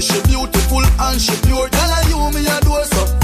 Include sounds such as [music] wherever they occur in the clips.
She beautiful and she pure. Girl, you me adore. So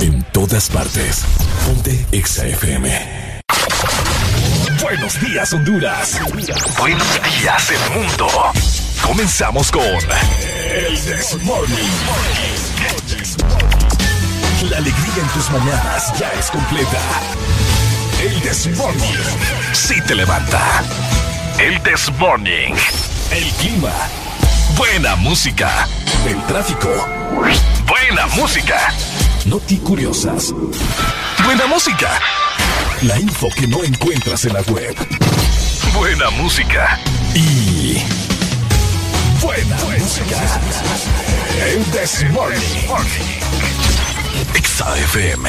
En todas partes. Ponte Exa FM. Buenos días, Honduras. Buenos días, el mundo. Comenzamos con El This Morning. La alegría en tus mañanas ya es completa. El This Morning. Sí te levanta. El This Morning. El clima. Buena música. El tráfico. Buena música. Noti curiosas. Buena música. La info que no encuentras en la web. Buena música. Y. Buena, música. El This Morning. Exa FM.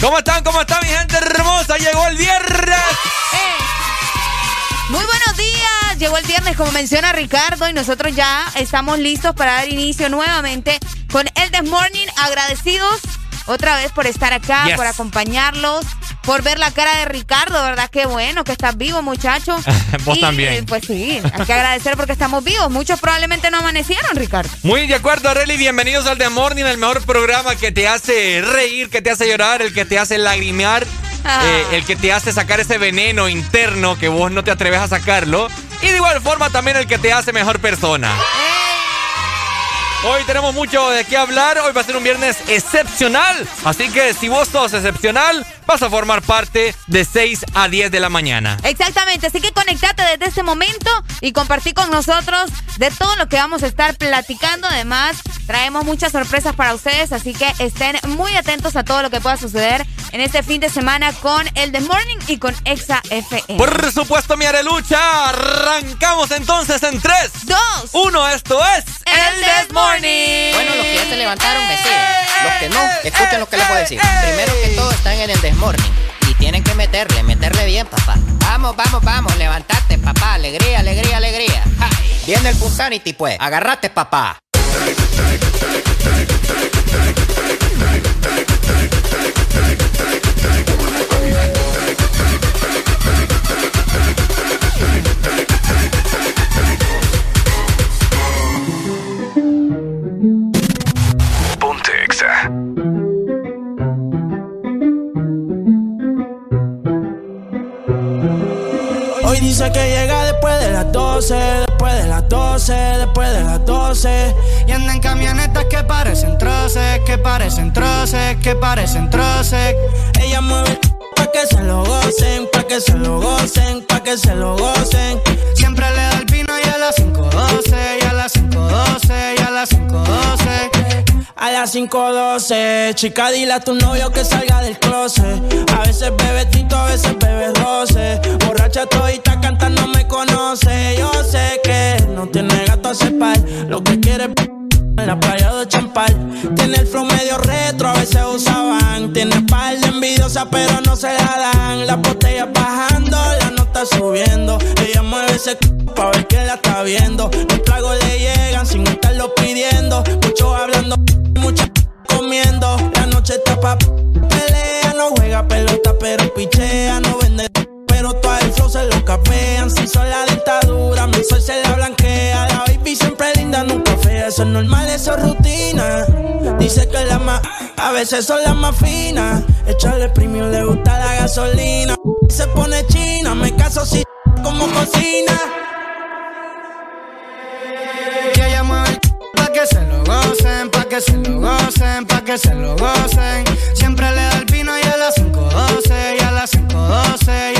¿Cómo están? ¿Cómo están, mi gente hermosa? Llegó el viernes. Eh, Muy buenos días. Llegó el viernes, como menciona Ricardo, y nosotros ya estamos listos para dar inicio nuevamente con el This Morning. Agradecidos otra vez por estar acá, Yes. por acompañarlos por ver la cara de Ricardo, ¿verdad? Qué bueno que estás vivo, muchacho. [laughs] Vos también. Pues sí, hay que agradecer porque estamos vivos. Muchos probablemente no amanecieron, Ricardo. Muy de acuerdo, Arely. Bienvenidos al The Morning, el mejor programa que te hace reír, que te hace llorar, el que te hace lagrimear, Ah. eh, el que te hace sacar ese veneno interno que vos no te atreves a sacarlo. Y de igual forma también el que te hace mejor persona. Hoy tenemos mucho de qué hablar. Hoy va a ser un viernes excepcional. Así que si vos sos excepcional, vas a formar parte de 6 a 10 de la mañana. Exactamente, así que conectate desde este momento y compartí con nosotros de todo lo que vamos a estar platicando. Además, traemos muchas sorpresas para ustedes, así que estén muy atentos a todo lo que pueda suceder en este fin de semana con el The Morning y con Exa FM. Por supuesto, mi arelucha. Arrancamos entonces en 3, Dos, 1. Esto es el This Morning. Bueno, los que ya se levantaron, me siguen. Los que no, escuchen lo que les voy a decir. Primero que todo, están en el desmorning. Y tienen que meterle, meterle bien, papá. Vamos, vamos, vamos, levantate, papá. Alegría, alegría, alegría. Viene el Punsanity, pues. Agarrate, papá. Hoy dice que llega después de las 12, después de las 12, después de las 12. Y anda en camionetas que parecen troces, que parecen troces, que parecen troces. Ella mueve pa' que se lo gocen, pa' que se lo gocen, pa' que se lo gocen. Siempre le da el vino y a las 5.12, y a las 5.12, y a las 5.12. A las 5.12, chica, dile a tu novio que salga del closet. A veces bebe tito, a veces bebe roce. Borracha todita cantando me conoce. Yo sé que no tiene gato a cepar. Lo que quiere en la playa de Champal. Tiene el flow medio retro, a veces usaban. Tiene par de envidiosa, pero no se la dan. Las botellas bajando, nota subiendo. Ella mueve ese c pa' ver que la está viendo. Los tragos le llegan sin estarlo pidiendo. Muchos hablando, muchas comiendo. La noche está pa' pelea, no juega pelota, pero pichea, no vende. Pero todo el flow se lo capean. Si son la dictadura, mi sol se la blanquea. Eso es normal, eso es rutina. Dice que la más, a veces son las más finas. Echarle premium, le gusta la gasolina. Se pone china, me caso si como cocina. Y ella mueve pa' que se lo gocen, pa' que se lo gocen, pa' que se lo gocen. Siempre le da el vino y a las 5.12, y a las 5.12, y a las 5.12.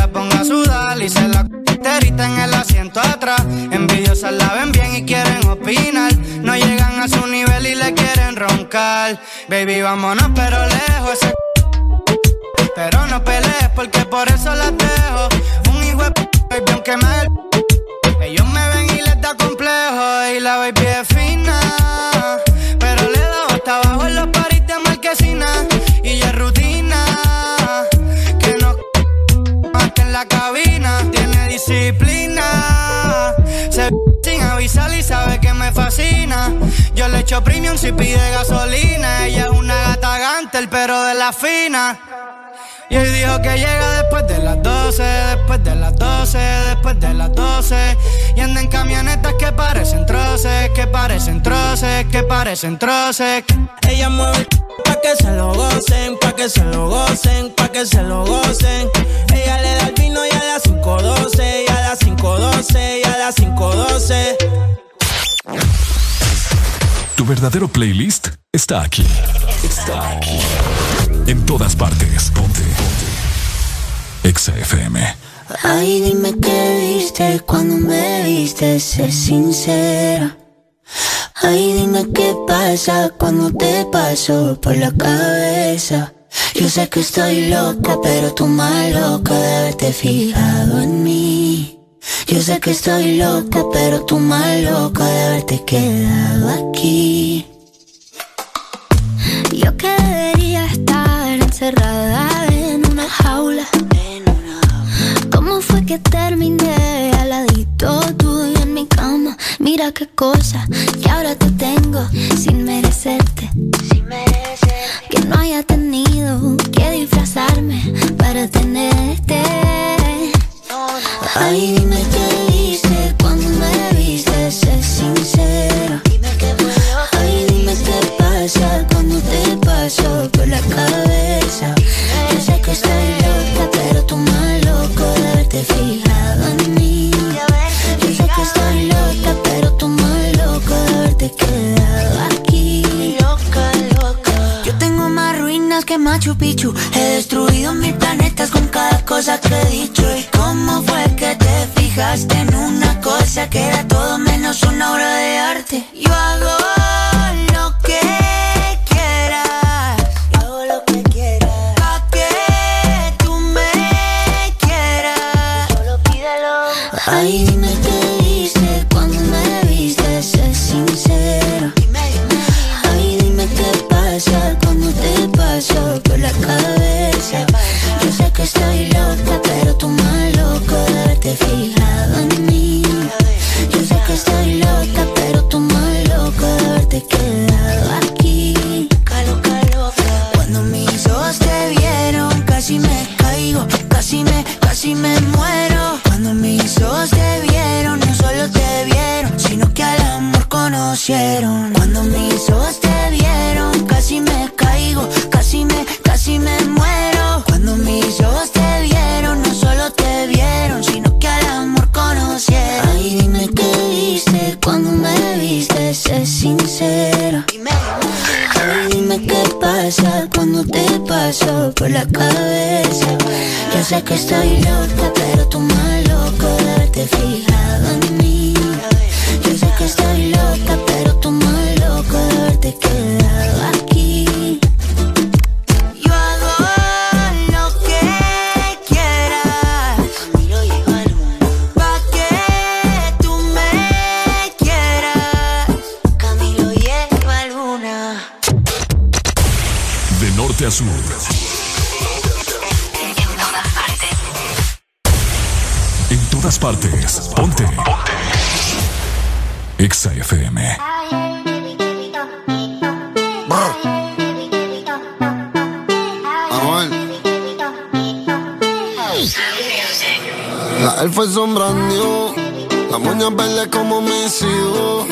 Ponga a sudar y se la terita en el asiento atrás. Envidiosas la ven bien y quieren opinar. No llegan a su nivel y le quieren roncar. Baby, vámonos, pero lejos. Ese pero no pelees porque por eso las dejo. Un hijo de baby, aunque me ellos me ven y les da complejo y la baby es fina. Disciplina. Se [laughs] sin avisar y sabe que me fascina. Yo le echo premium si pide gasolina. Ella es una gata gantel, pero de la fina. Y hoy dijo que llega después de las 12, después de las 12, después de las 12. Y anda en camionetas que parecen troces, que parecen troces, que parecen troces. Ella mueve [laughs] pa' que se lo gocen, pa' que se lo gocen, pa' que se lo gocen. Verdadero playlist está aquí. Está aquí. En todas partes. Ponte. Ponte. Exa FM. Ay, dime qué viste cuando me viste, sé sincera. Ay, dime qué pasa cuando te paso por la cabeza. Yo sé que estoy loca, pero tú más loca de haberte fijado en mí. Yo sé que estoy loca, pero tú más loca de haberte quedado aquí. Yo que debería estar encerrada en una jaula. ¿Cómo fue que terminé al ladito tuyo en mi cama? Mira qué cosa que ahora te tengo sin merecerte. Sin merecerte. Que no haya tenido que disfrazarme para tenerte. Ay, dime qué viste cuando me viste, sé sincera. Ay, dime qué pasa cuando te paso por la cabeza. Yo sé que estoy loca, pero tú más loco de haberte fijado en mí. Yo sé que estoy loca, pero tú más loco de haberte quedado que Machu Picchu. He destruido mil planetas con cada cosa que he dicho. ¿Y cómo fue que te fijaste en una cosa que era todo menos una obra de arte? Yo hago lo que quieras. Hago lo que quieras. Pa' que tú me quieras. Solo pídelo. Ay, cuando te paso por la cabeza. Yo sé que estoy loca, pero tú más loco de haberte fijado en mí. Elfa es sombrando, la moña verde como mis hijos.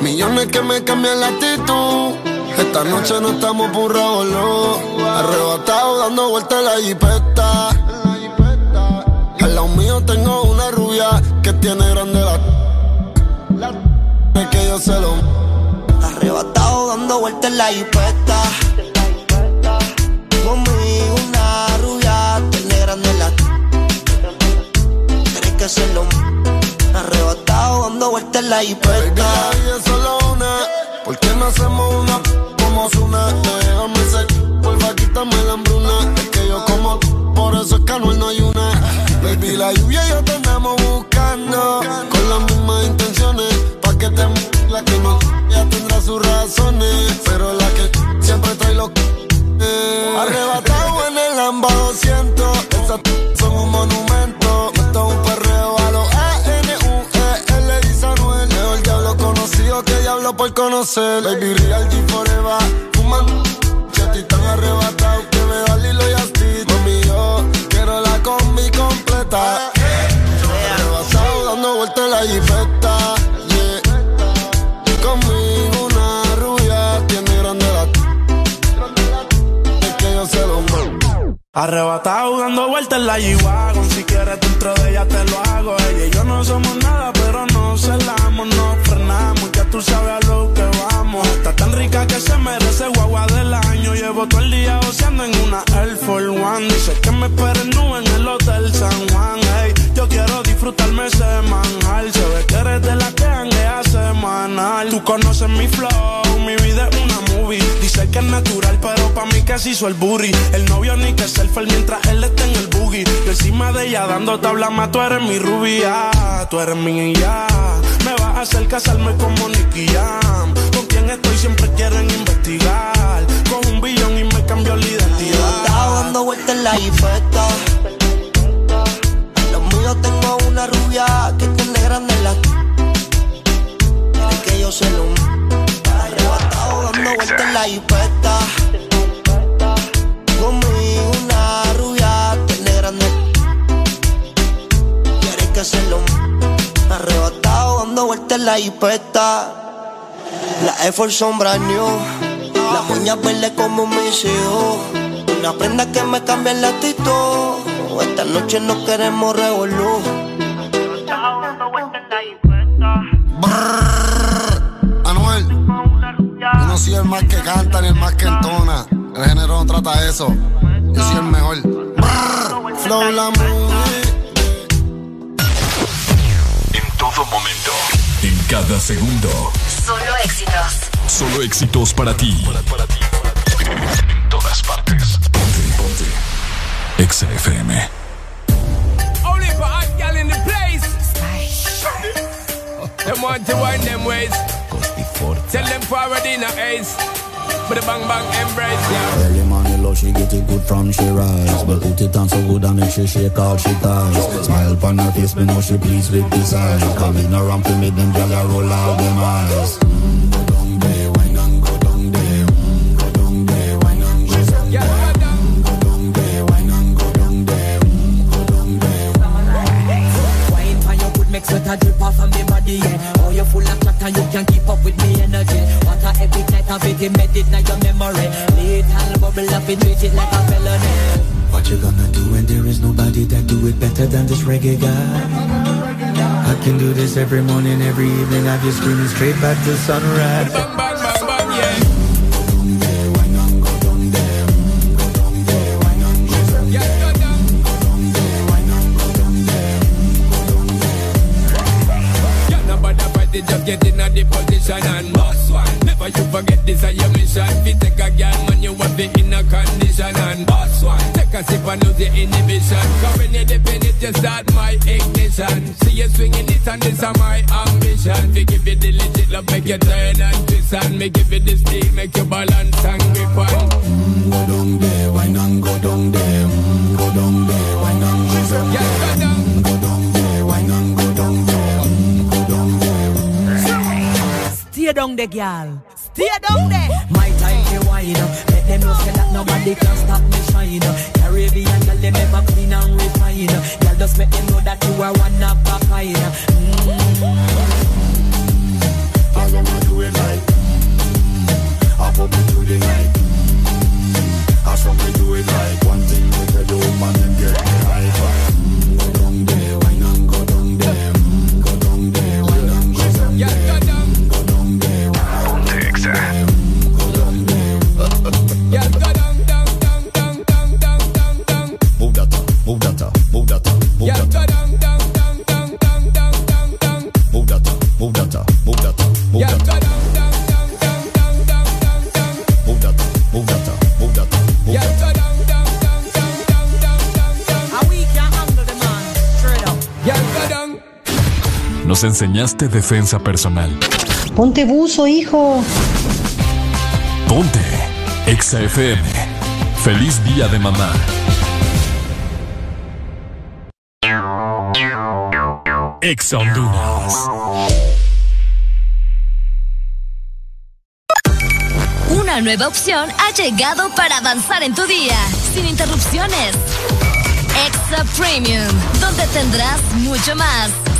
Millones que me cambian la actitud. Esta noche no estamos burrados, Arrebatado dando vueltas en la jipeta. Al lado mío tengo una rubia que tiene grande la. Es que yo se lo. Arrebatado dando vueltas en la jipeta. La jipeta. es solo una. ¿Por qué no hacemos una como una? Déjame ser, vuelva, quítame la hambruna. Es que yo como, por eso es que no hay una. Baby, la lluvia y yo te andamos buscando. Con las mismas intenciones. Pa' que te la que no ya tendrá sus razones. Pero la que siempre trae los eh. Arrebatado en el Lamba 200 por conocer. Baby Real G Forever. Fuman Que a ti tan arrebatado Que me da Lilo y Asti Mami yo quiero la combi completa. Arrebatado dando vueltas en la jipeta. Conmigo una rubia Tiene grande la es que yo se lo mando. Arrebatado dando vueltas en la G-Wagon. Si quieres dentro de ella te lo hago. Ella y yo no somos nada pero no celamos No frenamos, ya tú sabes a lo que vamos. Está tan rica que se merece guagua del año. Llevo todo el día oceando en una Air Force One. Dice que me esperen en el Hotel San Juan. Ey, Yo quiero disfrutarme semanal Se ve que eres de la que hanguea semanal Tú conoces mi flow, mi vida es una movie Dice que es natural pero pa' mí se hizo el booty. El novio ni que selfie mientras él está en el boogie. Yo encima de ella dando tabla más, tú eres mi rubia, tú eres mi ya. Me vas a hacer casarme como Nicky Jam. Con quien estoy siempre quieren investigar. Con un billón y me cambió la identidad. Estaba dando vueltas en la infesta. Los míos tengo una rubia que tiene grande la. Que yo se lo. Arrebatado dando vueltas en la infesta. Conmigo una rubia tiene grande. Quiere que se lo. Arrebatado dando vueltas en la infesta. La Force son new. Las uñas verdes como mis hijos. Una prenda que me cambia el actitud. Esta noche no queremos revolú. Yo no soy el más que canta ni el más que entona. El género no trata eso. Yo soy el mejor. Brrr, flow la. En todo momento, en cada segundo. Solo éxitos. Solo éxitos para ti. En todas partes. Ponte, ponte. Exa FM. Only for in the place. Them want to wind them ways. Tell them forward in a ace. But the bang bang embrace, yeah. Early money low, she get it good from she rise But put it on so good and make she shake all she ties Smile upon her face, me know she pleased with this eye Come in around to me, them gyal a roll out them eyes mm, Go down there, wine and go down there mm, Go down there, wine and go down there Go down there, wine go down there Go Wine for good make sweat a drip off of me body, yeah. Oh, you full of chatter, you can't keep up with me energy. What a epic night of it, embedded in your memory. Little bubble up, it treat it like a felony. What you gonna do when there is nobody that do it better than this reggae guy? I can do this every morning, every evening. Have you screaming straight back to sunrise. Get in a the position and boss one. Never you forget this is your mission. If you take a girl, man, you want the in a condition and boss one. Take a sip and lose your inhibition. Cause when you dip in it, you start my ignition. See you swinging it and this is my ambition. To give you the legit love, make you turn and twist and me give you the steel, make you balance and grip on. Mm, go down there, wine and go down there. Mm, go down there, wine and go down there. Mm, go down Stay down there, girl. Stay down there. My time wine up. Let them know say that nobody can stop me shine. Caribbean girl, them ever clean and refine. Girl, just make them know that you are one of a kind. All them a do it like mm, Up up to night mm, I some we do it like One thing we tell the woman and get Nos enseñaste defensa personal. Ponte buzo, hijo. Ponte Exa FM. Feliz día de mamá. Exa Honduras. Una nueva opción ha llegado para avanzar en tu día, sin interrupciones. Extra Premium, donde tendrás mucho más,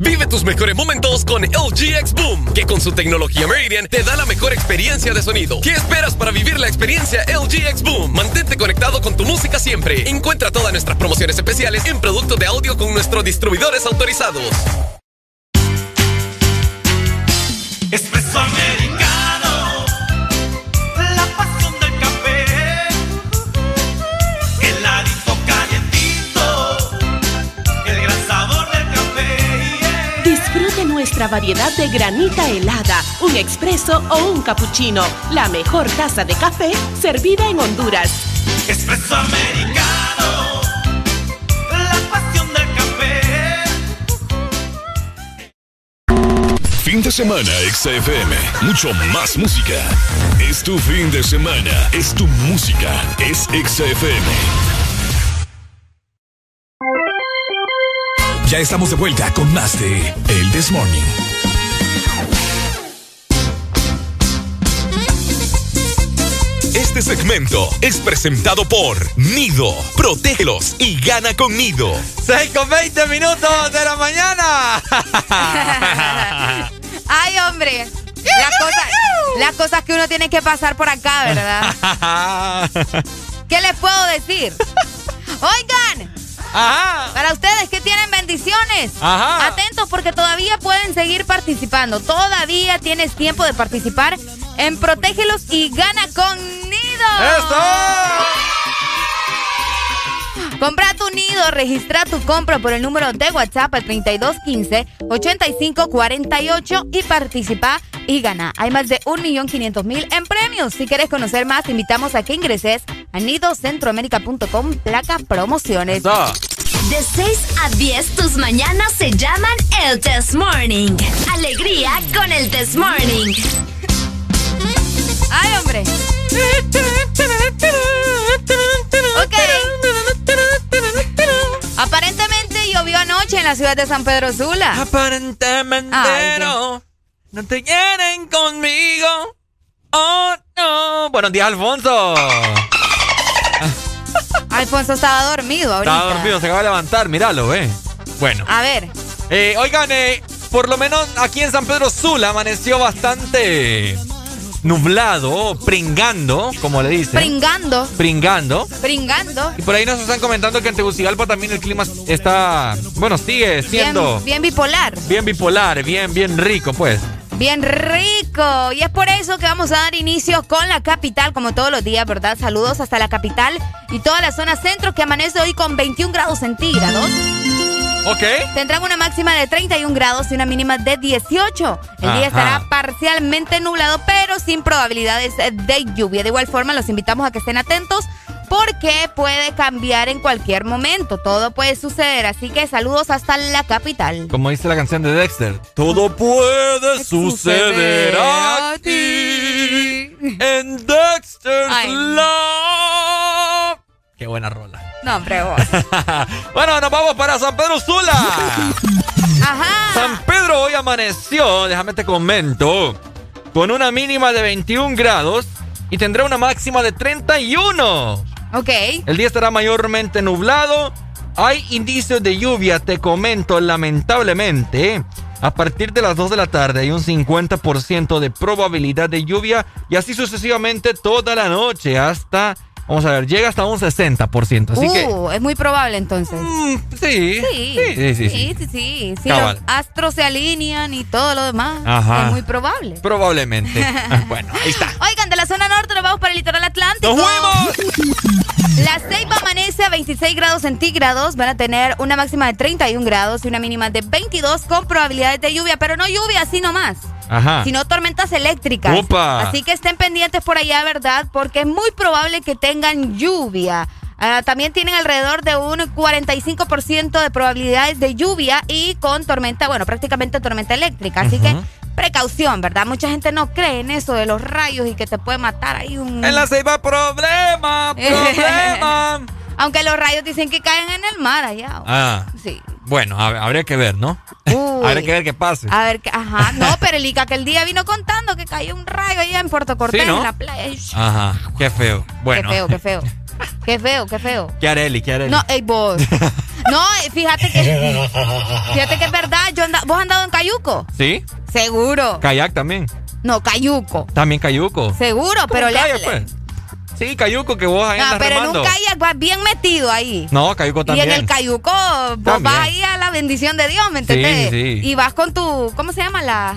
Vive tus mejores momentos con LG X Boom, que con su tecnología Meridian te da la mejor experiencia de sonido. ¿Qué esperas para vivir la experiencia LG X Boom? Mantente conectado con tu música siempre. Encuentra todas nuestras promociones especiales en productos de audio con nuestros distribuidores autorizados. Espresso americano, nuestra variedad de granita helada, un expreso o un cappuccino. La mejor taza de café servida en Honduras. Espresso americano, la pasión del café. Fin de semana, XFM. Mucho más música. Es tu fin de semana. Es tu música. Es XFM. Ya estamos de vuelta con más de El This Morning. Este segmento es presentado por Nido. Protégelos y gana con Nido. 6 con 20 minutos de la mañana. [laughs] Ay, hombre. Las cosas, las cosas que uno tiene que pasar por acá, ¿verdad? [laughs] ¿Qué les puedo decir? [laughs] Oigan, Ajá. para ustedes que tienen bendiciones, Ajá. atentos porque todavía pueden seguir participando. Todavía tienes tiempo de participar en Protégelos y gana con Nido. Compra tu nido, registra tu compra por el número de WhatsApp al 3215-8548 y participa y gana. Hay más de 1.500.000 en premios. Si quieres conocer más, te invitamos a que ingreses a nidocentroamérica.com placa promociones. De 6 a 10 tus mañanas se llaman el Test Morning. Alegría con el Test Morning. ¡Ay, hombre! Ok. Aparentemente llovió anoche en la ciudad de San Pedro Sula. Aparentemente Ay, no. No te quieren conmigo. Oh, no. Buenos días, Alfonso. [laughs] Alfonso estaba dormido ahorita. Estaba dormido, se acaba de levantar, míralo, eh. Bueno. A ver. Eh, oigan, eh, por lo menos aquí en San Pedro Sula amaneció bastante nublado, pringando, como le dicen. Pringando. Pringando. Pringando. Y por ahí nos están comentando que en Tegucigalpa también el clima está, bueno, sigue siendo Bien, bien bipolar. bien bipolar, bien, bien rico, pues. Bien rico. Y es por eso que vamos a dar inicio con la capital, como todos los días, ¿verdad? Saludos hasta la capital y toda la zona centro que amanece hoy con 21 grados centígrados. Ok. Tendrán una máxima de 31 grados y una mínima de 18. El Ajá. día estará parcialmente nublado, pero sin probabilidades de lluvia. De igual forma, los invitamos a que estén atentos porque puede cambiar en cualquier momento. Todo puede suceder. Así que saludos hasta la capital. Como dice la canción de Dexter. Todo puede suceder aquí en Dexter's Ay. Love. Qué buena rola. No, hombre, vos. [laughs] bueno, nos vamos para San Pedro Sula. Ajá. San Pedro hoy amaneció, déjame te comento, con una mínima de 21 grados y tendrá una máxima de 31. Ok. El día estará mayormente nublado. Hay indicios de lluvia, te comento, lamentablemente. A partir de las 2 de la tarde hay un 50% de probabilidad de lluvia y así sucesivamente toda la noche hasta, vamos a ver, llega hasta un 60%. Así que, Uh, es muy probable entonces. sí. Sí, Sí, sí, sí, sí. sí, sí, sí. Si los astros se alinean y todo lo demás, Ajá. es muy probable. probablemente. [laughs] Ah, bueno, ahí está. Oigan, de la zona norte nos vamos para el litoral atlántico. ¡Nos La Ceiba amanece a 26 grados centígrados. Van a tener una máxima de 31 grados y una mínima de 22 con probabilidades de lluvia, pero no lluvia así nomás. Ajá. Sino tormentas eléctricas. ¡Upa! Así que estén pendientes por allá, ¿verdad? Porque es muy probable que tengan lluvia. Ah, también tienen alrededor de un 45% de probabilidades de lluvia y con tormenta, bueno, prácticamente tormenta eléctrica. Así que precaución, ¿verdad? Mucha gente no cree en eso de los rayos y que te puede matar ahí un... En la ceiba, problema, [laughs] problema. Aunque los rayos dicen que caen en el mar allá. Ah. Sí. Bueno, hab- habría que ver, ¿no? Uy. habría que ver qué pase. A ver, ajá, no, pero el Ica que el día vino contando que cayó un rayo allá en Puerto Cortés, Sí, ¿no? en la playa. Ajá, qué feo. Bueno. Qué feo, qué feo. Qué feo, qué feo. ¿Qué Areli? ¿Qué Areli? No, ey, vos. No, eh, fíjate que. Fíjate que es verdad. Yo anda- ¿Vos has andado en Cayuco? ¿Sí? Seguro. Kayak también. No, Cayuco. También Cayuco. Seguro, ¿Cómo pero le. pues? Sí, Cayuco, que vos ahí No, andas pero en remando. un kayak vas bien metido ahí. No, Cayuco Y también. en el cayuco vos También. vas ahí a la bendición de Dios, ¿me Sí, entendés? sí. Y vas con tu, ¿cómo se llama? La,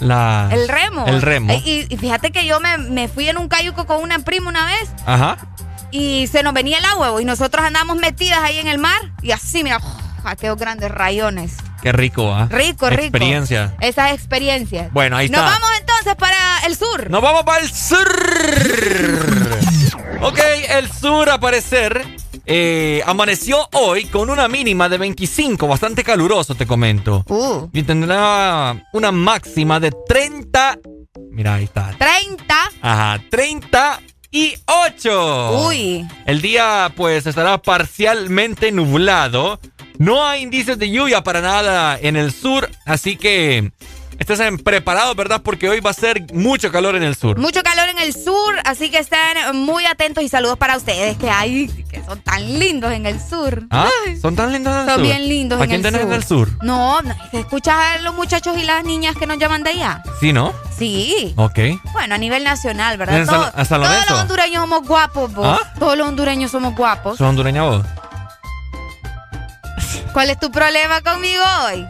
La... el remo. El remo. Y, y fíjate que yo me, me fui en un cayuco con una prima una vez Ajá. y se nos venía el agua y nosotros andábamos metidas ahí en el mar y así, mira, aquellos grandes rayones. Qué rico, ¿ah? Rico, rico. Experiencia. Esas experiencias. Bueno, ahí Nos está. vamos entonces para el sur. Nos vamos para el sur. Ok, el sur, a parecer, eh, amaneció hoy con una mínima de 25, bastante caluroso, te comento. Uh. Y tendrá una máxima de 30. Mira, ahí está. 30. Ajá, 38. Uy. El día, pues, estará parcialmente nublado. No hay indicios de lluvia para nada en el sur, así que estén preparados, ¿verdad? Porque hoy va a ser mucho calor en el sur. Mucho calor en el sur, así que estén muy atentos y saludos para ustedes que hay, que son tan lindos en el sur. ¿Ah? ¿Son tan lindos en el son sur? bien lindos ¿A en quién el tenés sur. en el sur? No, no, ¿escuchas a los muchachos y las niñas que nos llaman de allá? Sí, ¿no? Sí. Ok. Bueno, a nivel nacional, ¿verdad? ¿En San- Todo- a San todos los hondureños somos guapos, vos. ¿Ah? Todos los hondureños somos guapos. ¿Sos hondureña vos? ¿Cuál es tu problema conmigo hoy?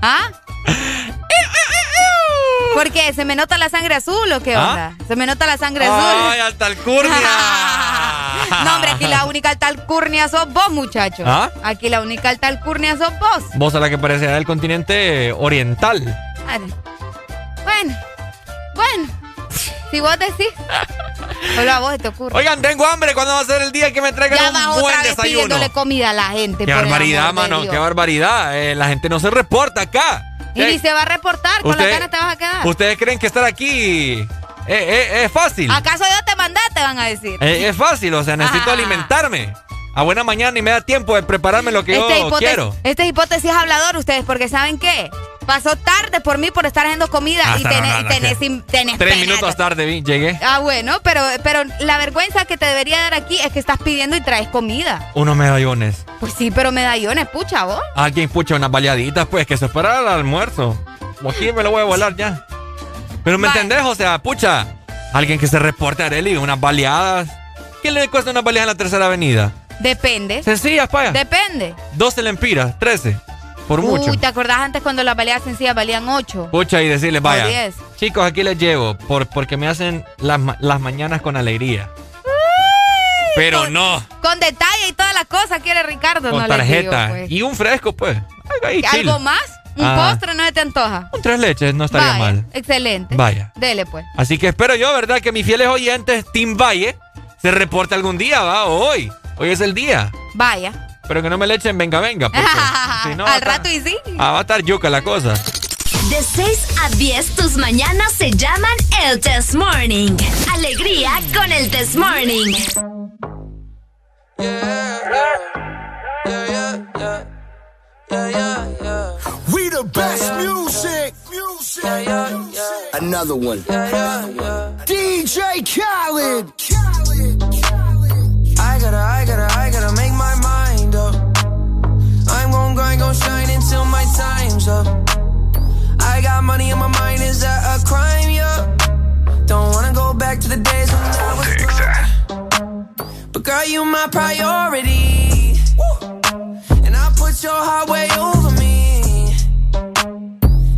¿Ah? [laughs] ¿Por qué? ¿Se me nota la sangre azul o qué ¿Ah? onda? ¿Se me nota la sangre ¡Ay, azul? alta alcurnia! [laughs] no, hombre, aquí la única alta alcurnia sos vos, muchacho. ¿Ah? Aquí la única alta alcurnia sos vos. Vos a la que parece del continente oriental. Bueno, bueno. Si vos decís. Solo a vos te ocurre. Oigan, tengo hambre. ¿Cuándo va a ser el día que me traigan ya un buen otra vez desayuno? comida a la gente. Qué barbaridad, mano. Qué barbaridad. Eh, la gente no se reporta acá. Y ni se va a reportar, con la cara te vas a quedar. ¿Ustedes creen que estar aquí eh, eh, es fácil? ¿Acaso yo te mandé? Te van a decir. Eh, es fácil, o sea, necesito alimentarme. A buena mañana y me da tiempo de prepararme lo que Este yo hipótesis, quiero. este hipótesis es hablador ustedes, porque ¿saben qué? Pasó tarde por mí por estar haciendo comida y no, tenés, no, no, Tres pena. minutos tarde vi- llegué. Ah, bueno, pero, pero la vergüenza que te debería dar aquí es que estás pidiendo y traes comida. Unos medallones. Pues sí, pero medallones, pucha, vos. Alguien pucha unas baleaditas, pues, que se espera al almuerzo. O aquí me lo voy a volar ya. Pero ¿me entendés? O sea, pucha, alguien que se reporte a Areli, unas baleadas. ¿Qué le cuesta una baleada en la tercera avenida? Depende. Sencillas, paya. Depende. 12 lempiras, 13. Por mucho. Uy, ¿te acordás antes cuando las baleadas sencillas valían 8? Pucha, y decirles, vaya. 10. Chicos, aquí les llevo por, porque me hacen las, las mañanas con alegría. Pero no, Con detalle y todas las cosas quiere Ricardo, con no le tarjeta. digo, pues. Y un fresco, pues. Algo ahí, chill. ¿Algo más? ¿Un Ah. postre no se te antoja? Un tres leches no estaría Vaya, mal. Excelente. Vaya. Dele, pues. Así que espero yo, ¿verdad? Que mis fieles oyentes, Team Valle, se reporte algún día, ¿va? O hoy. Hoy es el día. Vaya. Pero que no me le echen venga, venga. Porque [laughs] si no, Al estar- rato y sí. ah, va a estar yuca la cosa. De 6 a 10, tus mañanas se llaman el Test Morning. Alegría con el Test Morning. We the best music. Music. Another one. DJ Khaled. I gotta, I gotta, I gotta make my gon' grind, gon' shine until my time's up. I got money on my mind, is that a crime? Yeah. Don't wanna go back to the days when I was blind. But girl, you my priority. And I put your heart way over me.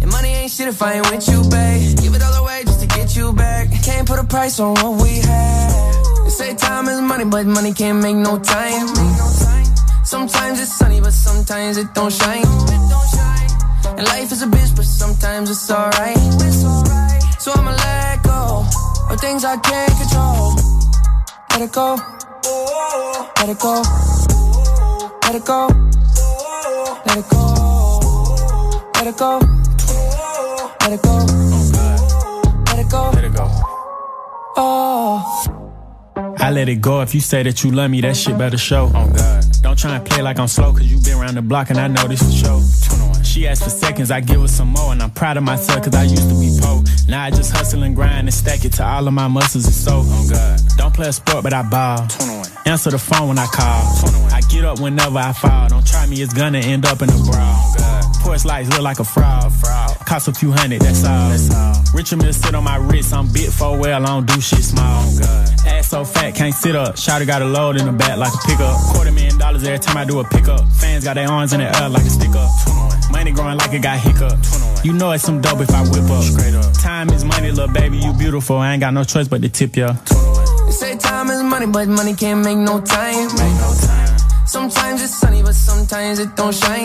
And money ain't shit if I ain't with you, babe. Give it all away just to get you back. Can't put a price on what we had. They say time is money, but money can't make no time. Sometimes it's sunny, but sometimes it don't shine. And life is a bitch, but sometimes it's alright. So I'ma let go of things I can't control. Let it go. Let it go. Let it go. Let it go. Let it go. Let it go. Oh, let it go. Let it go. Oh. I let it go. If you say that you love me, that shit better show. Oh God. Don't try and play like I'm slow, cause you been around the block and I know this for sure. 21. She asked for seconds, I give her some more, and I'm proud of myself, cause I used to be poor. Now I just hustle and grind and stack it to all of my muscles and so. Oh God. Don't play a sport, but I ball. 21. Answer the phone when I call. 21. I get up whenever I fall. Don't try me, it's gonna end up in a brawl. Oh, Porch lights look like a fraud. fraud. Cost a few hundred, that's all. That's all. Richard Mill sit on my wrist, I'm bit for well, I don't do shit small. God. Ass so fat, can't sit up. Shotty got a load in the back like a pickup. Quarter million dollars every time I do a pickup. Fans got their arms in the air like a stick up. Money growing like it got hiccup. You know it's some dope if I whip up. Straight up. Time is money, little baby, you beautiful. I ain't got no choice but to tip ya. They say time is money, but money can't make no time. Sometimes it's sunny, but sometimes it don't shine.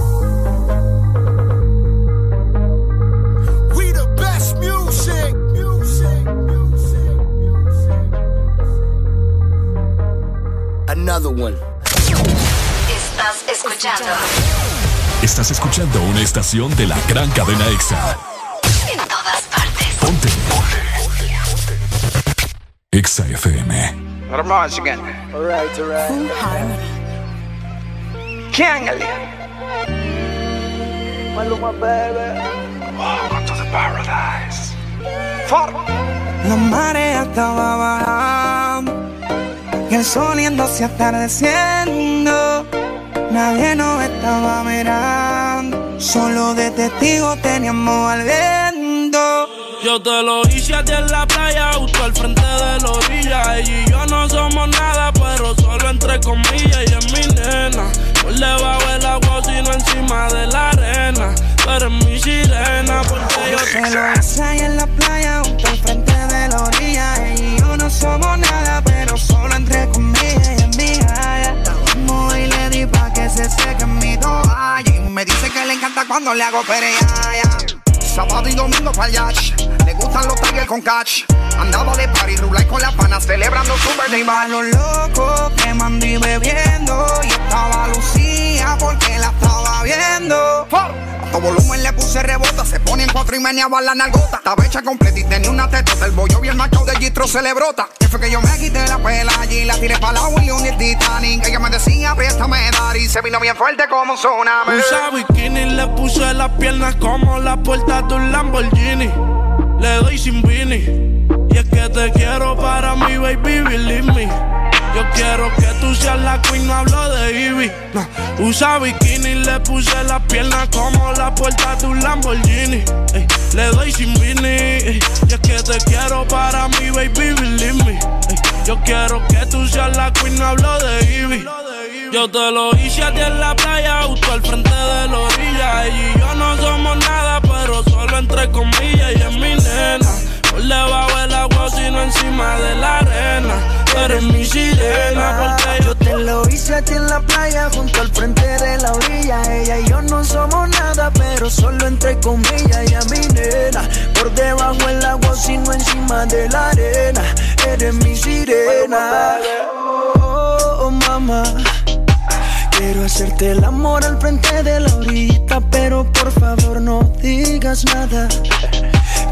Another one. Estás escuchando Estás escuchando una estación de la gran cadena EXA. en todas partes. Ponte. EXA FM. Ramaz again. Alright, alright. Kiangali. Maluma, baby. Welcome to the paradise. For La marea estaba bajando y el sol yéndose atardeciendo. Nadie nos estaba mirando, solo de testigo teníamos al viento. Yo te lo hice a ti en la playa, justo al frente de la orilla. Ella y yo no somos nada, pero solo entre comillas. Y es mi nena, por debajo del agua, sino encima de la arena. Tú eres mi sirena, porque yo Te lo hice ahí en la playa, justo al frente de la orilla. Ella y yo no somos nada, pero solo entre comillas y en mi haya. Estábamos y le di pa' que se seque mi toalla. Y me dice que le encanta cuando le hago pereaya. sábado y domingo para yacht. Le gustan los tigers con catch. Andaba de party, rulay con las panas, celebrando su birthday A los locos quemando y bebiendo. Y estaba Lucía porque la estaba viendo. A todo volumen le puse rebota, se pone en cuatro y meneaba la nalgota. Estaba hecha completa y tenía una tetota. El bollo y el macho de Gistro se le brota. Que fue que yo me quité la pela allí, la tiré para la William y el Titanic. Ella me decía, préstame dar y se vino bien fuerte como un tsunami. Usa bikini, le puse las piernas como la puerta de un Lamborghini. Le doy sin vini. Que te quiero para mi baby, believe me. Yo quiero que tú seas la queen, hablo de Ivy. No. Usa bikini, le puse las piernas como la puerta de un Lamborghini. Ey, le doy sin vini. Ey, y es que te quiero para mi baby, believe me. Yo quiero que tú seas la queen, hablo de Ivy. Yo te lo hice a ti en la playa, justo al frente de la orilla. Ella y yo no somos nada, pero solo entre comillas. Y es mi nena, por debajo del agua, sino encima de la arena. Eres mi sirena, porque yo Te lo hice a ti en la playa, junto al frente de la orilla. Ella y yo no somos nada, pero solo entre comillas. Ella mi nena, por debajo el agua, sino encima de la arena. Eres mi sirena. Oh, oh, mamá. Quiero hacerte el amor al frente de la orillita, pero por favor no digas nada.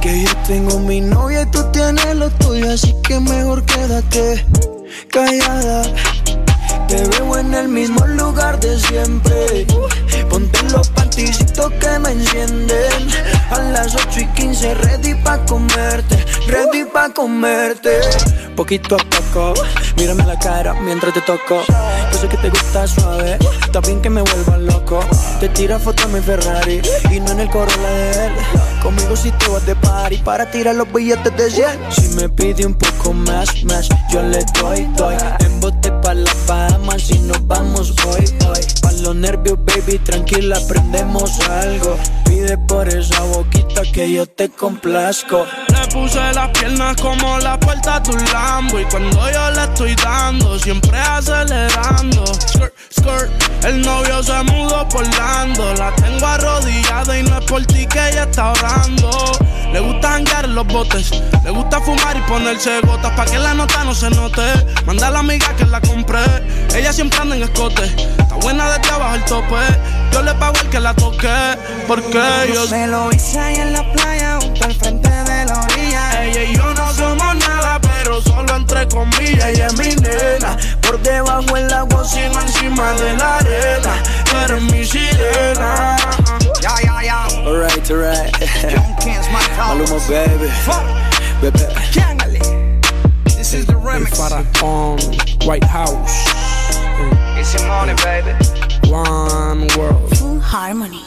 Que yo tengo mi novia y tú tienes lo tuyo, así que mejor quédate callada. Te veo en el mismo lugar de siempre. Ponte los panticitos que me encienden. A las 8 y 15, ready pa' comerte. Ready pa' comerte. Poquito a poco, mírame la cara mientras te toco. Yo sé que te gusta suave, también que me vuelva loco. Te tira foto en mi Ferrari y no en el Corolla de él. Conmigo si te vas de party para tirar los billetes de 100. Si me pide un poco más, más, yo le doy, doy. En bote pa' la Si nos vamos hoy, hoy. Pa' los nervios, baby, tranquila, aprendemos algo. Pide por esa boquita que yo te complazco. Le puse las piernas como la puerta de un Lambo Y cuando yo le estoy dando, siempre acelerando Skirt, skirt, el novio se mudó por Lando La tengo arrodillada y no es por ti que ella está orando Le gusta janguear en los botes. Le gusta fumar y ponerse gotas pa' que la nota no se note. Manda a la amiga que la compré. Ella siempre anda en escote. Está buena de trabajo el tope. Yo le pago el que la toque. Porque yo. Se lo hice ahí en la playa, junto al frente de la orilla. Ella y yo no somos nada, pero solo entre comillas. Ella es mi nena. Por debajo el agua, sino encima de la arena. Tú eres mi sirena. Ya, ya, ya. Alright, alright. Young Kings, my [laughs] Maluma, baby. Bebé. This is the remix. Faraón, White House. It's money, baby. One world. Full Harmony.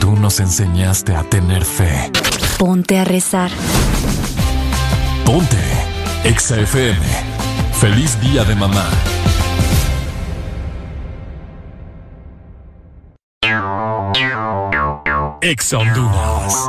Tú nos enseñaste a tener fe. Ponte a rezar. Ponte. Exa FM. Feliz día de mamá. Exa Honduras.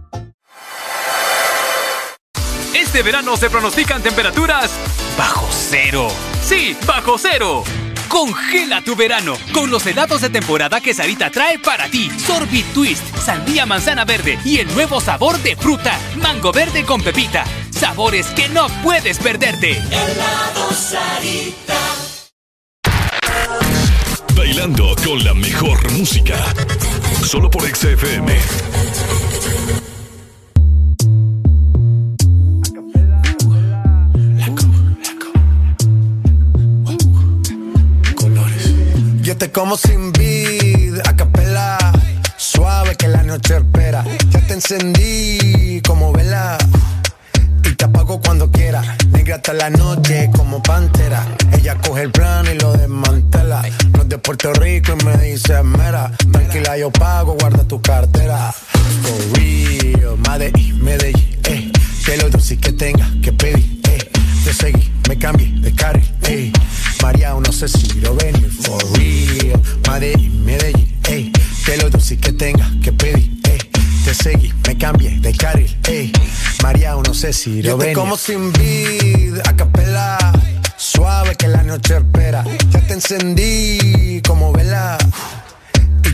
Este verano se pronostican temperaturas bajo cero. Sí, bajo cero. Congela tu verano con los helados de temporada que Sarita trae para ti. Sorbit Twist, sandía manzana verde y el nuevo sabor de fruta, mango verde con pepita. Sabores que no puedes perderte. Helado Sarita. Bailando con la mejor música. Solo por XFM. Como sin vid, a capela. Suave que la noche espera. Ya te encendí como vela. Y te apago cuando quiera. Negra hasta la noche como pantera. Ella coge el plano y lo desmantela. No es de Puerto Rico y me dice mera. Tranquila, yo pago, guarda tu cartera. For real, Medellín, Medellín, eh. Que lo dulce que tenga que pedir, eh. Te seguí, me cambié de carril, eh. María, no sé si lo venir, for real. Medellín, Medellín, eh. Que lo dulce que tenga que pedir, eh. Te seguí, me cambié de carril, eh. María, no sé si lo venir. como sin vid, a capela. Suave que la noche espera. Ya te encendí como vela.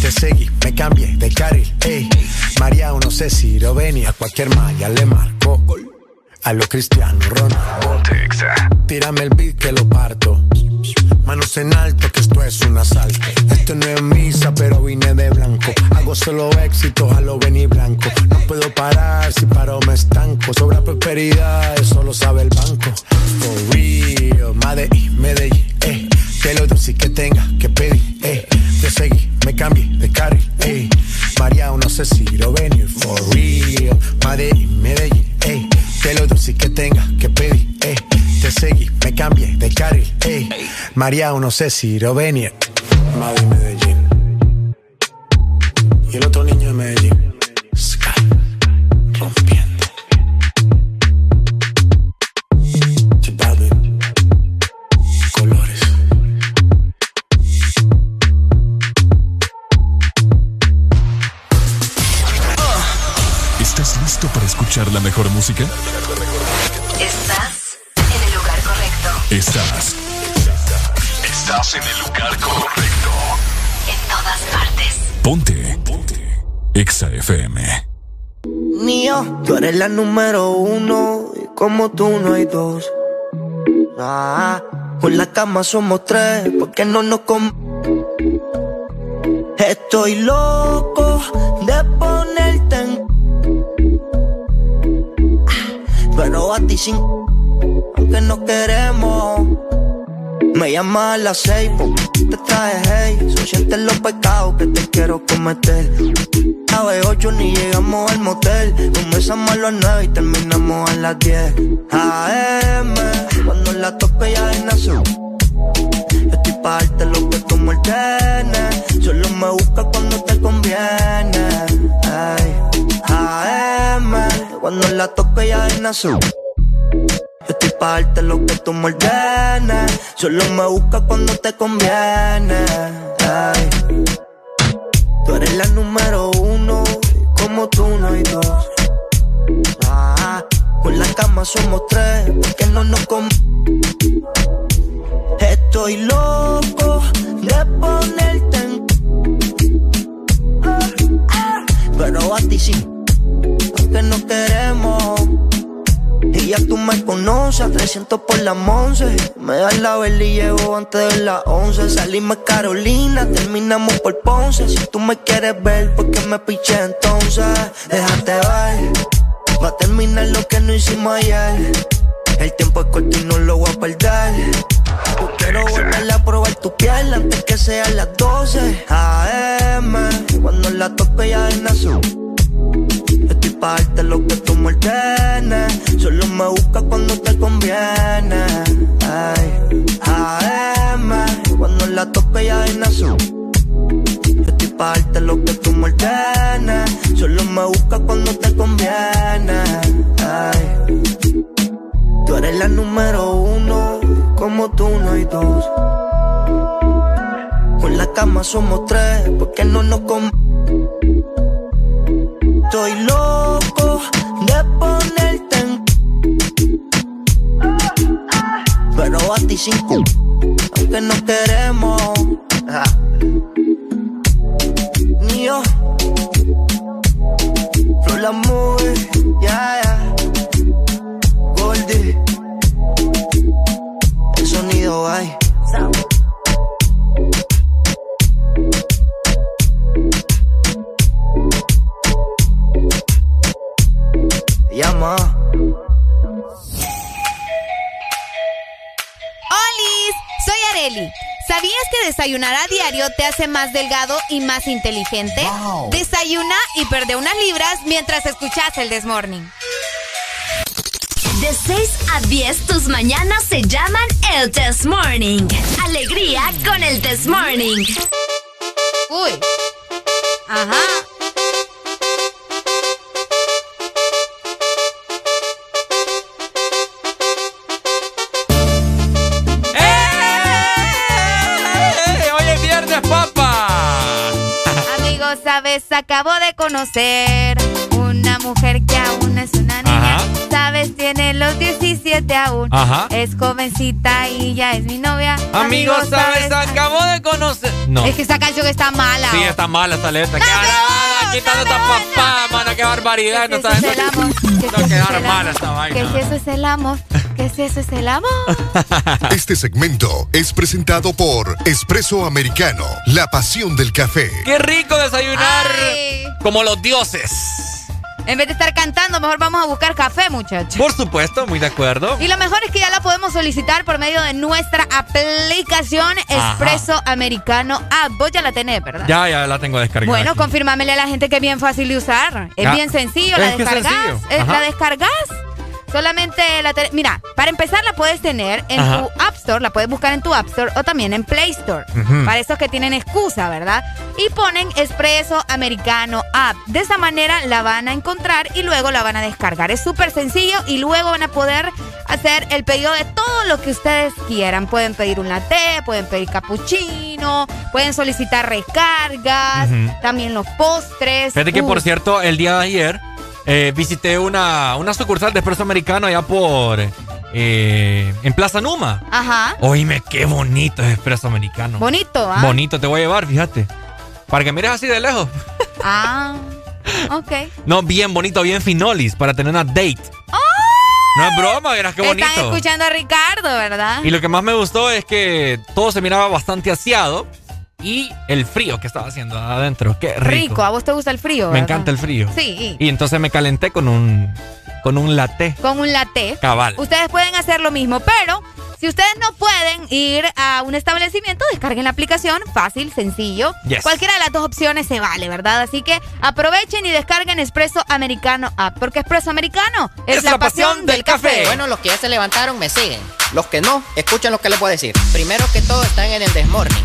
Te seguí, me cambié de carril, ey. María, no sé si lo venía, cualquier malla le marco. A lo Cristiano Ronaldo. Tírame el beat que lo parto. Manos en alto, que esto es un asalto. Esto no es misa, pero vine de blanco. Hago solo éxito, a lo venir blanco. No puedo parar, si paro me estanco. Sobra prosperidad, eso lo sabe el banco. For real, Medellín, Medellín, eh. Que lo dulce que tenga que pedir, eh. Te seguí, me cambié de carril, eh. María, no sé si lo venir, for real. Medellín, Medellín, eh. Que lo dulce que tenga que pedir, eh. Te seguí, me cambié de carril, eh. María, no sé si lo venir. Madrid, Medellín. Y el otro niño de Medellín. Sky. Rompiendo. La mejor música? Estás en el lugar correcto. Estás. Estás en el lugar correcto. En todas partes. Ponte. Ponte. Exa FM. Mío, tú eres la número uno y como tú no hay dos. Ah, con la cama somos tres, porque no nos com Estoy loco de ponerte en Pero a ti sin aunque no queremos me llama a las seis, te traje hey. So sientes los pecados que te quiero cometer. A las ocho ni llegamos al motel. Comenzamos a las nueve y terminamos a las diez. AM, cuando la toque ya es nació. Yo estoy pa' darte lo que tú me ordenes. Solo me busca cuando te conviene. Ay, AM, cuando la toque ya es nació. Yo estoy pa' darte lo que tú me. Solo me busca cuando te conviene. Ay. Tú eres la número uno, como tú no hay dos. Ah, con la cama somos tres, porque no nos com Estoy loco de ponerte en Pero a ti sí, aunque no queremos. Y ya tú me conoces, a 300 por la 11. Me das la vela y llevo antes de las 11. Salimos Carolina, terminamos por Ponce. Si tú me quieres ver, ¿por qué me piché entonces? Déjate ver, va a terminar lo que no hicimos ayer. El tiempo es corto y no lo voy a perder. Quiero volverle a probar tu piel antes que sean las 12 AM. Cuando la tope ya es nazo. Estoy pa' darte lo que tú me ordenes. Solo me busca cuando te conviene. Ay, AM, cuando la toque ya es nazo. Estoy pa' darte lo que tú me ordenes. Solo me busca cuando te conviene. Ay, tú eres la número uno, como tú no hay dos. Con la cama somos tres, porque no nos com Estoy loco de ponerte en Pero a ti sin cu Aunque no queremos ah. Mío Flor la Ya, ya Sonido hay Llama. ¡Olis! Soy Areli. ¿Sabías que desayunar a diario te hace más delgado y más inteligente? Desayuna y perde unas libras mientras escuchas el Desmorning. De 6 a 10, tus mañanas se llaman el Test Morning. Alegría con el Test Morning. Uy. Ajá. ¡Eh! Hoy es viernes, papá. Amigos, sabes, acabo de conocer una mujer que aún tiene los 17 aún. Ajá. Es jovencita y ya es mi novia. Amigos, ¿sabes? Acabo de conocer. No. Es que esa canción está mala. Sí, está mala esta letra. ¡Qué barbaridad! Quitando esta papá, mano, qué barbaridad. No está es el amor? No quedar mala esta Que si eso es el amor, que si eso es el amor. [laughs] Este segmento es presentado por Espresso Americano, la pasión del café. Qué rico desayunar Ay. como los dioses. En vez de estar cantando, mejor vamos a buscar café, muchachos. Por supuesto, muy de acuerdo. Y lo mejor es que ya la podemos solicitar por medio de nuestra aplicación. Expreso Americano App. Vos ya la tenés, ¿verdad? Ya, ya la tengo descargada. Bueno, confirmámele a la gente que es bien fácil de usar. Es Ya. bien sencillo, Es la descargas. eh. La descargas. Solamente la Mira, para empezar la puedes tener en Ajá. tu App Store, la puedes buscar en tu App Store o también en Play Store. Para esos que tienen excusa, ¿verdad? Y ponen Expreso Americano App. De esa manera la van a encontrar y luego la van a descargar. Es súper sencillo y luego van a poder hacer el pedido de todo lo que ustedes quieran. Pueden pedir un latte, pueden pedir cappuccino, pueden solicitar recargas, también los postres. Fíjate que, por cierto, el día de ayer eh, visité una, una sucursal de Expreso Americano allá por... eh, en Plaza Numa. Ajá. Oíme, qué bonito es Expreso Americano. Bonito, ¿ah? Bonito, te voy a llevar, fíjate. Para que mires así de lejos. [laughs] Ah, ok. No, bien bonito, bien finolis, para tener una date. No es broma, verás qué bonito. Están escuchando a Ricardo, ¿verdad? Y lo que más me gustó es que todo se miraba bastante aseado y el frío que estaba haciendo adentro. Qué rico. Rico, ¿a vos te gusta el frío? Me verdad? encanta el frío. Sí. Y entonces me calenté con un con un latte. Con un latte. Cabal. Ustedes pueden hacer lo mismo, pero si ustedes no pueden ir a un establecimiento, descarguen la aplicación. Fácil, sencillo. Yes. Cualquiera de las dos opciones se vale, ¿verdad? Así que aprovechen y descarguen Espresso Americano App. Porque Espresso Americano es, la, pasión, del café. Bueno, los que ya se levantaron me siguen. Los que no, escuchen lo que les voy a decir. Primero que todo están en el desmorning.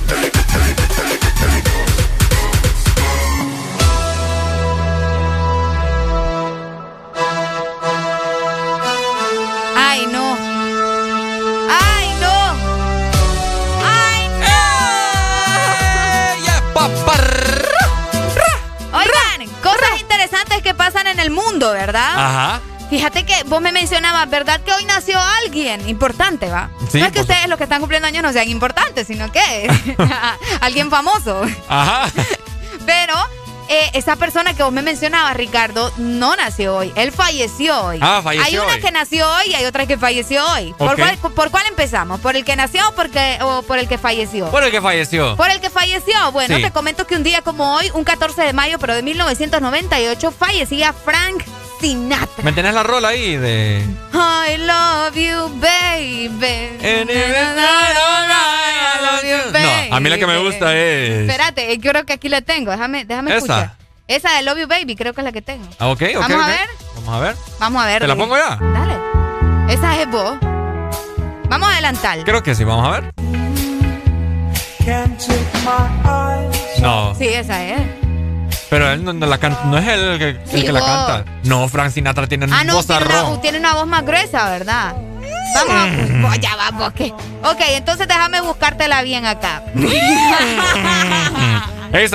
El mundo, ¿verdad? Ajá. Fíjate que vos me mencionabas, ¿verdad? Que hoy nació alguien importante, ¿va? Sí, no es que ustedes los que están cumpliendo años no sean importantes, sino que [laughs] [laughs] alguien famoso. Ajá. Pero eh, esa persona que vos me mencionabas, Ricardo, no nació hoy. Él falleció hoy. Ah, falleció Hay una hoy. que nació hoy y hay otra que falleció hoy. ¿Por, cuál, ¿Por cuál empezamos? ¿Por el que nació o, porque, o por el que falleció? Por el que falleció. Por el que falleció. Bueno, Sí. te comento que un día como hoy, un 14 de mayo, pero de 1998, fallecía Frank Sinatra. ¿Me tenés la rola ahí de. I love you, baby. I love you, baby. No, a mí la que me gusta es. Espérate, eh, creo que aquí la tengo. Déjame, déjame Esa. escuchar. Esa de Love You Baby, creo que es la que tengo. Ah, ok, ok. Vamos a ver. Vamos a ver. Vamos a ver. ¿Te la pongo ya? Dale. Esa es vos. Vamos a adelantar. Creo que sí, vamos a ver. No. Sí, esa es. Pero él no, no la canta, no es él el que, el Sí, que la canta. No, Frank Sinatra tiene Ah, no, voz tiene una, tiene una voz más gruesa, ¿verdad? Vamos. Oh, ya vamos, ¿qué? Ok, entonces déjame buscártela bien acá. [laughs] Hey,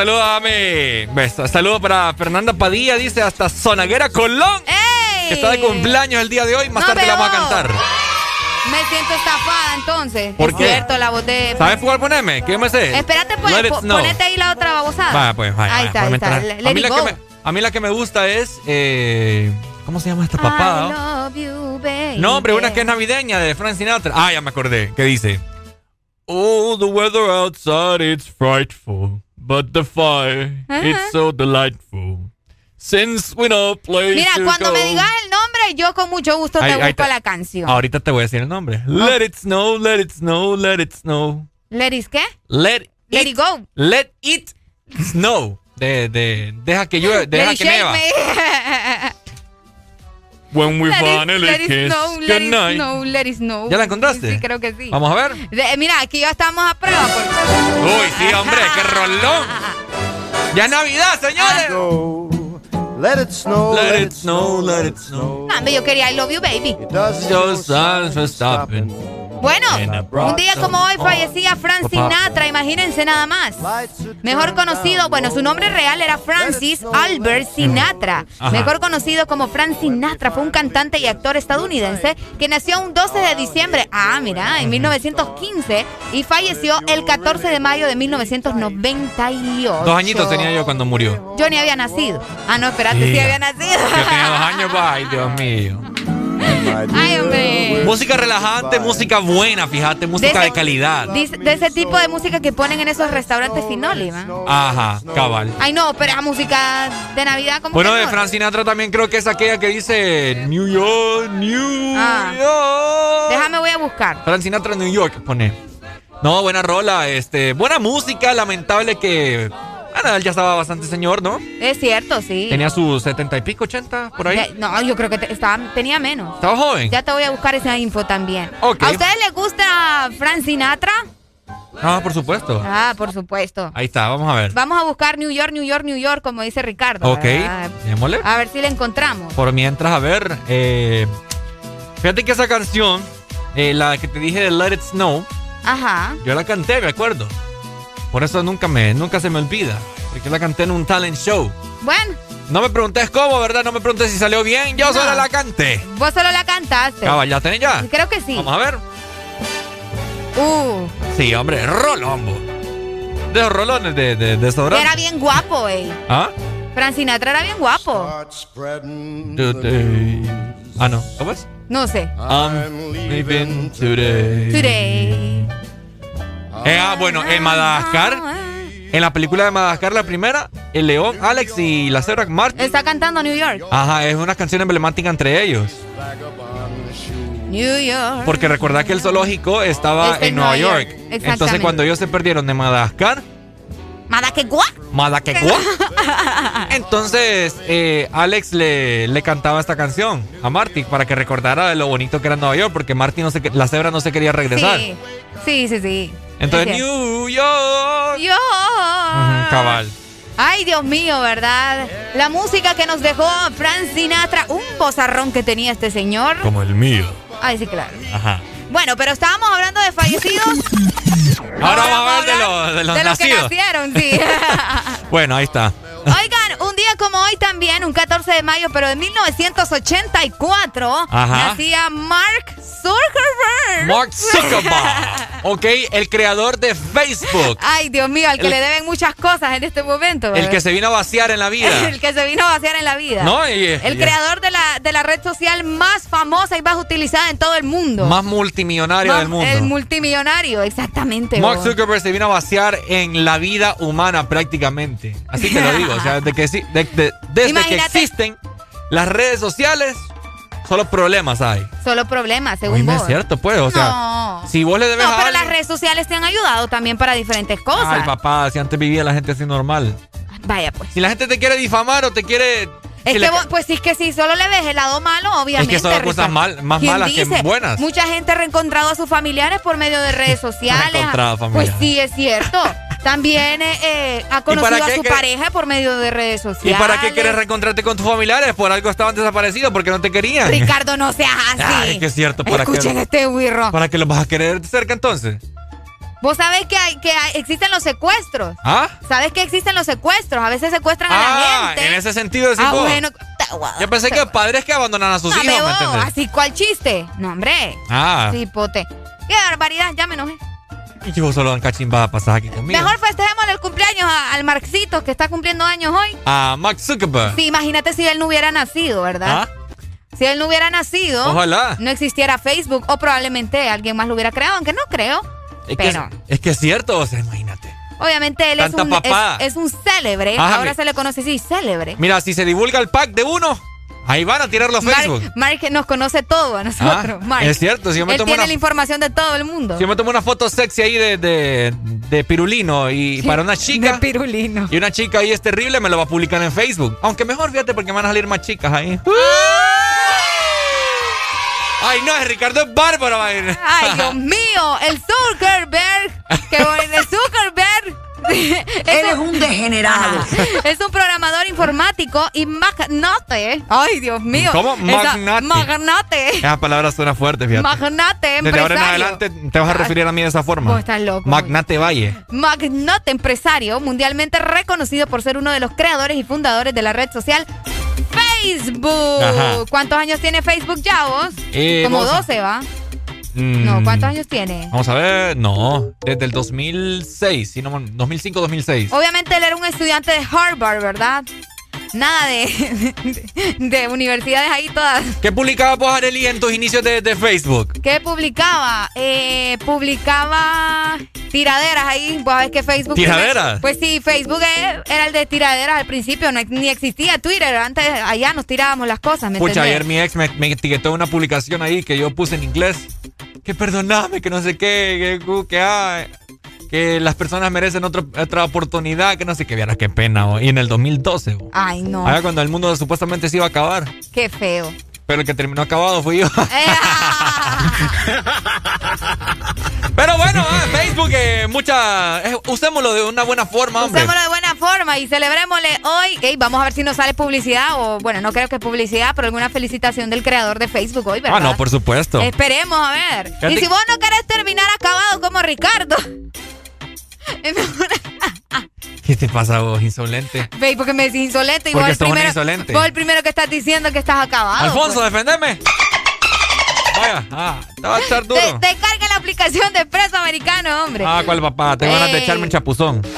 mi. beso. Saludo para Fernanda Padilla, dice hasta Sonaguera Colón. Que está de cumpleaños el día de hoy. Más No tarde la vamos a cantar. Me siento estafada entonces. ¿Por es qué? cierto, la voz de... ¿Sabes cuál ponerme? ¿Qué me sé? Espérate, pues, Let it po- ponete ahí la otra babosada. Pues, vaya. Ahí vaya, está, ahí por está. a, mí la que me, a mí la que me gusta es. eh, ¿Cómo se llama esta papada? I love you, baby. No, hombre, una que es navideña de Frank Sinatra. Ah, ya me acordé. ¿Qué dice? Oh, the weather outside it's frightful, but the fire Ajá. it's so delightful. Since we no place Mira, to cuando go. me digas yo con mucho gusto te Ahí- ahí busco te- la canción. Ahorita te voy a decir el nombre. Let it snow, let it snow, let it snow. Let it, ¿qué? Let, Let it go. let it snow. De, de, deja que llueve, deja Let it que neva. me. [laughs] When we Let it- finally let it kiss snow, let it snow, let it snow. ¿Ya la encontraste? Sí, creo que sí. Vamos a ver. De- mira, aquí ya estamos a prueba. Uy, sí, hombre, qué rolón. [laughs] Ya es Navidad, señores. Let it snow, Let it snow, let it snow. No, hombre, yo quería I love you, baby. It does, Just dance for stopping. Bueno, un día como hoy fallecía Frank. Sinatra, imagínense nada más. Mejor conocido, bueno, su nombre real era Francis Albert Sinatra. Mejor conocido como Frank Sinatra, fue un cantante y actor estadounidense que nació un 12 de diciembre, ah, mira, en 1915 y falleció el 14 de mayo de 1998. Dos añitos tenía yo cuando murió. Yo ni había nacido. Ah, no, espérate, sí Sí. había nacido. Yo tenía dos años, [laughs] ay, Dios mío. Ay, hombre. Música relajante, música buena, fíjate, música de, ese- calidad. De ese tipo de música que ponen en esos restaurantes finoli, ¿va? Ajá, cabal. Ay, no, pero esa música de Navidad, como Bueno, que de no? Frank Sinatra también creo que es aquella que dice New York, New Ah. York. Déjame, voy a buscar. Frank Sinatra New York, pone. No, buena rola, este, buena música, lamentable que. Él ya estaba bastante señor, ¿no? Es cierto, sí. Tenía sus setenta y pico, ochenta, por ahí. Ya- no, yo creo que te- estaba, tenía menos. Estaba joven. Ya te voy a buscar esa info también. ¿A ustedes les gusta Frank Sinatra? Ah, por supuesto. Ah, por supuesto. Ahí está, vamos a ver. Vamos a buscar New York, New York, New York, como dice Ricardo. Ok, démosle. A ver si la encontramos. Por mientras, a ver, eh, fíjate que esa canción, eh, la que te dije de Let It Snow, Ajá. yo la canté, me acuerdo. Por eso nunca, me, nunca se me olvida. Porque la canté en un talent show. Bueno, No me preguntes cómo, ¿verdad? No me preguntes si salió bien. Yo No. solo la canté. vos solo la cantaste. Cabal, ¿ya tenés ya? Creo que sí. Vamos a ver. Uh, Sí, hombre, rolombo. De los rolones de, de, de era bien guapo, ey. ¿Ah? Frank Sinatra era bien guapo. Today. Ah, no. ¿Cómo es? No sé. I'm leaving today. Today. Eh, ah, bueno, en Madagascar, en la película de Madagascar, la primera, el león, Alex y la cebra Martin. Está cantando New York. Ajá, es una canción emblemática entre ellos. New York. Porque recordad que el zoológico estaba en Nueva York. Exactamente. Entonces, cuando ellos se perdieron de Madagascar, Madaquegua. Madaquegua, [laughs] entonces eh, Alex le, le cantaba esta canción a Marty para que recordara de lo bonito que era Nueva York, porque Marty no se, la cebra no se quería regresar. Sí, sí, sí. sí. Entonces. New York. York. Cabal. Ay, Dios mío, ¿verdad? La música que nos dejó Frank Sinatra, un bozarrón que tenía este señor. Como el mío. Ay, sí, claro. Ajá. Bueno, pero estábamos hablando de fallecidos. Ahora vamos a hablar de los, de los de los que nacieron, sí. [laughs] Bueno, ahí está. Oigan, día como hoy también, un 14 de mayo, pero de 1984, Ajá. nacía Mark Zuckerberg. Mark Zuckerberg. [laughs] ok, el creador de Facebook. Ay, Dios mío, al que El- le deben muchas cosas en este momento. El que se vino a vaciar en la vida. [laughs] El que se vino a vaciar en la vida. No, y- el y- creador de la, de la red social más famosa y más utilizada en todo el mundo. Más multimillonario Más- del mundo. El multimillonario, exactamente. Mark vos. Zuckerberg se vino a vaciar en la vida humana prácticamente. Así te lo digo. O sea, desde que, sí- de- de- desde que Imagínate. existen las redes sociales, solo problemas hay. Solo problemas, según Oíme, vos. es cierto, pues. O sea, No. si vos le debes No, a pero alguien... las redes sociales te han ayudado también para diferentes cosas. Ay, papá, si antes vivía la gente así normal. Vaya, pues. Si la gente te quiere difamar o te quiere... Es que le- vos- pues sí, es que si solo le ves el lado malo, obviamente. Es que son cosas mal- más ¿Quién malas que dice? buenas. Mucha gente ha reencontrado a sus familiares por medio de redes [laughs] sociales. Reencontrado Pues familiares. sí, es cierto. También eh, eh, ha conocido a su que- pareja por medio de redes ¿Y sociales. para qué quieres reencontrarte con tus familiares? Por algo estaban desaparecidos, porque no te querían. Ricardo, no seas así. Ay, es que es cierto. ¿Para Escuchen qué, este wirro. ¿Para qué los vas a querer de cerca entonces? Vos sabés que, hay, que hay- existen los secuestros. ¿Ah? ¿Sabes que existen los secuestros? A veces secuestran a la Ah, gente. en ese sentido decís Ah, bueno. Yo pensé que padres que abandonan a sus No, hijos, me así, ¿cuál chiste? No, hombre. Ah. Sí, pote. Qué barbaridad, ya me enojé. Y solo dan cachimba pasar aquí conmigo. Mejor festejemos el cumpleaños a- al Marxito, que está cumpliendo años hoy. A Mark Zuckerberg. Sí, imagínate si él no hubiera nacido, ¿verdad? ¿Ah? Si él no hubiera nacido, Ojalá. no existiera Facebook o probablemente alguien más lo hubiera creado, aunque no creo. Es que, Pero, es que es cierto, o sea, imagínate. obviamente él es un, es, es un célebre. Ajá, Ahora mi- se le conoce así, célebre. Mira, si se divulga el pack de uno, ahí van a tirarlo a Facebook. Mark, nos conoce todo a nosotros. Ah, Mark. es cierto, si yo me Él tomo tiene una- la información de todo el mundo. Si yo me tomo una foto sexy ahí de, de, de pirulino y para una chica. De pirulino. Y una chica ahí es terrible, me lo va a publicar en Facebook. Aunque mejor fíjate porque van a salir más chicas ahí. Ay, no, es Ricardo es bárbaro. Ay, Dios mío, el Zuckerberg. [laughs] Que el Zuckerberg. [laughs] Él es un degenerado. Es un programador informático y magnate. Ay, Dios mío. ¿Cómo? Esa- Magnate. Esa palabra suena fuerte, fíjate. Magnate, Desde ahora en empresario. adelante te vas a referir a mí de esa forma. Vos estás loco. Magnate Valle. Magnate empresario, mundialmente reconocido por ser uno de los creadores y fundadores de la red social Facebook. Ajá. ¿Cuántos años tiene Facebook ya vos? Eh, Como vamos a- 12, ¿va? Mm, No, ¿cuántos años tiene? Vamos a ver, no, desde el 2006, si no, 2005-2006. Obviamente él era un estudiante de Harvard, ¿verdad? Nada de, de, de universidades ahí todas. ¿Qué publicaba Arely, en tus inicios de, de Facebook? ¿Qué publicaba? Eh, publicaba tiraderas ahí. Vos sabés que Facebook. ¿Tiraderas? Pues sí, Facebook era el de tiraderas al principio. No, ni existía Twitter. Antes allá nos tirábamos las cosas, ¿me Pucha, entendés? ayer mi ex me, me etiquetó una publicación ahí que yo puse en inglés. Que perdoname, que no sé qué, que, que, ah, que las personas merecen otra otra oportunidad, que no sé qué, vieras qué pena. oh. Y en el 2012, oh. Ay, no. Allá cuando el mundo supuestamente se iba a acabar. Qué feo. Pero el que terminó acabado fui yo. [laughs] Pero bueno, ah, Facebook, eh, mucha. Eh, usémoslo de una buena forma, hombre. Usémoslo de buena forma y celebrémosle hoy. vamos a ver si nos sale publicidad o, bueno, no creo que publicidad, pero alguna felicitación del creador de Facebook hoy, ¿verdad? Ah, no, por supuesto. Esperemos, a ver. Y si vos no querés terminar acabado como Ricardo. [laughs] ¿Qué te pasa vos, insolente? Ve, porque me decís insolente y vos el, primero, vos el primero que estás diciendo que estás acabado. Alfonso, pues. defendeme. Vaya, ah, te va a echar duro. descarga la aplicación de Preso Americano, hombre. Ah, ¿cuál papá? Tengo ganas de echarme un chapuzón. No.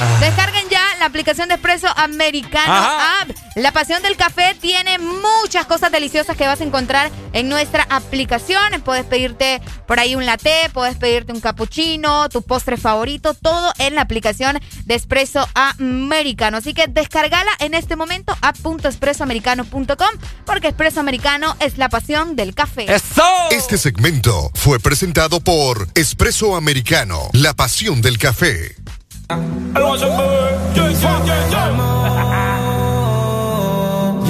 Ah. Descarguen la aplicación de Espresso Americano App. La pasión del café tiene muchas cosas deliciosas que vas a encontrar en nuestra aplicación. Puedes pedirte por ahí un latte, puedes pedirte un cappuccino, tu postre favorito, todo en la aplicación de Espresso Americano. Así que descargala en este momento app.espressoamericano.com porque Espresso Americano es la pasión del café. Este segmento fue presentado por Espresso Americano, la pasión del café. Yo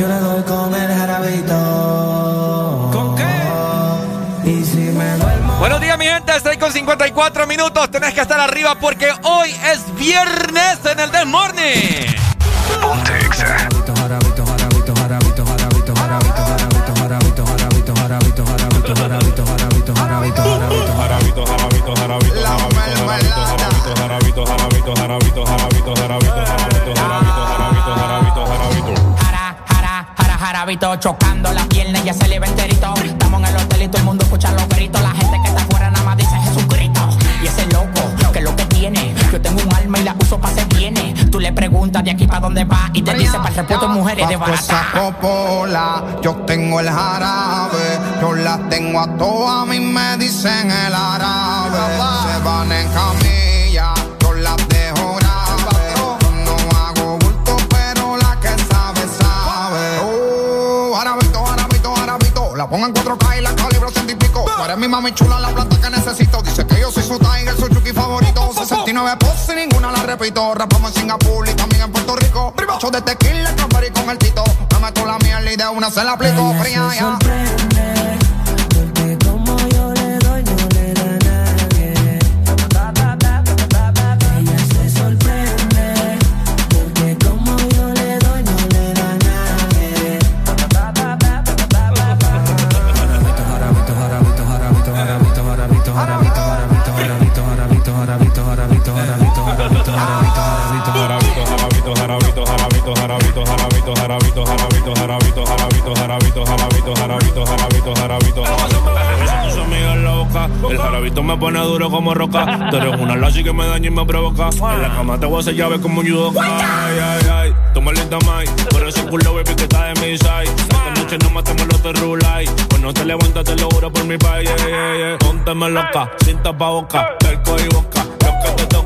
le doy con el jarabito. ¿Con qué? Y si me duermo. Buenos días, mi gente. Estoy con 54 minutos. Tenés que estar arriba porque hoy es viernes en el Del Morning. jarabito, chocando las piernas, ya se le ve enterito. Estamos en el hotel y todo el mundo escucha los gritos. La gente que está afuera nada más dice Jesucristo. Y ese loco, que es lo que tiene. Yo tengo un alma y la uso para ser viene. Tú le preguntas de aquí para dónde va y te dice para el repuesto mujeres de barata. Popola, yo tengo el jarabe, yo las tengo a todas, a mí me dicen el árabe. Se van en camilla, La pongo en 4K y la calibro científico. Tú eres mi mami chula, la planta que necesito. Dice que yo soy su tiger, su chuki favorito. 69 poses y ninguna la repito. Rapamos en Singapur y también en Puerto Rico. Ocho de tequila, y con el tito. Me meto la mierda y de una se la aplico. Fría ya. El jarabito me pone duro como roca. Tú eres una lazy que me daña y me provoca. En la cama te voy a hacer llave como un judoka. Ay, ay, ay. Toma lenta, mai. Por ese culo, baby, que está de mi side. Esta noche no matemos los de rulay. Cuando te levantas, te lo juro por mi país. Yeah, yeah, yeah. Pónteme loca, cinta pa' boca, perco y boca.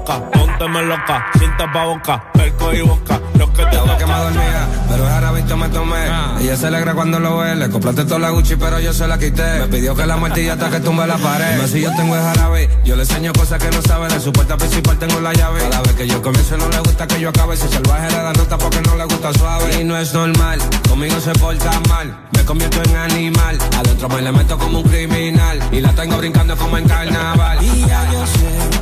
Lo que te toca, pónteme loca, cinta pa' boca, perco y boca. Lo que te toca. que me dormía, pero el jarabito me tomé. Ella se alegra cuando lo ve. Le compraste toda la Gucci, pero yo se la quité. Me pidió que la martilla hasta que tumbe la pared. si yo tengo el jarabe, yo le enseño cosas que no sabe. De su puerta principal tengo la llave. Cada vez que yo comienzo no le gusta que yo acabe. Si salvaje le da nota porque no le gusta suave. Y no es normal, conmigo se porta mal. Me convierto en animal. Adentro me le meto como un criminal. Y la tengo brincando como en carnaval. Y ya yo sé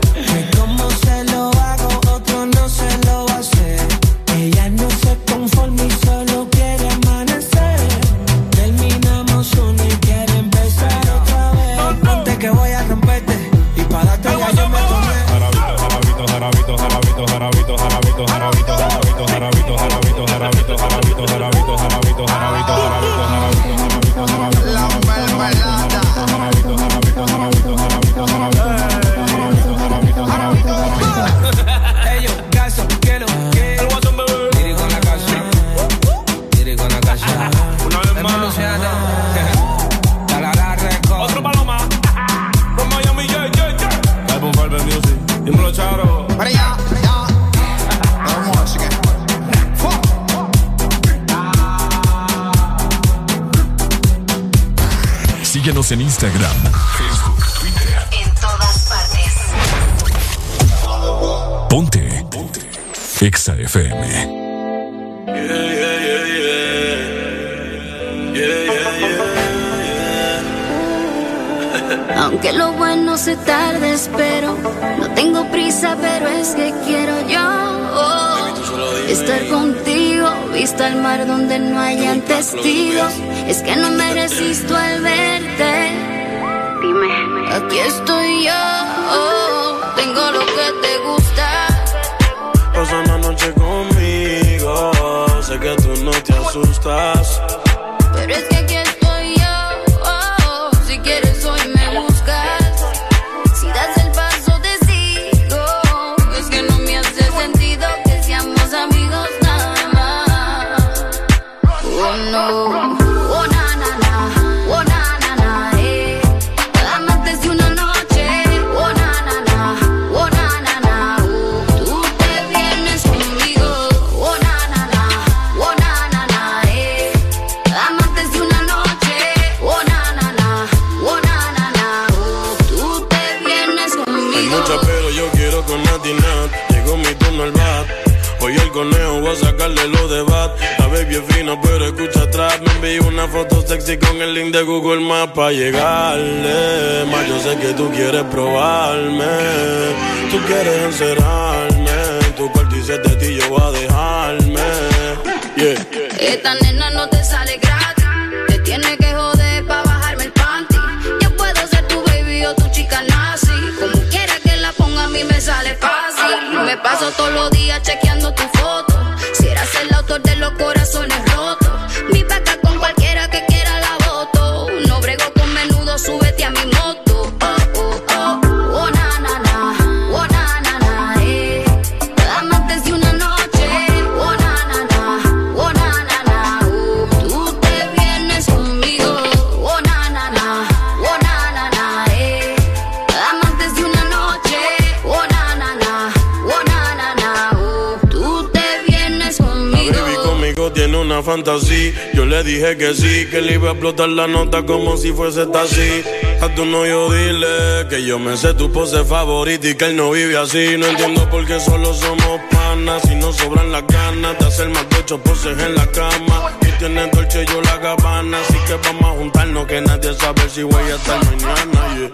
jarabito, jarabito, jarabito, jarabito, jarabito, jarabito, jarabito, jarabito, Síguenos en Instagram, Facebook, Twitter. En todas partes. Ponte. Ponte. Exa FM. [laughs] Aunque lo bueno se tarde, espero. No tengo prisa, pero es que quiero yo estar contigo. Vista al mar donde no hayan testigos. Es que no me resisto al verte. Dime, aquí estoy yo. tengo lo que te gusta. Pasa una noche conmigo. Sé que tú no te asustas. Pero es que aquí a sacarle los de. La baby es fina, pero escucha atrás. Me envió una foto sexy con el link de Google Maps para llegarle. Más yo sé que tú quieres probarme. Tú quieres encerrarme. Tu cuarto y de ti yo voy a dejarme. Yeah. Esta nena no te sale gratis. Te tiene que joder pa' bajarme el panty. Yo puedo ser tu baby o tu chica nazi. Como quiera que la ponga, a mí me sale fácil. Me paso todos los días chequeando tu foto. De los corazones rotos. Yo le dije que sí, que le iba a explotar la nota como si fuese así. A tu novio dile que yo me sé tu pose favorita y que él no vive así. No entiendo por qué solo somos panas. Si nos sobran las ganas de hacer más de ocho poses en la cama. Y tienes dolce yo la gabana. Así que vamos a juntarnos que nadie sabe si voy a estar mañana.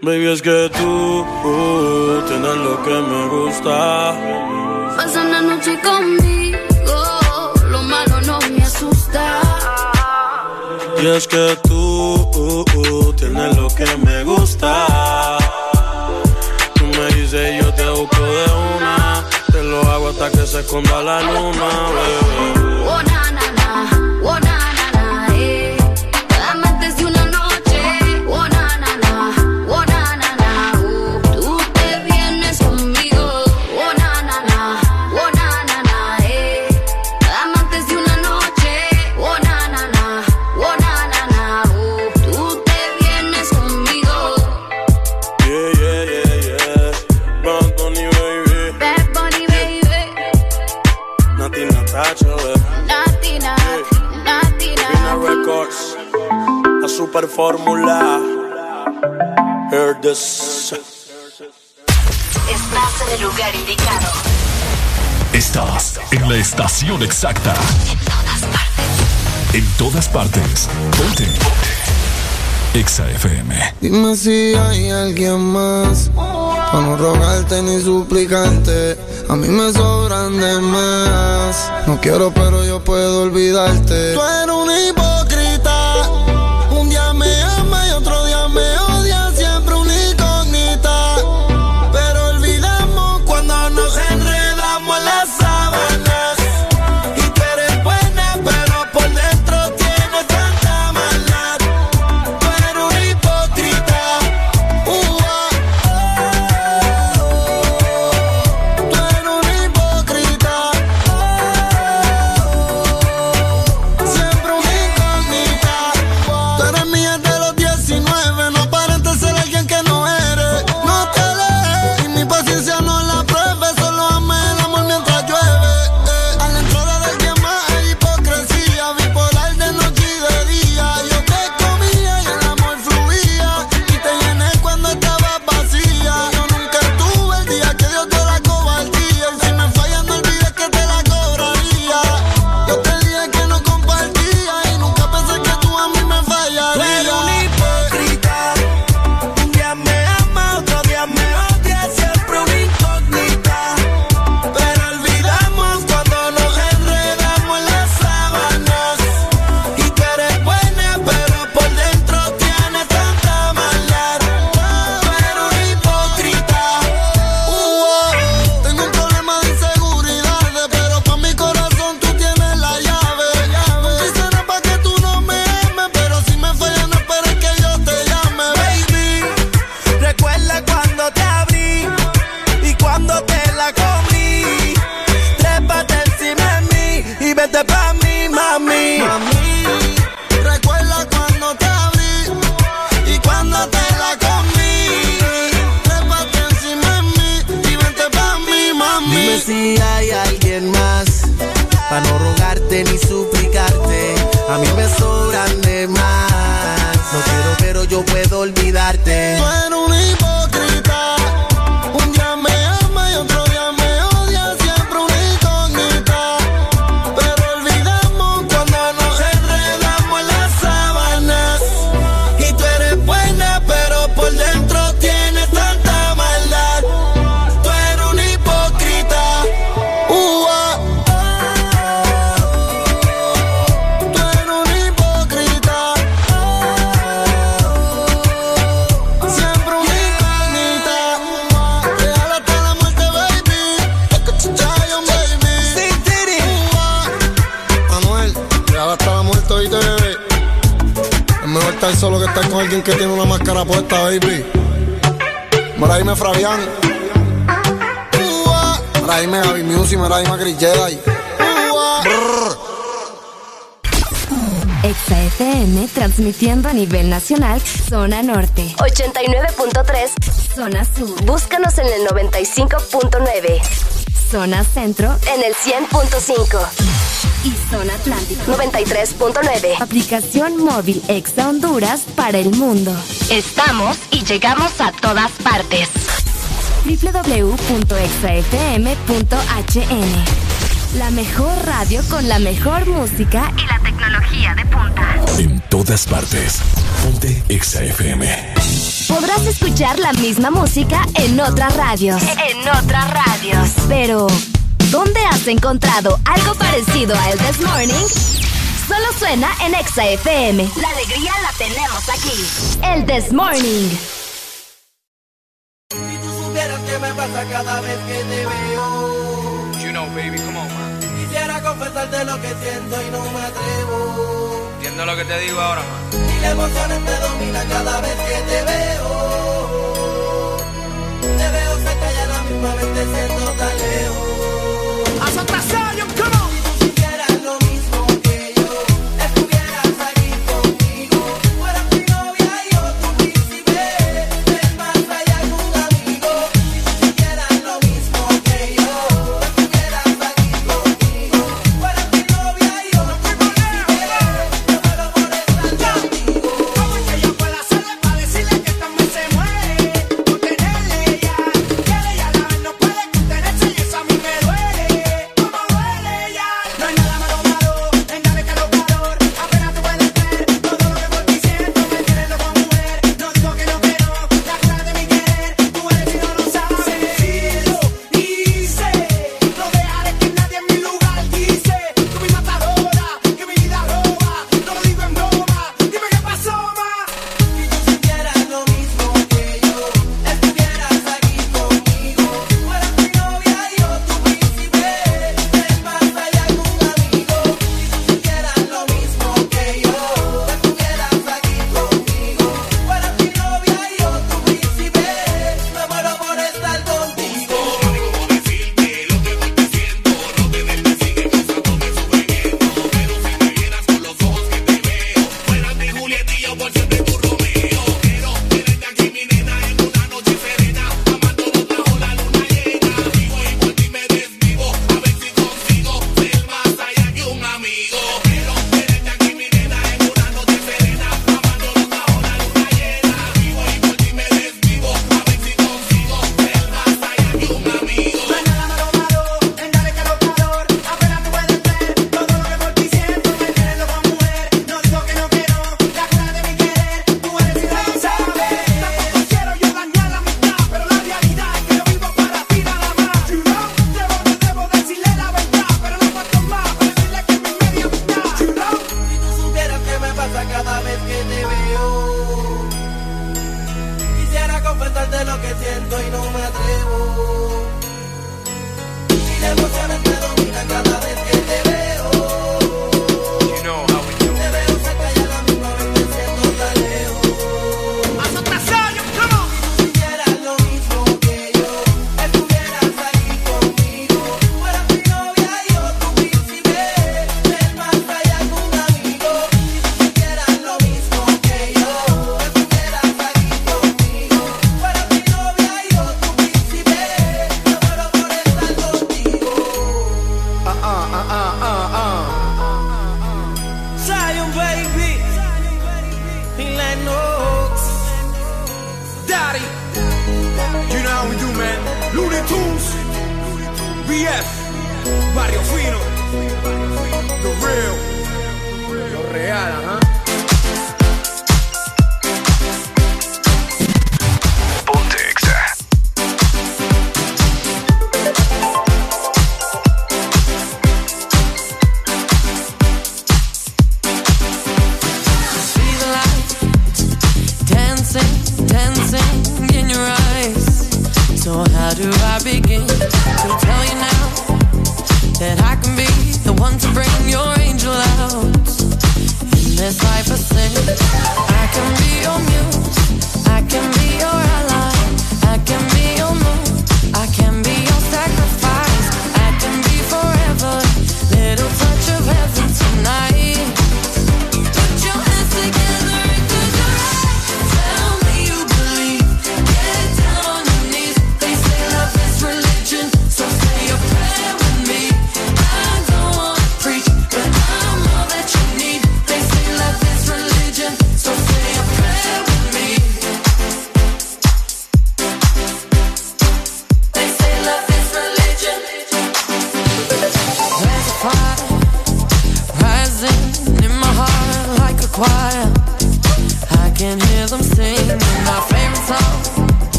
Baby, es que tú uh, tienes lo que me gusta. Pasa una noche conmigo, Es que tú uh, uh, tienes lo que me gusta. Tú me dices yo te busco de una. Te lo hago hasta que se esconda la luna, bebé. Oh na na na, fórmula. Heard this. Estás en el lugar indicado. Estás en la estación exacta. En todas partes. Ponte. Exa FM. Dime si hay alguien más. Para no rogarte ni suplicarte. A mí me sobran de más. No quiero, pero yo puedo olvidarte. Tú eres un que tiene una máscara puesta, baby. Mira, dime Fabián. Mira, dime Javi Music, mira, dime Chris Jedi. Exa FM transmitiendo a nivel nacional, zona norte. 89.3, zona sur. Búscanos en el 95.9. Zona centro en el 100.5 y Zona Atlántico 93.9. Aplicación móvil Exa Honduras para el mundo. Estamos y llegamos a todas partes. www.exafm.hn La mejor radio con la mejor música y la tecnología de punta. En todas partes. Ponte XAFM. Podrás escuchar la misma música en otras radios. En otras radios. Pero ¿Dónde has encontrado algo parecido a El This Morning? Solo suena en Exa FM. La alegría la tenemos aquí. El This Morning. Si tú supieras qué me pasa cada vez que te veo. You know, baby, come on, man. Quisiera confesarte lo que siento y no me atrevo. Entiendo lo que te digo ahora, man. Y la emoción me domina cada vez que te veo. Te veo cerca y a la misma vez te siento tan lejos. Sayon, come on!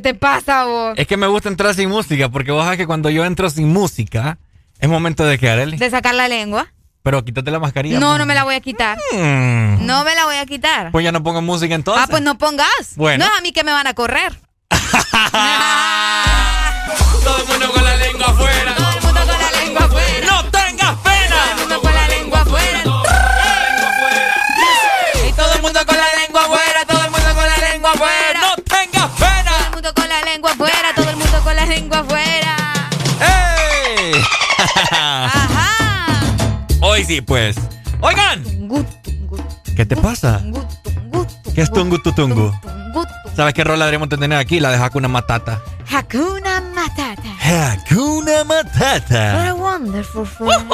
Te pasa vos? Es que me gusta entrar sin música, porque vos sabés que cuando yo entro sin música, es momento de que, Arely. ¿eh? De sacar la lengua. Pero quítate la mascarilla. No, pues. no me la voy a quitar. Mm. No me la voy a quitar. Pues ya no pongo música entonces. Ah, pues no pongas. Bueno. No a mí que me van a correr. [laughs] sí, pues. Oigan. ¿Qué te pasa? ¿Qué es tungutungu? ¿Sabes qué rola deberíamos tener aquí? La de Hakuna Matata. Hakuna Matata. Hakuna Matata. What a wonderful friend.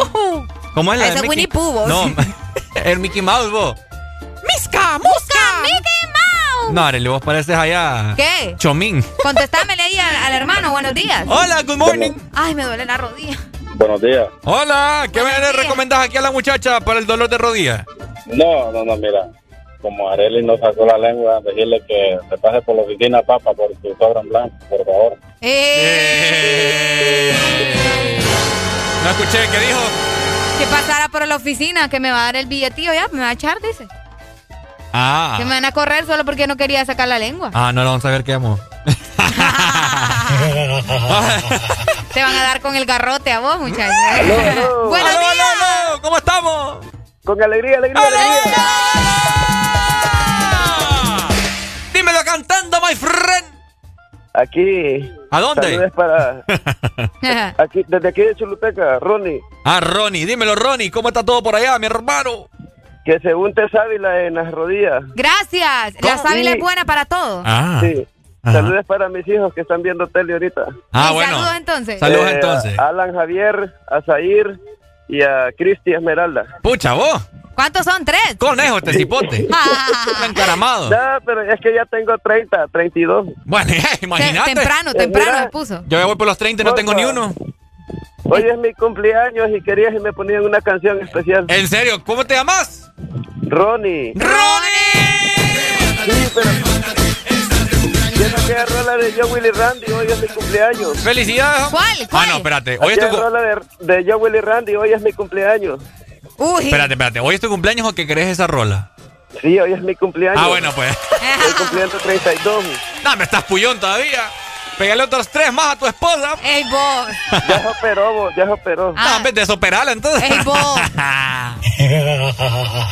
¿Cómo es la ah, de Winnie Pooh. No, [laughs] el Mickey Mouse, vos. ¡Misca! ¡Musca! ¡Mickey Mouse! No, Arely, vos pareces allá... ¿Qué? Chomín. Contestámele ahí al hermano. Buenos días. Hola, good morning. Ay, me duele la rodilla. Buenos días. Hola, ¿qué me días. recomendás aquí a la muchacha para el dolor de rodillas? No, no, no, mira. Como Areli no sacó la lengua, decirle que se pase por la oficina, papa, por su sobran blanco, por favor. Eh. eh. No escuché, ¿qué dijo? Que pasara por la oficina, que me va a dar el billetillo ya, me va a echar, dice. Ah. Que me van a correr solo porque no quería sacar la lengua. Ah, no, lo vamos a ver qué amo. [laughs] [laughs] [laughs] Te van a dar con el garrote a vos, muchachos. Aló, aló. [laughs] Buenos Aló, días. aló, aló, ¿Cómo estamos? Con alegría, alegría, alegría. Dímelo cantando, my friend. Aquí. ¿A dónde? Saludos para. [laughs] Aquí, desde aquí de Choluteca, Ronnie. Ah, Ronnie, dímelo, Ronnie, ¿cómo está todo por allá, mi hermano? Que se unte sábila en las rodillas. Gracias. La sábila Sí. es buena para todo. Ah. Sí. Ajá. Saludos para mis hijos que están viendo tele ahorita. Ah, bueno. Saludos entonces. Saludos Eh, entonces. a Alan Javier, a Zair y a Cristi Esmeralda. Pucha, vos. ¿Cuántos son? ¿Tres? Conejo, este cipote. Está [laughs] encaramado. No, pero es que ya tengo 30, 32. Bueno, [laughs] imagínate. Temprano, Eh, temprano mira. me puso. Yo ya voy por los 30 y no tengo ni uno. Hoy es mi cumpleaños y quería que me ponían una canción especial. ¿En serio? ¿Cómo te llamas? Ronnie. ¡Ronnie! Sí, pero... Quiero que rola de Joe Willy Randy, hoy es mi cumpleaños. ¡Felicidades! ¿Cuál? Ah, ¿Cuál? no, espérate. Hoy es tu, rola de, de Joe Willy Randy, hoy es mi cumpleaños. Uy. espérate, espérate. ¿Hoy es tu cumpleaños o que querés esa rola? Sí, hoy es mi cumpleaños. Ah, bueno, pues. [laughs] Estoy cumpliendo 32. No, me estás pullón todavía. Pégale otros tres más a tu esposa. Ey, vos. Ya se operó, vos, ya se operó. No, en vez de desoperarla, entonces. Ey, vos. [laughs]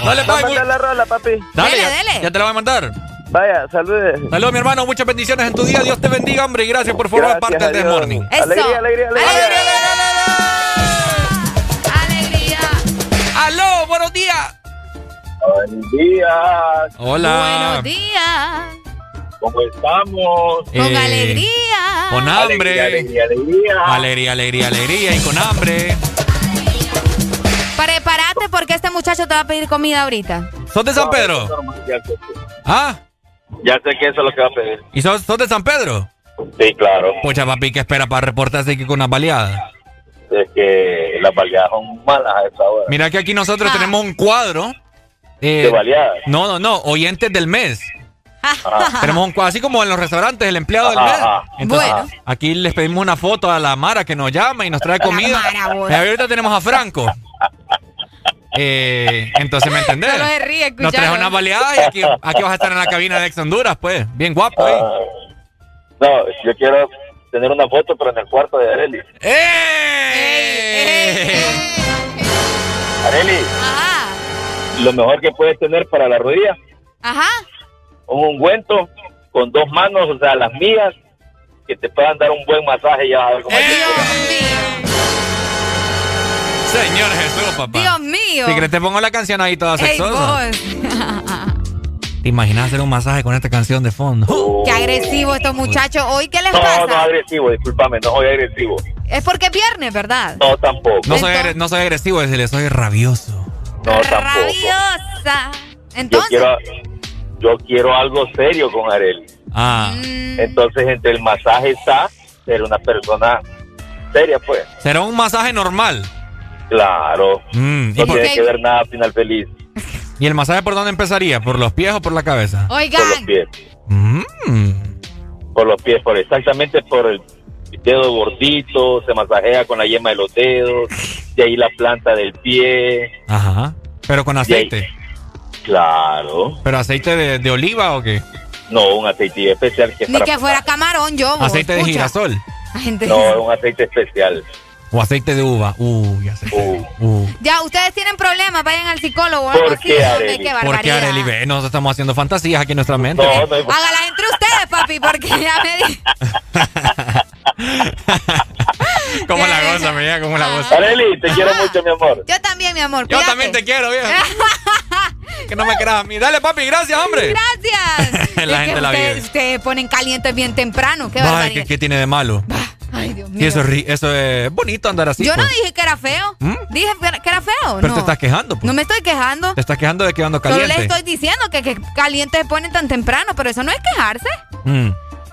Dale, papi. mandar la rola, papi. Dale, Dele, ya, dele. ya te la voy a mandar. Vaya, saludes. Saludos, mi hermano. Muchas bendiciones en tu día. Dios te bendiga, hombre. Y gracias por formar Gracias parte del. Morning. Eso. Alegría, alegría, alegría. Alegría. ¡Aló! ¡Buenos días! Buenos días. Hola. Buenos días. ¿Cómo estamos? Con Eh, alegría. Con hambre. Alegría, alegría. Alegría, alegría, alegría. Y con hambre. Prepárate porque este muchacho te va a pedir comida ahorita. ¿Sos de San Pedro? ¿Ah? Ya sé que eso es lo que va a pedir. ¿Y sos, sos de San Pedro? Sí, claro. Pucha, papi, ¿qué espera para reportarse aquí con una baleada? Es que las baleadas son malas a esa hora. Mira que aquí nosotros Ah. tenemos un cuadro. eh, ¿De baleadas? No, no, no. Oyentes del mes. Ajá. Tenemos un cuadro, así como en los restaurantes, el empleado del mes. ajá. Entonces, Bueno. aquí les pedimos una foto a la Mara que nos llama y nos trae comida. Mara. Y ahorita tenemos a Franco. [laughs] Eh, entonces, ¿me entendés? Solo se ríe Nos traes una baleada y aquí, aquí vas a estar en la cabina de Ex Honduras, pues. Bien guapo, ¿eh? Ah, no, yo quiero tener una foto, pero en el cuarto de Areli. ¡Eh! Areli, Ajá. lo mejor que puedes tener para la rodilla, Ajá. un ungüento con dos manos, o sea, las mías, que te puedan dar un buen masaje y ya vas a ver cómo ¡Eh! Te- Dios mío. Señor Jesús, papá. Dios mío. Si querés te pongo la canción ahí toda sexosa. vos. ¿Te imaginas hacer un masaje con esta canción de fondo? Oh. Qué agresivo estos muchachos. ¿Hoy qué les No, no pasa? agresivo, discúlpame, no soy agresivo. Es porque es viernes, ¿verdad? No, tampoco. No soy, Entonces- agre- no soy agresivo, decirle, soy rabioso. No, tampoco. Rabiosa. Yo Entonces, quiero, yo quiero algo serio con Areli. Ah, mm, Entonces, entre el masaje está ser una persona seria, pues. será un masaje normal. Claro. Mm, ¿y, No tiene que ver nada final feliz y el masaje por dónde empezaría? ¿Por los pies o por la cabeza? por los oigan, pies. Mm. Por los pies, por exactamente por el dedo gordito, se masajea con la yema de los dedos, de ahí la planta del pie. Ajá. Pero con aceite. Claro. ¿Pero aceite de, de oliva o qué? No, un aceite especial que ni para que fuera camarón yo. Aceite de girasol. Gente- No, es un aceite especial. O aceite de uva. Uh, ya sé. Uh, Uh. Ya, ustedes tienen problemas, vayan al psicólogo o algo ¿Por así. qué, ¿Por qué. Arely? Ve, Nosotros estamos haciendo fantasías aquí en nuestra mente. no, no hay- Hágala entre ustedes, papi, porque ya me di... [laughs] ¿Cómo la goza, mira? ¿Cómo la goza? Areli, te quiero mucho, mi amor. Yo también, mi amor. Yo cuídate. también te quiero, viejo. [laughs] que no me creas a mí. Dale, papi, gracias, hombre. Gracias. [laughs] La Es gente que la vive. ustedes ponen calientes bien temprano. Qué Ay, barbaridad. ¿qué, qué tiene de malo? Ay, Dios mío. Sí, eso es, eso es bonito andar así. Yo no pues. dije que era feo. ¿Mm? Dije que era feo. Pero no. te estás quejando, pues. No me estoy quejando. Te estás quejando de que ando Solo caliente. les estoy diciendo que, que calientes se ponen tan temprano, pero eso no es quejarse. Mm.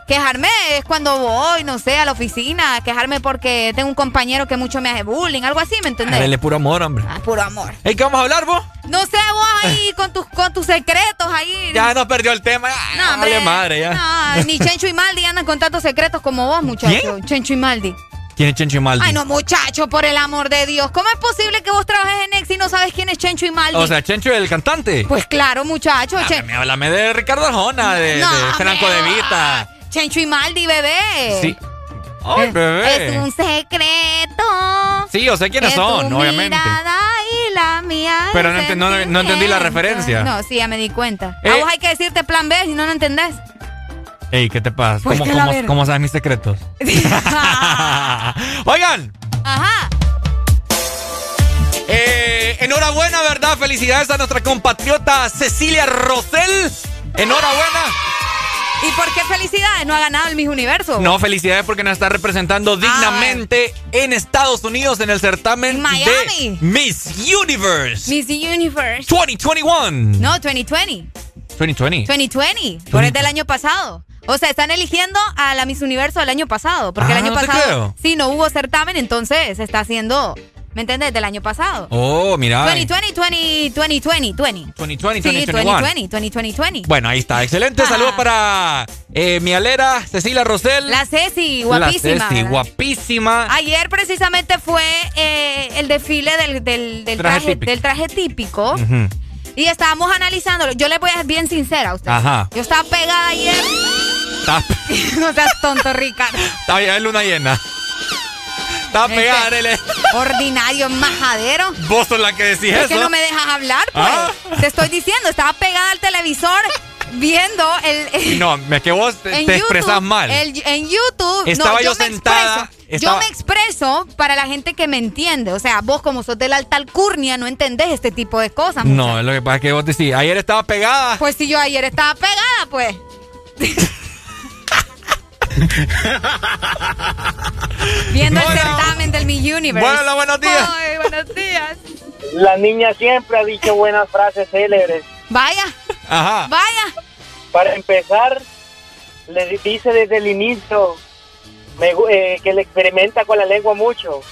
Quejarme es cuando voy, no sé, a la oficina, quejarme porque tengo un compañero que mucho me hace bullying, algo así, ¿me entendés? Dale puro amor, hombre. Ah, puro amor. ¿Hey, qué vamos a hablar, vos? No sé, vos ahí [laughs] con tus, con tus secretos ahí. Ya nos perdió el tema. No, hombre. Vale madre, ya. No, ni [laughs] Chencho y Maldi andan con tantos secretos como vos, muchacho. ¿Quién? Chencho y Maldi. ¿Quién es Chencho y Maldi? Ay, no, muchacho, por el amor de Dios. ¿Cómo es posible que vos trabajes en Ex y no sabes quién es Chencho y Maldi? O sea, Chencho es el cantante. Pues claro, muchacho. Ah, Chen- me háblame de Ricardo Arjona, de, No, de Franco de Vita. Chencho y Maldi, bebé. Sí. Ay, Es- bebé. Es un secreto. Sí, yo sé quiénes son, tu obviamente. mirada y la mía. Pero no ent- no- no entendí la referencia. No, sí, ya me di cuenta. Eh. A vos hay que decirte plan B si no lo entendés. Ey, ¿qué te pasa? Pues ¿Cómo, que la cómo- verga. cómo sabes mis secretos? [laughs] [laughs] Oigan, Ajá. eh, enhorabuena, ¿verdad? Felicidades a nuestra compatriota Cecilia Rosell. Enhorabuena. ¿Y por qué felicidades? No ha ganado el Miss Universo. No, felicidades porque nos está representando dignamente en Estados Unidos en el certamen En Miami. de Miss Universe Miss Universe. 2021. No, 2020. 2020. 2020. Por el del año pasado. O sea, están eligiendo a la Miss Universo del año pasado. Porque Ah, el año no pasado. Sí, no hubo certamen, entonces se está haciendo. ¿Me entiendes? Del año pasado. Oh, mira. 2020, 2020, 2020, 20. 2020, Sí, 2021. 2020, 2020. Bueno, ahí está. Excelente. Ah. Saludos para eh, mi alera Cecilia Rosell. La Ceci, guapísima. La Ceci, ¿verdad? guapísima. Ayer precisamente fue eh, el desfile del, del- del Traje traje, típico. del traje típico. Y estábamos analizándolo. Yo le voy a ser bien sincera a usted. Ajá. Yo estaba pegada ayer. No seas tonto, Ricardo. está bien, es luna llena. Está Este, pegada, Arele. Ordinario, majadero. Vos sos la que decís Es eso. que no me dejas hablar, pues. Ah. Te estoy diciendo, estaba pegada al televisor viendo el. No, es que vos te, expresas mal. el- en YouTube. Estaba no, yo sentada, estaba- Yo me expreso para la gente que me entiende. O sea, vos, como sos de la alta alcurnia, no entendés este tipo de cosas. muchacho. No, lo que pasa es que vos decís, ayer estaba pegada. Pues si yo ayer estaba pegada, pues. [laughs] [laughs] Viendo el certamen del Mi Universe. Bueno, buenos días. Ay, buenos días. La niña siempre ha dicho buenas frases célebres. Vaya, Ajá. vaya. Para empezar, le di- dice desde el inicio me eh, que le experimenta con la lengua mucho. [laughs]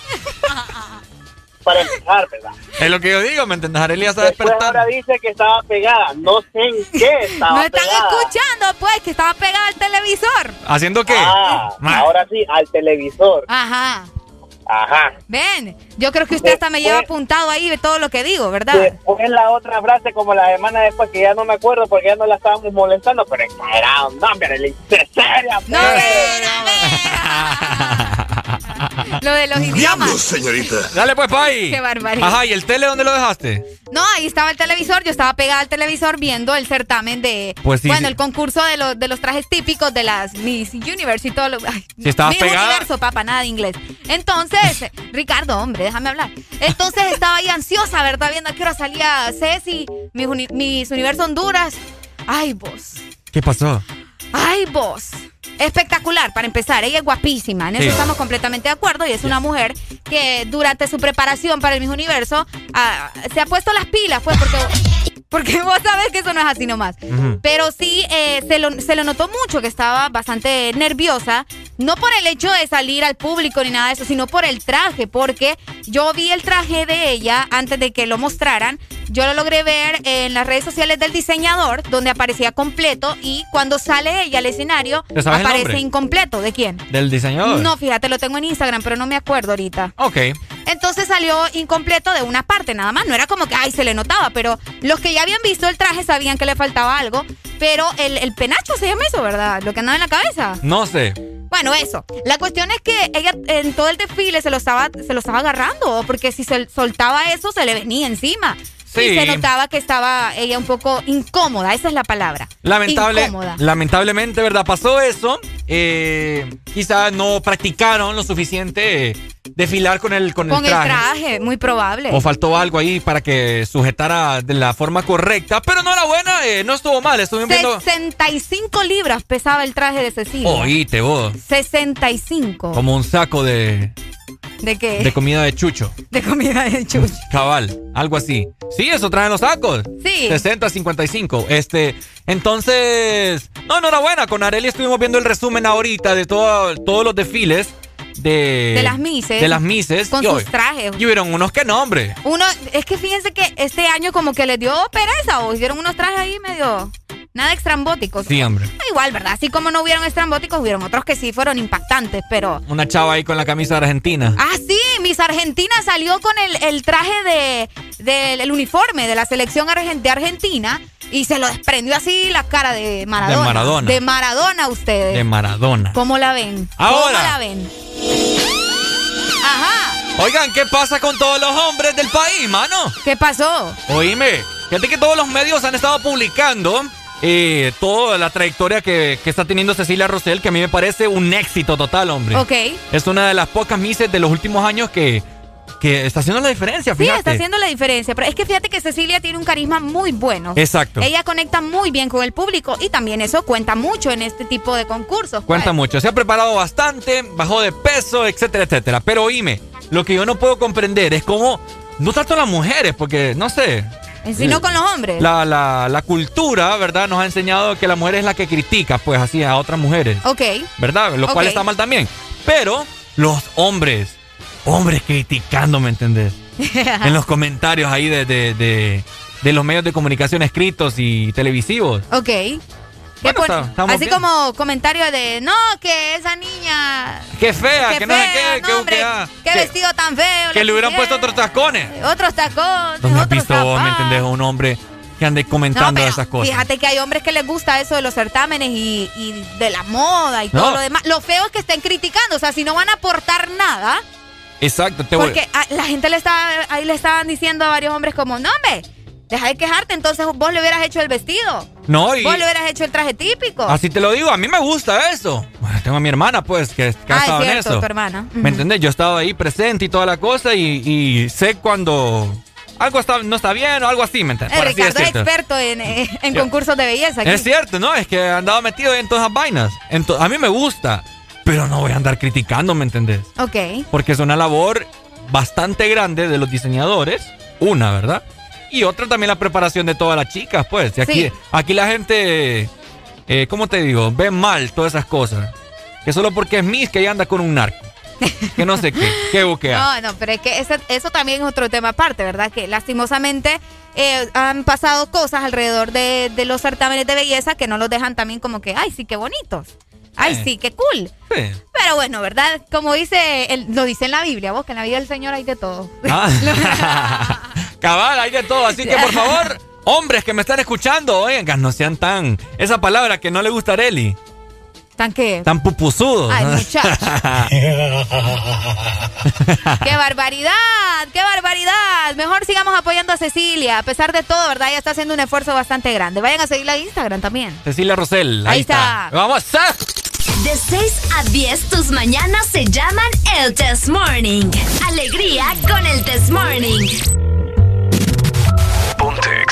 Para empezar, ¿verdad? Es lo que yo digo, ¿me entiendes? Arelia está despertando. ahora dice que estaba pegada. No sé en qué [laughs] estaba No están pegada. escuchando, pues, que estaba pegada al televisor. ¿Haciendo qué? Ah, Ma- ahora sí, al televisor. Ajá. Ajá. Ven, yo creo que usted hasta me lleva apuntado ahí de todo lo que digo, ¿verdad? Después la otra frase como la semana después que ya no me acuerdo porque ya no la estábamos molestando, pero exagerado, no, hombre, le hice seria. No. [laughs] Lo de los idiomas. señorita. Dale pues, Pai. Qué barbaridad. Ajá, ¿y el tele dónde lo dejaste? No, ahí estaba el televisor, yo estaba pegada al televisor viendo el certamen de, Pues sí, bueno, sí. el concurso de los, de los trajes típicos de las Miss Universe y todo lo... Ay, Si estabas Miss pegada- Universo, papá, nada de inglés. Entonces, Ricardo, hombre, déjame hablar. Entonces estaba ahí ansiosa, ¿verdad? Viendo a qué hora salía Ceci, Miss, Uni- Miss Universo Honduras. Ay, vos. ¿Qué pasó? Ay, vos. Espectacular, para empezar. Ella es guapísima. En eso Sí. estamos completamente de acuerdo. Y es una mujer que durante su preparación para el Miss Universo ah, se ha puesto las pilas, pues, porque, porque [laughs] vos sabés que eso no es así nomás. Pero sí eh, se, lo, se lo notó mucho que estaba bastante nerviosa. No por el hecho de salir al público ni nada de eso, sino por el traje. Porque yo vi el traje de ella antes de que lo mostraran. Yo lo logré ver en las redes sociales del diseñador, donde aparecía completo. Y cuando sale ella al escenario, ¿Te sabes el aparece incompleto. ¿De quién? ¿Del diseñador? No, fíjate, lo tengo en Instagram, pero no me acuerdo ahorita. Ok. Entonces salió incompleto de una parte nada más. No era como que, ay, se le notaba, pero los que ya habían visto el traje sabían que le faltaba algo. Pero el, el penacho se llama eso, ¿verdad? Lo que andaba en la cabeza. No sé. Bueno, eso. La cuestión es que ella en todo el desfile se lo estaba, se lo estaba agarrando, porque si se soltaba eso, se le venía encima. Sí. Y se notaba que estaba ella un poco incómoda, esa es la palabra. Lamentable, Incómoda. lamentablemente, ¿verdad? Pasó eso. Eh, quizás no practicaron lo suficiente eh, desfilar con el, con Con el el traje. traje, muy probable. O faltó algo ahí para que sujetara de la forma correcta. Pero no era buena, eh, no estuvo mal. Estuvimos viendo. 65 libras pesaba el traje de Cecilia. Oíste vos. 65. Como un saco de. ¿De qué? De comida de chucho. De comida de chucho. Cabal, algo así. Sí, eso traen los tacos. Sí. 60, 55. Este, entonces, no, enhorabuena. Con Areli estuvimos viendo el resumen ahorita de todo, todos los desfiles de... De las mises. De las mises. Con Y sus trajes. Y hubieron unos que no, hombre. Uno, es que fíjense que este año como que les dio pereza o hicieron unos trajes ahí medio nada extrambóticos. Sí, hombre. Igual, ¿verdad? Así como no hubieron estrambóticos, hubieron otros que sí fueron impactantes, pero... Una chava ahí con la camisa de Argentina. Ah, sí, Miss Argentina salió con el, el traje de, del el uniforme de la selección de Argentina y se lo desprendió así la cara de Maradona. De Maradona. De Maradona ustedes. De Maradona. ¿Cómo la ven? Ahora. ¿Cómo la ven? Ajá. Oigan, ¿qué pasa con todos los hombres del país, mano? ¿Qué pasó? Oíme, fíjate que todos los medios han estado publicando eh, toda la trayectoria que, que está teniendo Cecilia Rosell, que a mí me parece un éxito total, hombre. Ok. Es una de las pocas mises de los últimos años que, que está haciendo la diferencia, Sí, fíjate. está haciendo la diferencia. Pero es que fíjate que Cecilia tiene un carisma muy bueno. Exacto. Ella conecta muy bien con el público y también eso cuenta mucho en este tipo de concursos. Cuenta pues. mucho. Se ha preparado bastante, bajó de peso, etcétera, etcétera. Pero oíme, lo que yo no puedo comprender es cómo, no tanto las mujeres, porque no sé. Sino con los hombres. La, la, la cultura, ¿verdad? Nos ha enseñado que la mujer es la que critica, pues así, a otras mujeres. Ok. ¿Verdad? Lo cual Ok. está mal también. Pero los hombres, hombres criticando, ¿me entendés? [laughs] en los comentarios ahí de, de, de, de los medios de comunicación escritos y televisivos. Ok. ¿Qué Bueno, pon- está- estamos Así bien. como comentario de, no, que esa niña... Qué fea, qué que no sé fea, qué, no, que, hombre, que, qué que- vestido tan feo. que le hubieran puesto otros tacones. Otros tacones, ¿Dónde has visto vos, me entendés, un hombre que ande comentando esas cosas? Fíjate que hay hombres que les gusta eso de los certámenes y, y de la moda y todo lo demás. Lo feo es que estén criticando, o sea, si no van a aportar nada, Exacto, te voy- porque a- la gente le estaba, ahí le estaban diciendo a varios hombres como, no, hombre, deja de quejarte, entonces vos le hubieras hecho el vestido. No, y Vos le hubieras hecho el traje típico. así te lo digo, a mí me gusta eso. Bueno, tengo a mi hermana, pues, que, que ha ah, estado es en cierto, eso. tu hermana. ¿Me entendés? Yo he estado ahí presente y toda la cosa y, y sé cuando algo está, no está bien o algo así, ¿me entiendes? Eh, Ricardo es experto en, eh, [laughs] en concursos de belleza. aquí. Es cierto, ¿no? Es que he andado metido en todas esas vainas. A mí me gusta, pero no voy a andar criticando, ¿me entendés? Ok. Porque es una labor bastante grande de los diseñadores, una, ¿verdad? Y otra también la preparación de todas las chicas, pues. Y aquí, Sí. aquí la gente, eh, ¿cómo te digo? Ve mal todas esas cosas. Que solo porque es Miss que ella anda con un narco. Que no sé qué, [laughs] qué buquea. No, no, pero es que ese- eso también es otro tema aparte, ¿verdad? Que lastimosamente eh, han pasado cosas alrededor de, de los certámenes de belleza que no los dejan también como que, ay, sí, qué bonitos. Ay, Eh. sí, qué cool. Sí. Pero bueno, ¿verdad? Como dice, el- lo dice en la Biblia, vos, que en la vida del Señor hay de todo. Ah. [laughs] [laughs] Cabal, hay de todo. Así que por favor, hombres que me están escuchando, oigan, no sean tan. Esa palabra que no le gusta a Areli. ¿Tan qué? Tan pupuzudos. Ay, [laughs] muchacho. ¡Qué barbaridad! ¡Qué barbaridad! Mejor sigamos apoyando a Cecilia. A pesar de todo, ¿verdad? Ella está haciendo un esfuerzo bastante grande. Vayan a seguirla en Instagram también. Cecilia Rosell. Ahí, Ahí está. Vamos a. De 6 a 10, tus mañanas se llaman el Test Morning. Alegría con el Test Morning.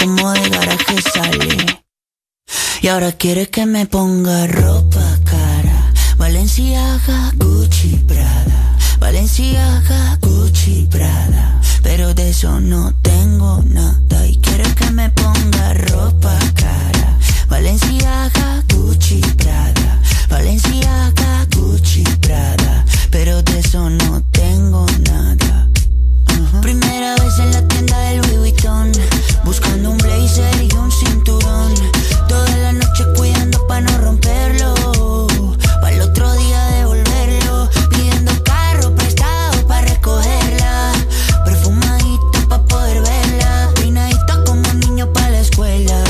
como de garaje sale. Y ahora quiere que me ponga ropa cara. Valenciaga, Gucci, Prada. Valenciaga, Gucci, Prada. Pero de eso no tengo nada. Y quiere que me ponga ropa cara. Valenciaga, Gucci, Prada. Valenciaga, Gucci, Prada. Pero de eso no tengo nada. Primera vez en la tienda del Louis Vuitton Buscando un blazer y un cinturón. Toda la noche cuidando para no romperlo Para el otro día devolverlo. Pidiendo carro prestado para recogerla Perfumadito para poder verla. Peinadito como niño para la escuela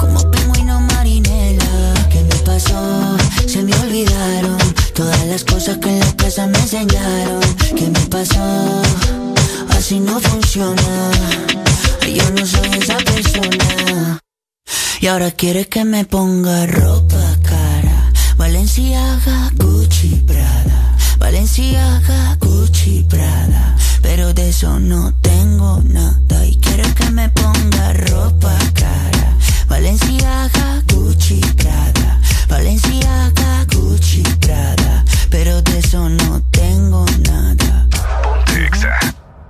Como pingüino marinela. ¿Qué me pasó? Se me olvidaron Todas las cosas que en la casa me enseñaron. ¿Qué me pasó? si no funciona. Yo no soy esa persona. Y ahora quiere que me ponga ropa cara. Valenciaga, Gucci, Prada. Valenciaga, Gucci, Prada. Pero de eso no tengo nada. Y quiere que me ponga ropa cara. Valenciaga, Gucci, Prada. Valenciaga, Gucci, Prada. Pero de eso no tengo nada. Ponte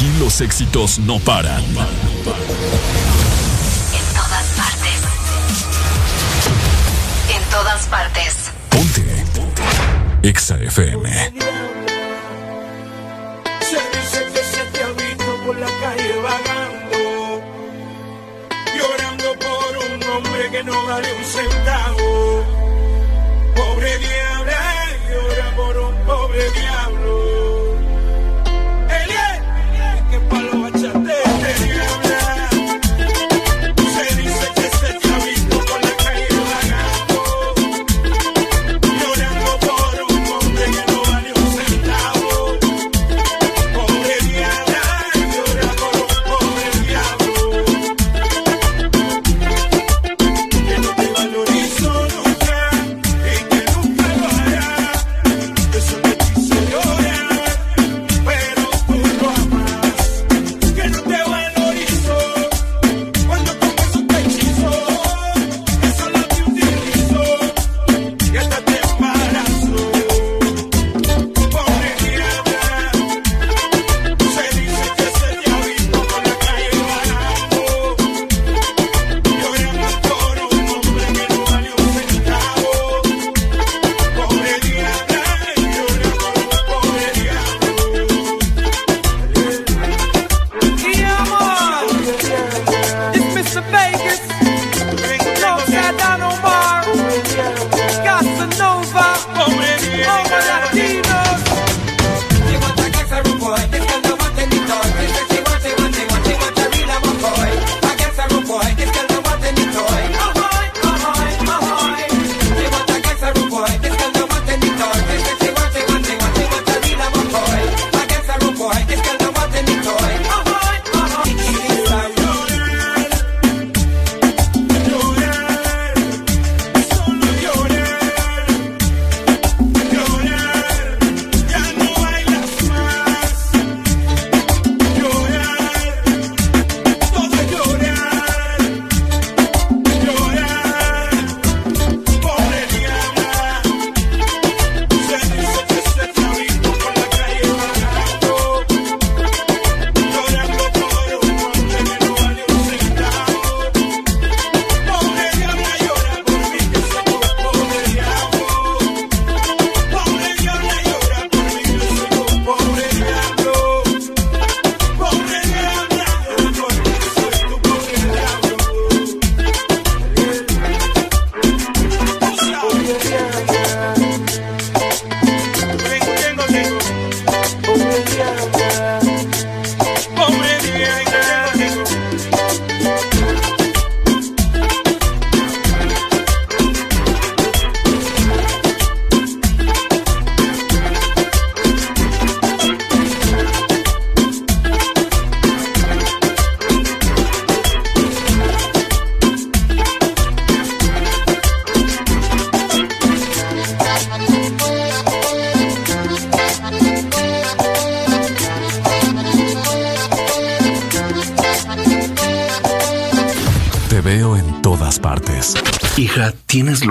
Aquí los éxitos no paran. En todas partes. En todas partes. Ponte. Exa FM. Se dice que se te ha visto por la calle vagando, llorando por un hombre que no vale un centavo.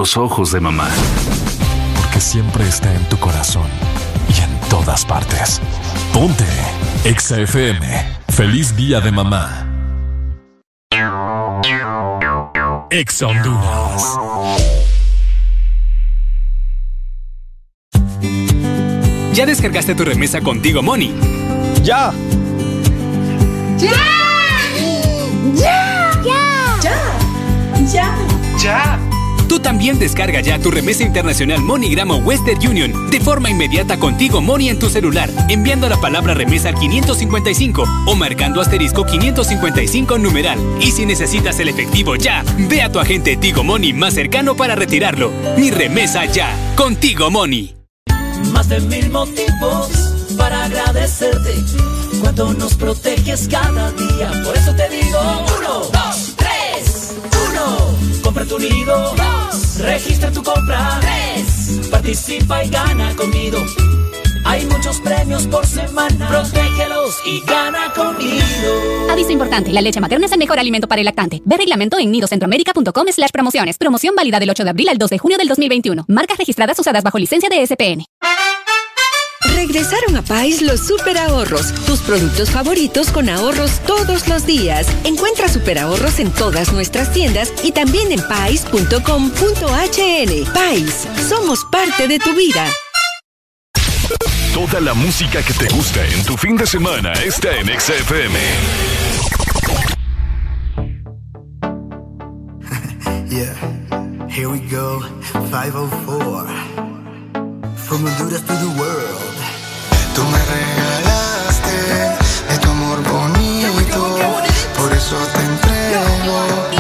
Los ojos de mamá. Porque siempre está en tu corazón y en todas partes. Ponte. Exa FM. Feliz día de mamá. Exa Honduras. ¿Ya descargaste tu remesa contigo, Money? ¡Ya! ¡Ya! ¡Ya! ¡Ya! ¡Ya! ¡Ya! Tú también descarga ya tu remesa internacional MoneyGram Western Union de forma inmediata contigo Money en tu celular, enviando la palabra remesa al 555 o marcando asterisco 555 numeral. Y si necesitas el efectivo ya, ve a tu agente Tigo Money más cercano para retirarlo. Mi remesa ya, contigo Money. Más de mil motivos para agradecerte. Cuando nos proteges cada día. Por eso te digo. Uno, compra tu nido. Dos, registra tu compra. Tres, participa y gana conmigo. Hay muchos premios por semana. Protégelos y gana conmigo. Aviso importante, la leche materna es el mejor alimento para el lactante. Ve reglamento en nidocentroamerica.com slash promociones. Promoción válida del 8 de abril al 2 de junio del 2021. Marcas registradas usadas bajo licencia de SPN. Regresaron a Pais los super ahorros, tus productos favoritos con ahorros todos los días. Encuentra super ahorros en todas nuestras tiendas y también en pais.com.hn. Pais, somos parte de tu vida. Toda la música que te gusta en tu fin de semana está en XFM. [laughs] Yeah, here we go, 504. From Honduras to the world. Tú me regalaste de tu amor bonito, por eso te entrego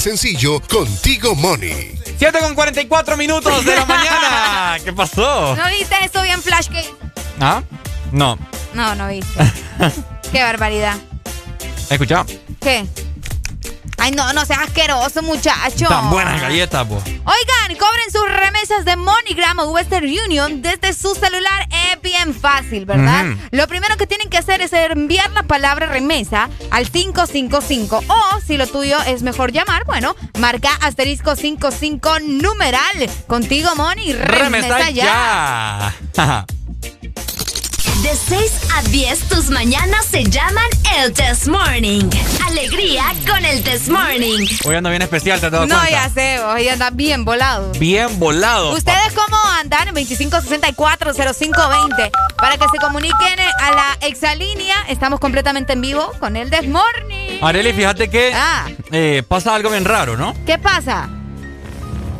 más sencillo con Tigo Money. 7 con 44 minutos de la [laughs] mañana. ¿Qué pasó? ¿No viste eso bien Flash Game? ¿Ah? No. No, no viste. [laughs] Qué barbaridad. Escucha. ¿Qué? Ay, no, no seas asqueroso, muchacho. Tan buenas galletas, po. Oigan, cobren sus remesas de MoneyGram o Western Union desde su celular. Es bien fácil, ¿verdad? Lo primero que tienen que hacer es enviar la palabra remesa al 555. O si lo tuyo es mejor llamar, bueno, marca asterisco 55 numeral. Contigo, Money. Remesa, ya. ya. [laughs] De 6 a 10, tus mañanas se llaman el Test Morning. Alegría con el Test Morning. Hoy ando bien especial, ¿te has dado No, cuenta? ya sé, hoy anda bien volado. Bien volado. ¿Ustedes cómo andan? 2564-0520. Para que se comuniquen a la exalínea, estamos completamente en vivo con el Desmorning. Areli, fíjate que Ah. eh, pasa algo bien raro, ¿no? ¿Qué pasa?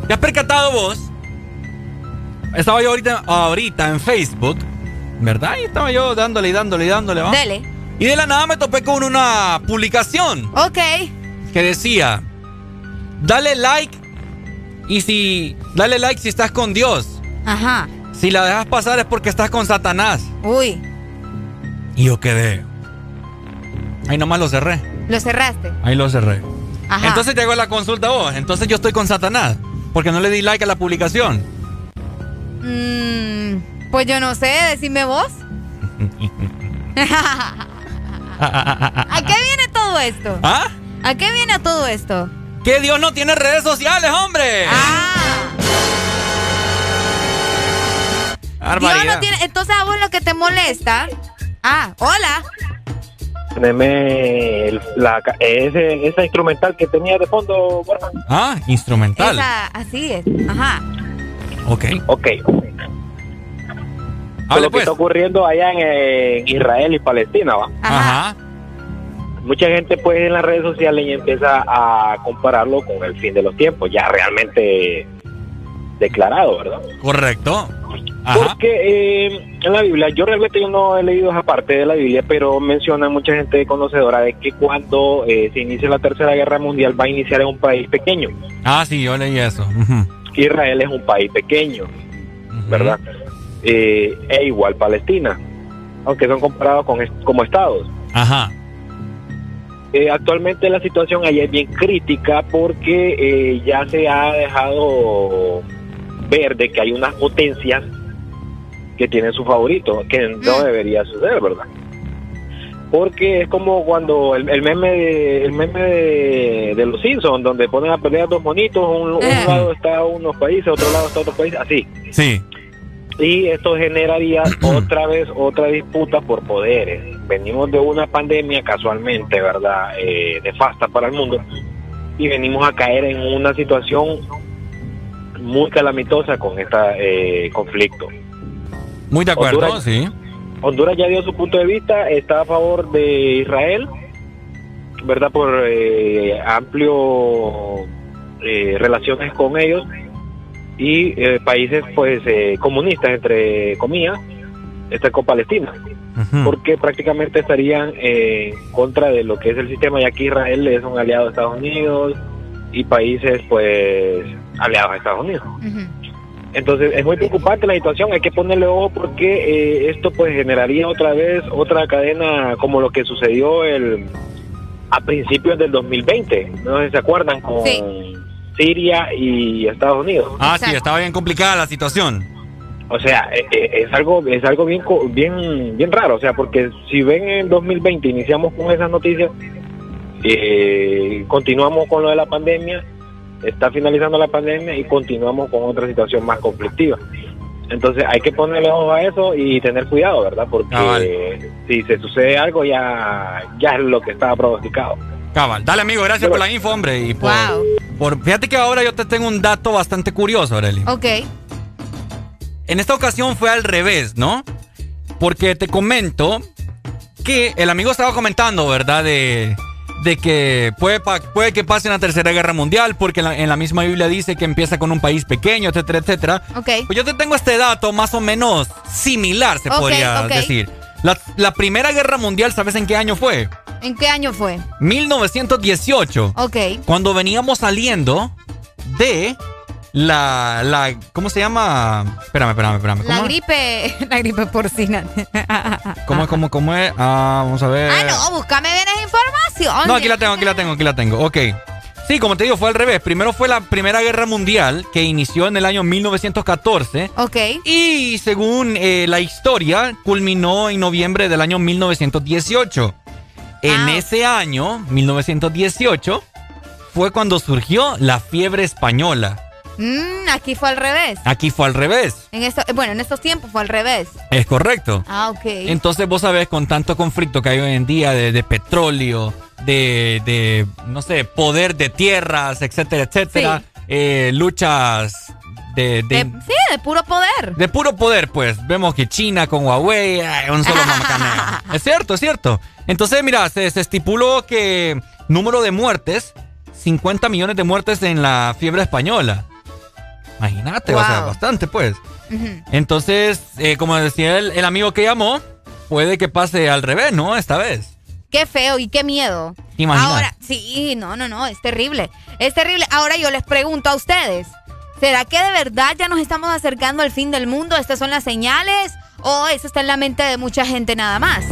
¿Te has percatado vos? Estaba yo ahorita, ahorita en Facebook, ¿verdad? Y estaba yo dándole y dándole y dándole, ¿va? Dele. Y de la nada me topé con una publicación Ok. que decía, dale like y si, dale like si estás con Dios. Ajá. Si la dejas pasar es porque estás con Satanás. Uy, Y yo quedé. Ahí nomás lo cerré. Lo cerraste. Ahí lo cerré. Ajá. Entonces te hago la consulta a vos. Entonces yo estoy con Satanás. Porque no le di like a la publicación. Mm, pues yo no sé, decime vos. [laughs] ¿A qué viene todo esto? ¿Ah? ¿A qué viene todo esto? Que Dios no tiene redes sociales, hombre. Dios Barbaridad. no tiene. Entonces a vos lo que te molesta. Ah, hola. Poneme el- la, ese, esa instrumental que tenía de fondo, Borja. Ah, instrumental. Esa, así es. Ajá. Ok. Ok. Hable, lo que pues. está ocurriendo allá en, eh, Israel y Palestina, ¿va? Ajá. Mucha gente pues en las redes sociales ya empieza a compararlo con el fin de los tiempos, ya realmente declarado, ¿verdad? Correcto. Ajá. Porque eh, en la Biblia, yo realmente yo no he leído esa parte de la Biblia, pero menciona mucha gente conocedora de que cuando eh, se inicie la Tercera Guerra Mundial va a iniciar en un país pequeño. Ah, sí, yo leí eso. Israel es un país pequeño, ¿verdad? Eh, e igual Palestina, aunque son comparados con como estados. Ajá. Eh, actualmente la situación allá es bien crítica porque eh, ya se ha dejado ver de que hay unas potencias que tienen su favorito, que no debería suceder, ¿verdad? Porque es como cuando el, el meme de, el meme de, de los Simpsons, donde ponen a pelear dos monitos, un, un lado está unos países, otro lado está otro país, así. Sí. Y esto generaría [clears throat] otra vez otra disputa por poderes. Venimos de una pandemia casualmente, ¿verdad? Eh, nefasta para el mundo. Y venimos a caer en una situación muy calamitosa con este conflicto. Muy de acuerdo, Honduras- sí. Honduras ya dio su punto de vista, está a favor de Israel, ¿verdad? Por eh, amplio eh, relaciones con ellos y eh, países pues eh, comunistas, entre comillas, está con Palestina, porque prácticamente estarían eh, en contra de lo que es el sistema, ya que Israel es un aliado de Estados Unidos y países pues aliados a Estados Unidos. Entonces es muy preocupante la situación, hay que ponerle ojo porque eh, esto pues generaría otra vez otra cadena como lo que sucedió el a principios del 2020, no sé si se acuerdan con Siria y Estados Unidos. Ah, sí, estaba bien complicada la situación. O sea, eh, eh, es algo es algo bien co- bien bien raro, o sea, porque si ven en 2020 iniciamos con esas noticias, eh, continuamos con lo de la pandemia, está finalizando la pandemia y continuamos con otra situación más conflictiva. Entonces hay que ponerle ojo a eso y tener cuidado, ¿verdad? Porque Ah, si se sucede algo ya ya es lo que estaba pronosticado. Cabal. Dale, amigo, gracias por la info, hombre. Y por, por- fíjate que ahora yo te tengo un dato bastante curioso, Aureli. Ok. En esta ocasión fue al revés, ¿no? Porque te comento que el amigo estaba comentando, ¿verdad? De, de que puede, puede que pase una tercera guerra mundial, porque en la, en la misma Biblia dice que empieza con un país pequeño, etcétera, etcétera. Ok. Pues yo te tengo este dato más o menos similar, se podría decir. La, la primera guerra mundial, ¿sabes en qué año fue? ¿En qué año fue? 1918. Ok. Cuando veníamos saliendo de la, la, ¿cómo se llama? Espérame, espérame, espérame. La ¿Cómo, gripe, [laughs] la gripe porcina. [laughs] ¿Cómo, cómo, cómo es? Ah, vamos a ver. Ah, no, búscame bien esa información. No, aquí la tengo, aquí la tengo, aquí la tengo. Ok. Sí, como te digo, fue al revés. Primero fue la Primera Guerra Mundial, que inició en el año 1914. Ok. Y según eh, la historia, culminó en noviembre del año 1918. En Ah. ese año, 1918, fue cuando surgió la fiebre española. Mm, aquí fue al revés. Aquí fue al revés. En esto, bueno, en estos tiempos fue al revés. Es correcto. Ah, ok. Entonces vos sabés, con tanto conflicto que hay hoy en día de, de petróleo, de, de, no sé, poder de tierras, etcétera, etcétera, eh, luchas de, de, De- sí, de puro poder. de puro poder, pues. Vemos que China con Huawei, ay, un solo [laughs] es cierto, es cierto. Entonces, mira, se, se estipuló que número de muertes, 50 millones de muertes en la fiebre española. Imagínate, o sea, Wow. bastante, pues. Entonces, eh, como decía el, el amigo que llamó, puede que pase al revés, ¿no? Esta vez. Qué feo y qué miedo. ¿Te imaginas? Ahora, sí, no, no, no, es terrible. Es terrible. Ahora yo les pregunto a ustedes, ¿será que de verdad ya nos estamos acercando al fin del mundo? ¿Estas son las señales? ¿O eso está en la mente de mucha gente nada más?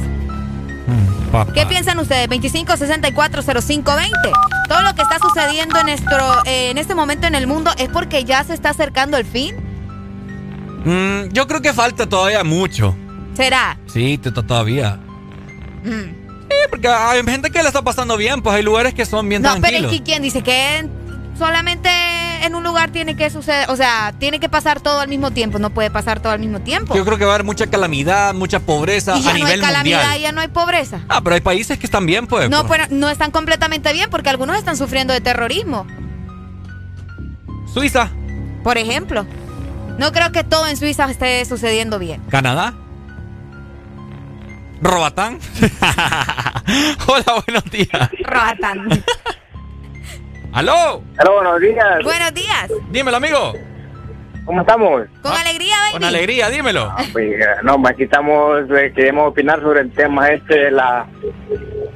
Papá. ¿Qué piensan ustedes? 25640520. Todo lo que está sucediendo en, nuestro, eh, en este momento en el mundo es porque ya se está acercando el fin. Mm, yo creo que falta todavía mucho. ¿Será? Sí, todavía. Mm. Sí, porque hay gente que le está pasando bien, pues hay lugares que son bien No, pero tranquilos. es que ¿quién dice que solamente en un lugar tiene que suceder? O sea, tiene que pasar todo al mismo tiempo. No puede pasar todo al mismo tiempo. Yo creo que va a haber mucha calamidad, mucha pobreza y ya a no hay nivel calamidad, mundial. ya no hay pobreza. Ah, pero hay países que están bien, pues. No, pero no están completamente bien porque algunos están sufriendo de terrorismo, Suiza, por ejemplo. No creo que todo en Suiza esté sucediendo bien. Canadá. Robatán. [laughs] Hola, buenos días. Roatán. ¡Aló! Hola, buenos días. Buenos días. Dímelo, amigo. ¿Cómo estamos? Con alegría, baby. Con alegría, dímelo. Pues, eh, no, aquí estamos, eh, queremos opinar sobre el tema este de la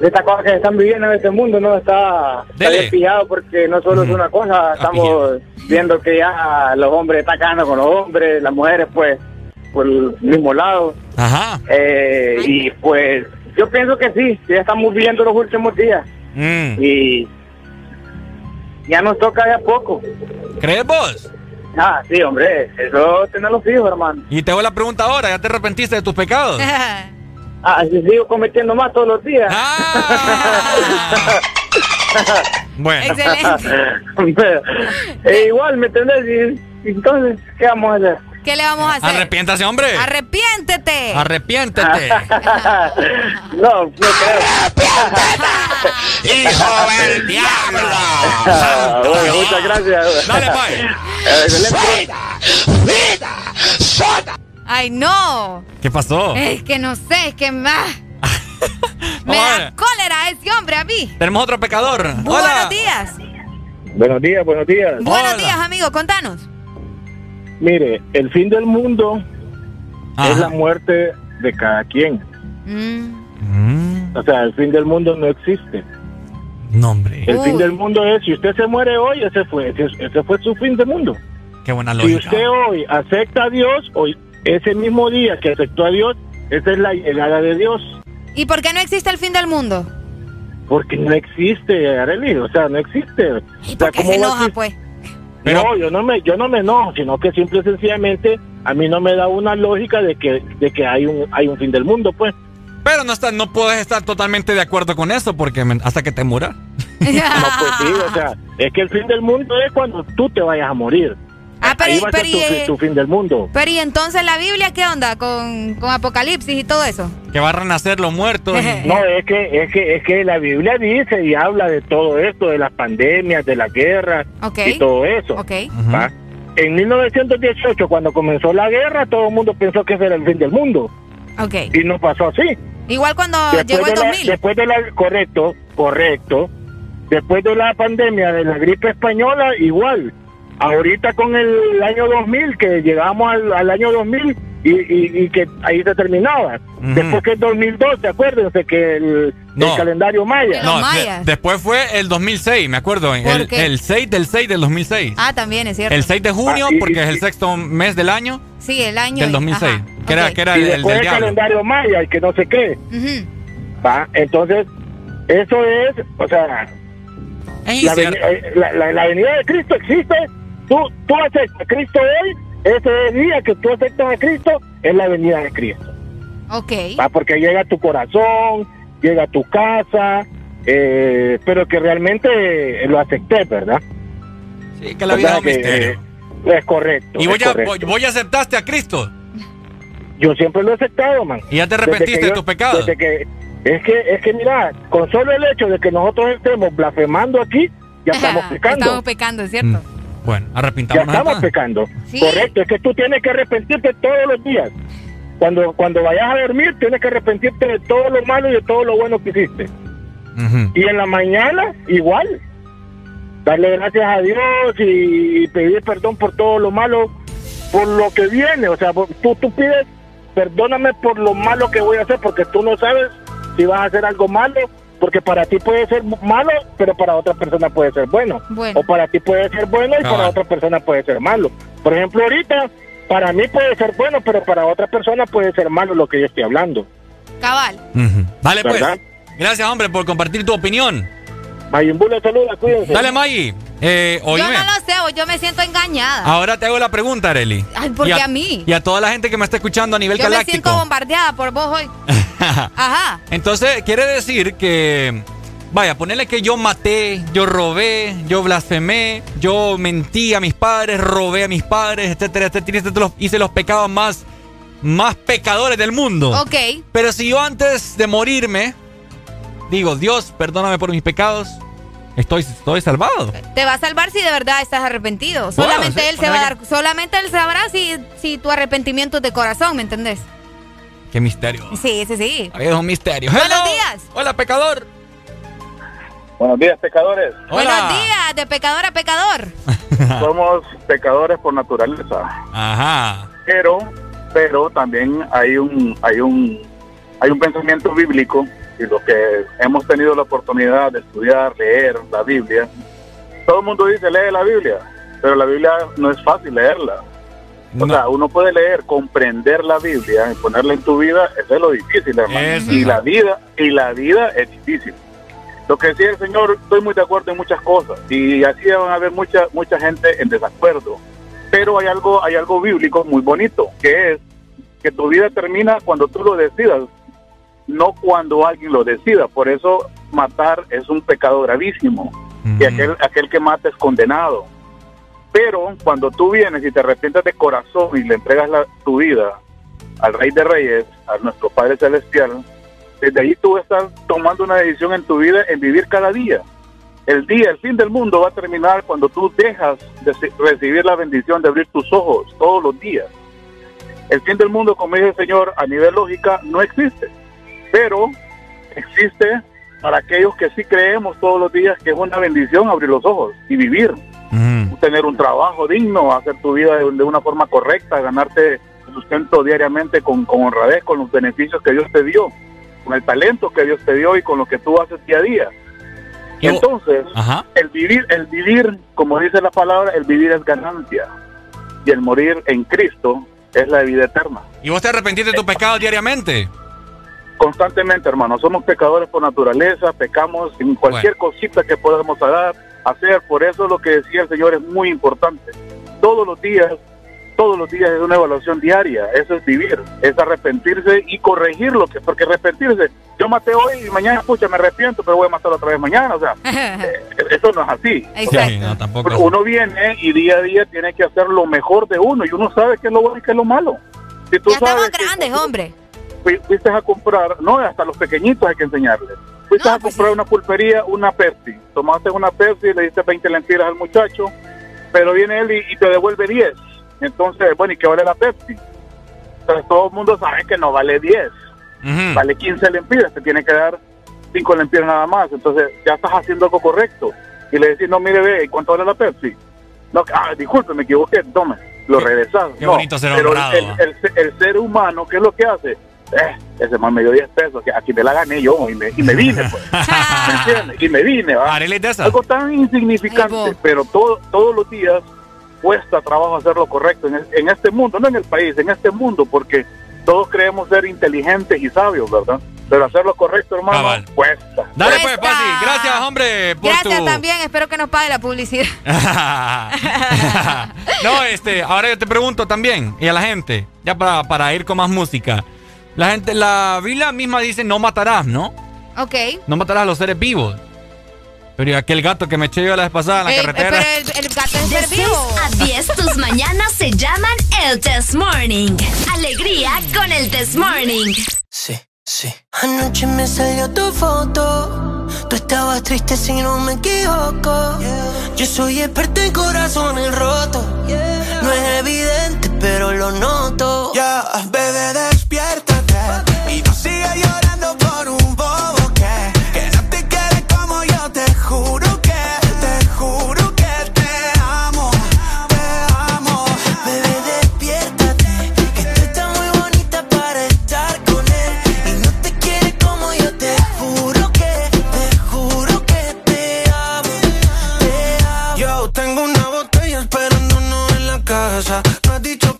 de esta cosa que se están viviendo en este mundo, ¿no? Está, está Dele. porque no solo es una cosa, estamos viendo que ya los hombres están cagando con los hombres, las mujeres pues por el mismo lado. Ajá. Eh, y pues yo pienso que sí, que ya estamos viviendo los últimos días Mm. y ya nos toca de a poco. ¿Crees vos? Ah, sí, hombre, eso tenerlo fijo, hermano. Y te hago la pregunta ahora, ¿ya te arrepentiste de tus pecados? [laughs] Ah, si sigo cometiendo más todos los días. [laughs] Bueno. [laughs] Eh, igual, ¿me entendés? Y, entonces, ¿qué vamos a hacer? ¿Qué le vamos a hacer? Arrepiéntase, hombre. Arrepiéntete. Arrepiéntete. [laughs] no, no creo. ¡Hijo del diablo! Bueno, muchas gracias. Dale, pues. Eh, excelente. Ay, no. ¿Qué pasó? Es que no sé, es que más. Me da [laughs] cólera ese hombre a mí. Tenemos otro pecador. Buenos Hola. días. Buenos días, buenos días. Buenos días, amigo. Contanos. Mire, el fin del mundo Ajá. es la muerte de cada quien. Mm. O sea, el fin del mundo no existe. No, hombre. El Uy. fin del mundo es, si usted se muere hoy, ese fue, ese, ese fue su fin del mundo. Qué buena Si lógica. usted hoy acepta a Dios, hoy, ese mismo día que aceptó a Dios, esa es la llegada de Dios. ¿Y por qué no existe el fin del mundo? Porque no existe, Arely, o sea, no existe. ¿Y O sea, por qué ¿cómo se enoja, exist- No, yo no me, yo no me enojo, sino que simple y sencillamente a mí no me da una lógica de que, de que hay un, hay un fin del mundo, pues. Pero no, está, no puedes estar totalmente de acuerdo con eso porque me- hasta que te muras. [laughs] No, pues sí, o sea, es que el fin del mundo es cuando tú te vayas a morir. Ah, pero, Ahí va a pero, ser tu, y, fi- tu fin del mundo. pero ¿y entonces la Biblia qué onda con, con Apocalipsis y todo eso? Que va a renacer los muertos. [laughs] No, es que, es que, es que la Biblia dice y habla de todo esto, de las pandemias, de las guerras Ok. y todo eso. Ok. ¿va? En 1918, cuando comenzó la guerra, todo el mundo pensó que ese era el fin del mundo. Y no pasó así. Igual cuando después, llegó el de la, 2000. después de la, correcto, correcto. Después de la pandemia de la gripe española, igual. Ahorita con el año 2000, que llegamos al, al año 2000, y, y, y que ahí se terminaba. Después que el 2012, acuérdense que el, No. el calendario maya. No, de- después fue el 2006, me acuerdo. El, el 6 del 6 del 2006. Ah, también es cierto. El 6 de junio, Ah, y- porque y- es el sexto mes del año Sí, el año. del y- 2006. ajá, Que era, ok. que era y el, el después del el diablo. calendario maya y que no sé qué. Ujú. ¿va? Entonces, eso es, o sea, Es la, eh, la, la- la venida de Cristo existe. Tú, tú aceptas a Cristo hoy, ese día que tú aceptas a Cristo es la venida de Cristo. Ok. ¿va? Porque llega a tu corazón, llega a tu casa, eh, pero que realmente lo acepté, ¿verdad? Sí, que la vida es un eh, es correcto. Y vos ya, correcto. vos- ya aceptaste a Cristo. Yo siempre lo he aceptado, man. ¿Y ya te arrepentiste de tus pecados? desde que, es que, es que mira, con solo el hecho de que nosotros estemos blasfemando aquí, ya estamos [laughs] pecando. Estamos pecando, es cierto. Bueno, ya arrepintámonos. estamos pecando. Sí. Correcto, es que tú tienes que arrepentirte todos los días. Cuando, cuando vayas a dormir, tienes que arrepentirte de todo lo malo y de todo lo bueno que hiciste. Y en la mañana, igual. Darle gracias a Dios y, pedir perdón por todo lo malo, por lo que viene. O sea, por- tú, tú pides, perdóname por lo malo que voy a hacer, porque tú no sabes si vas a hacer algo malo, porque para ti puede ser malo, pero para otra persona puede ser bueno. Bueno. O para ti puede ser bueno y Cabal. para otra persona puede ser malo. Por ejemplo, ahorita, para mí puede ser bueno, pero para otra persona puede ser malo lo que yo estoy hablando. Cabal. Dale, pues. ¿Verdad? Gracias, hombre, por compartir tu opinión. Mayimbu, saluda, cuídense. Dale, Maggie. Eh, Yo no lo sé, o yo me siento engañada. Ahora te hago la pregunta, Areli. Ay, ¿por qué a mí? Y a toda la gente que me está escuchando a nivel yo me siento galáctico. bombardeada por vos hoy. [laughs] Ajá. Entonces, quiere decir que. Vaya, ponerle que yo maté, yo robé, yo blasfemé, yo mentí a mis padres, robé a mis padres, etcétera, etcétera, etcétera, hice los pecados más, más pecadores del mundo. Ok. Pero si yo antes de morirme digo, Dios, perdóname por mis pecados, estoy, estoy salvado. Te va a salvar si de verdad estás arrepentido. Solamente sí, él se va a dar, solamente él sabrá si, si tu arrepentimiento es de corazón, ¿me entendés? Qué misterio. Sí, sí, sí. Es un misterio. Buenos Hello. días. Hola, pecador. Buenos días, pecadores. Buenos días, de pecador a pecador. [laughs] Somos pecadores por naturaleza. Ajá. Pero, pero también hay un, hay un, hay un pensamiento bíblico y los que hemos tenido la oportunidad de estudiar, leer la Biblia, todo el mundo dice lee la Biblia, pero la Biblia no es fácil leerla. O sea, uno puede leer, comprender la Biblia y ponerla en tu vida, eso es lo difícil, hermano. Eso, y la vida, y la vida es difícil. Lo que decía el Señor, estoy muy de acuerdo en muchas cosas y así van a haber mucha mucha gente en desacuerdo. Pero hay algo hay algo bíblico muy bonito, que es que tu vida termina cuando tú lo decidas, no cuando alguien lo decida. Por eso matar es un pecado gravísimo y aquel aquel que mata es condenado. Pero cuando tú vienes y te arrepientes de corazón y le entregas la- tu vida al Rey de Reyes, a nuestro Padre Celestial, desde ahí tú estás tomando una decisión en tu vida en vivir cada día. El día, el fin del mundo va a terminar cuando tú dejas de recibir la bendición de abrir tus ojos todos los días. El fin del mundo, como dice el Señor, a nivel lógica no existe, pero existe para aquellos que sí creemos todos los días que es una bendición abrir los ojos y vivir tener un trabajo digno, hacer tu vida de, de una forma correcta, ganarte sustento diariamente con, con honradez, con los beneficios que Dios te dio, con el talento que Dios te dio y con lo que tú haces día a día. Entonces, Ajá. el vivir, el vivir, como dice la palabra, el vivir es ganancia y el morir en Cristo es la vida eterna. ¿Y vos te arrepentiste de tu pecado diariamente? Constantemente, hermano, somos pecadores por naturaleza, pecamos en cualquier cosita que podamos dar, hacer. Por eso lo que decía el Señor es muy importante. Todos los días, todos los días es una evaluación diaria. Eso es vivir, es arrepentirse y corregir lo que, porque arrepentirse, yo maté hoy y mañana, pucha, me arrepiento, pero voy a matar otra vez mañana. O sea, [laughs] eh, eso no es así. O sea, Sí, no, tampoco. uno viene y día a día tiene que hacer lo mejor de uno y uno sabe qué es lo bueno y qué es lo malo. Si tú Ya estamos sabes que- grandes, hombre. Fui- fuiste a comprar, no, hasta los pequeñitos hay que enseñarles. Fuiste a comprar una pulpería, una Pepsi. Tomaste una Pepsi, le diste 20 lempiras al muchacho, pero viene él y, y te devuelve 10. Entonces, bueno, ¿y qué vale la Pepsi? Entonces todo el mundo sabe que no vale 10, vale 15 lempiras, te tiene que dar 5 lempiras nada más. Entonces ya estás haciendo algo correcto. Y le decís, no, mire, ve, ¿y ¿cuánto vale la Pepsi? No, ah, disculpe, me equivoqué, tome. lo regresas. qué bonito ser pero honrado. El, el- el ser humano, ¿qué es lo que hace? Eh, ese man me dio 10 pesos, que aquí me la gané yo y me, y me vine, pues. [laughs] ¿Me entiendes? Y me vine, ¿va? Algo tan insignificante, pero todo, todos los días cuesta trabajo hacer lo correcto en, en este mundo, no en el país, en este mundo, porque todos creemos ser inteligentes y sabios, ¿verdad? Pero hacer lo correcto, hermano, cuesta. Dale pues, Pasi. Gracias, hombre, por Gracias tu... también, espero que nos pague la publicidad. [laughs] [laughs] no, este, ahora yo te pregunto también, y a la gente, ya para, para ir con más música. La gente, la Biblia misma dice no matarás, ¿no? Ok. No matarás a los seres vivos. Pero y aquel gato que me eché yo la vez pasada en la Eh, carretera. pero el, el gato es De ser 6 vivo. a 10 tus mañanas se llaman el Test Morning. Alegría con el Test Morning. Sí, sí. Anoche me salió tu foto. Tú estabas triste si no me equivoco. Yo soy experto en corazones rotos. No es evidente, pero lo noto. Ya, bebé, despiértate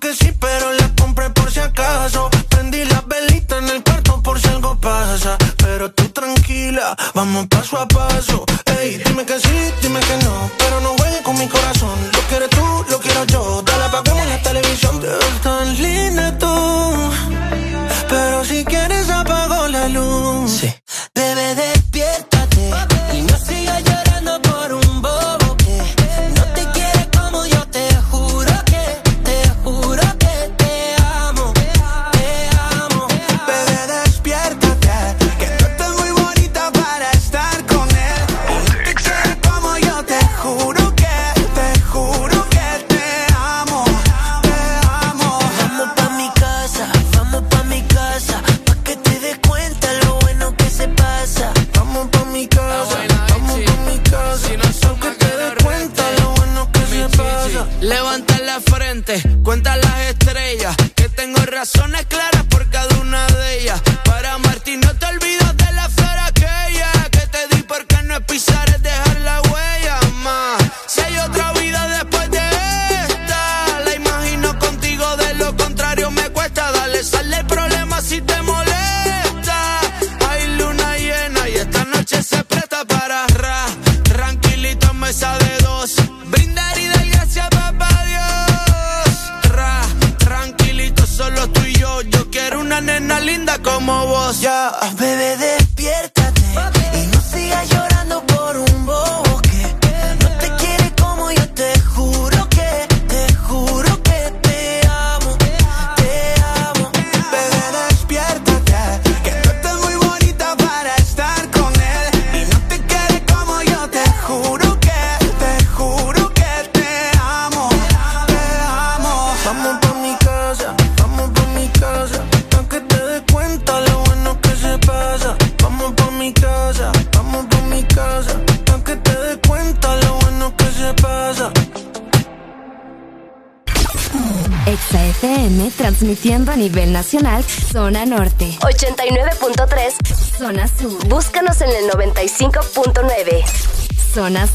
que sí, pero la compré por si acaso. Prendí las velitas en el cuarto por si algo pasa. Pero tú tranquila, vamos paso a paso. Ey, dime que sí, dime que no. Pero no juegues con mi corazón.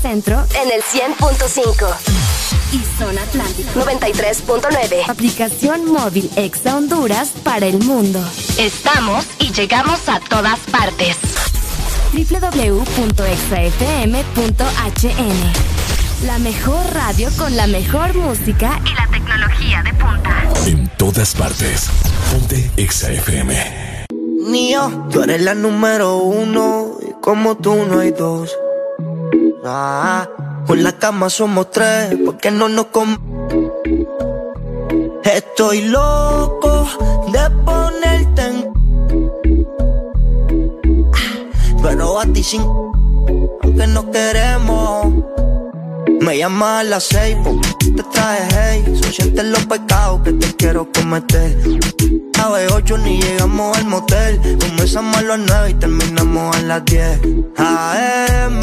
Centro en el 100.5. Y zona atlántico 93.9. Aplicación móvil Exa Honduras para el mundo. Estamos y llegamos a todas partes. www.exafm.hn La mejor radio con la mejor música y la tecnología de punta. En todas partes. Ponte Exa FM. Mío, tú eres la número uno y como tú no hay dos. Ah, con la cama somos tres, porque no nos com Estoy loco de ponerte en pero a ti sin aunque no queremos. Me llamas a las seis, te traje hey. Son sientes los pecados que te quiero cometer. A las ocho ni llegamos al motel. Comenzamos a las nueve y terminamos a las diez. AM,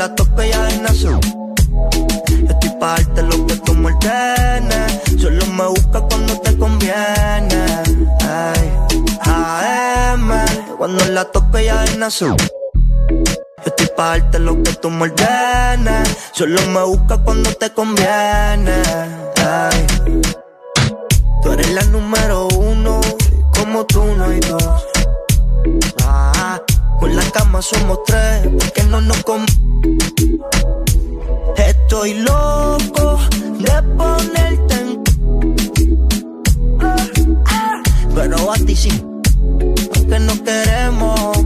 la tope ya es nazo. Yo estoy pa' darte lo que tú me Solo me busca cuando te conviene. Ay, AM, cuando la tope ya es nazo. Yo estoy pa' darte lo que tú me Solo me busca cuando te conviene. Ay, tú eres la número uno, como tú no hay dos. Ah, con la cama somos tres, porque no nos comemos Estoy loco de ponerte en. Pero a ti sí, aunque no queremos.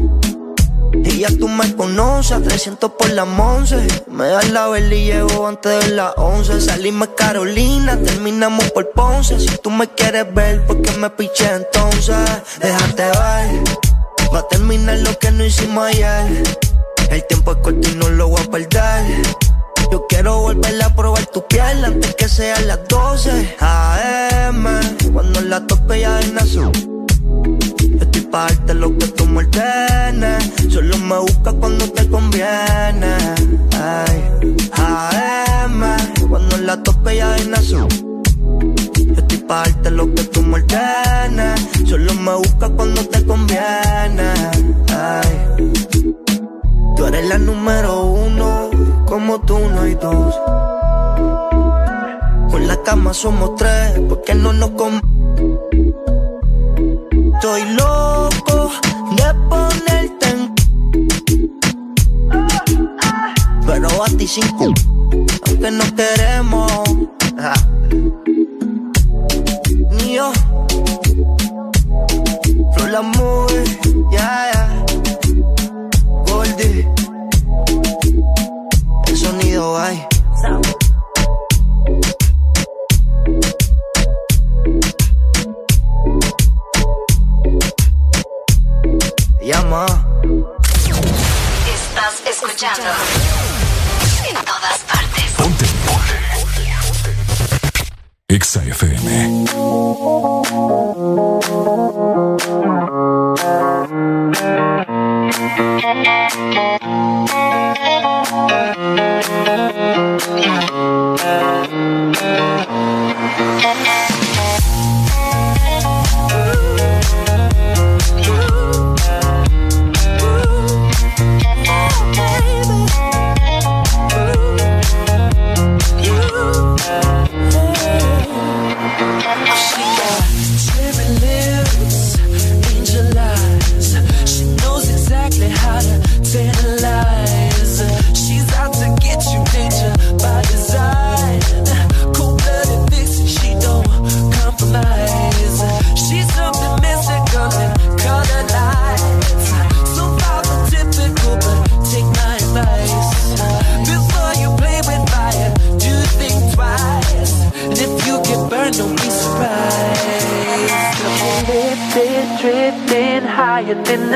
Y ya tú me conoces, 300 por la once. Me das la vela y llego antes de las 11. Salimos Carolina, terminamos por Ponce. Si tú me quieres ver, ¿por qué me piché entonces? Déjate ver, va a terminar lo que no hicimos ayer. El tiempo es corto y no lo voy a perder. Yo quiero volver a probar tu piel antes que sean las 12 AM. Cuando la tope ya en azul. Estoy pa' darte lo que tú me ordenes. Solo me busca cuando te conviene. Ay, AM, cuando la tope ya en azul. Estoy pa' darte lo que tú me ordenes. Solo me busca cuando te conviene. Ay, tú eres la número uno, como tú no hay dos. Con la cama somos tres, porque no nos com Estoy loco de ponerte en. Pero a ti sin cu, aunque no queremos. Ajá. Ni yo. Flor la movie, Hay. Llama. Estás escuchando. En todas partes. Ponte. Exa FM.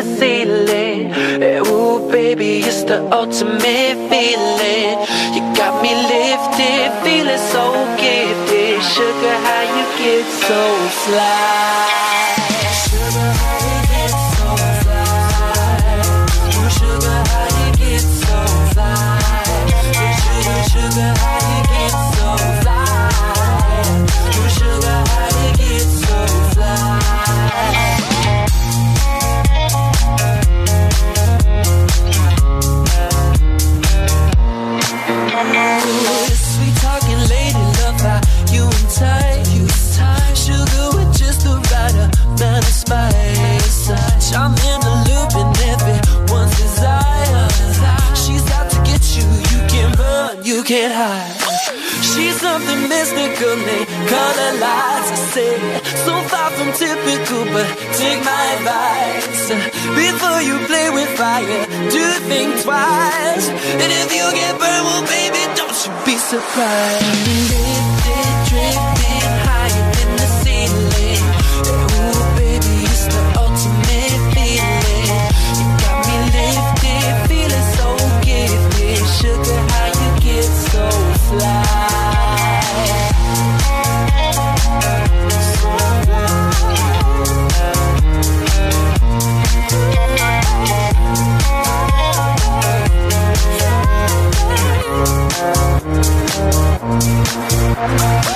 The ceiling. Eh, Ooh, baby, it's the ultimate feeling. You got me lifted, feeling so gifted. Sugar, how you get so fly? Mystical, they color lights. Say, so far from typical, but take my advice. Before you play with fire, do think twice. And if you get burned, well, baby, don't you be surprised. Bye.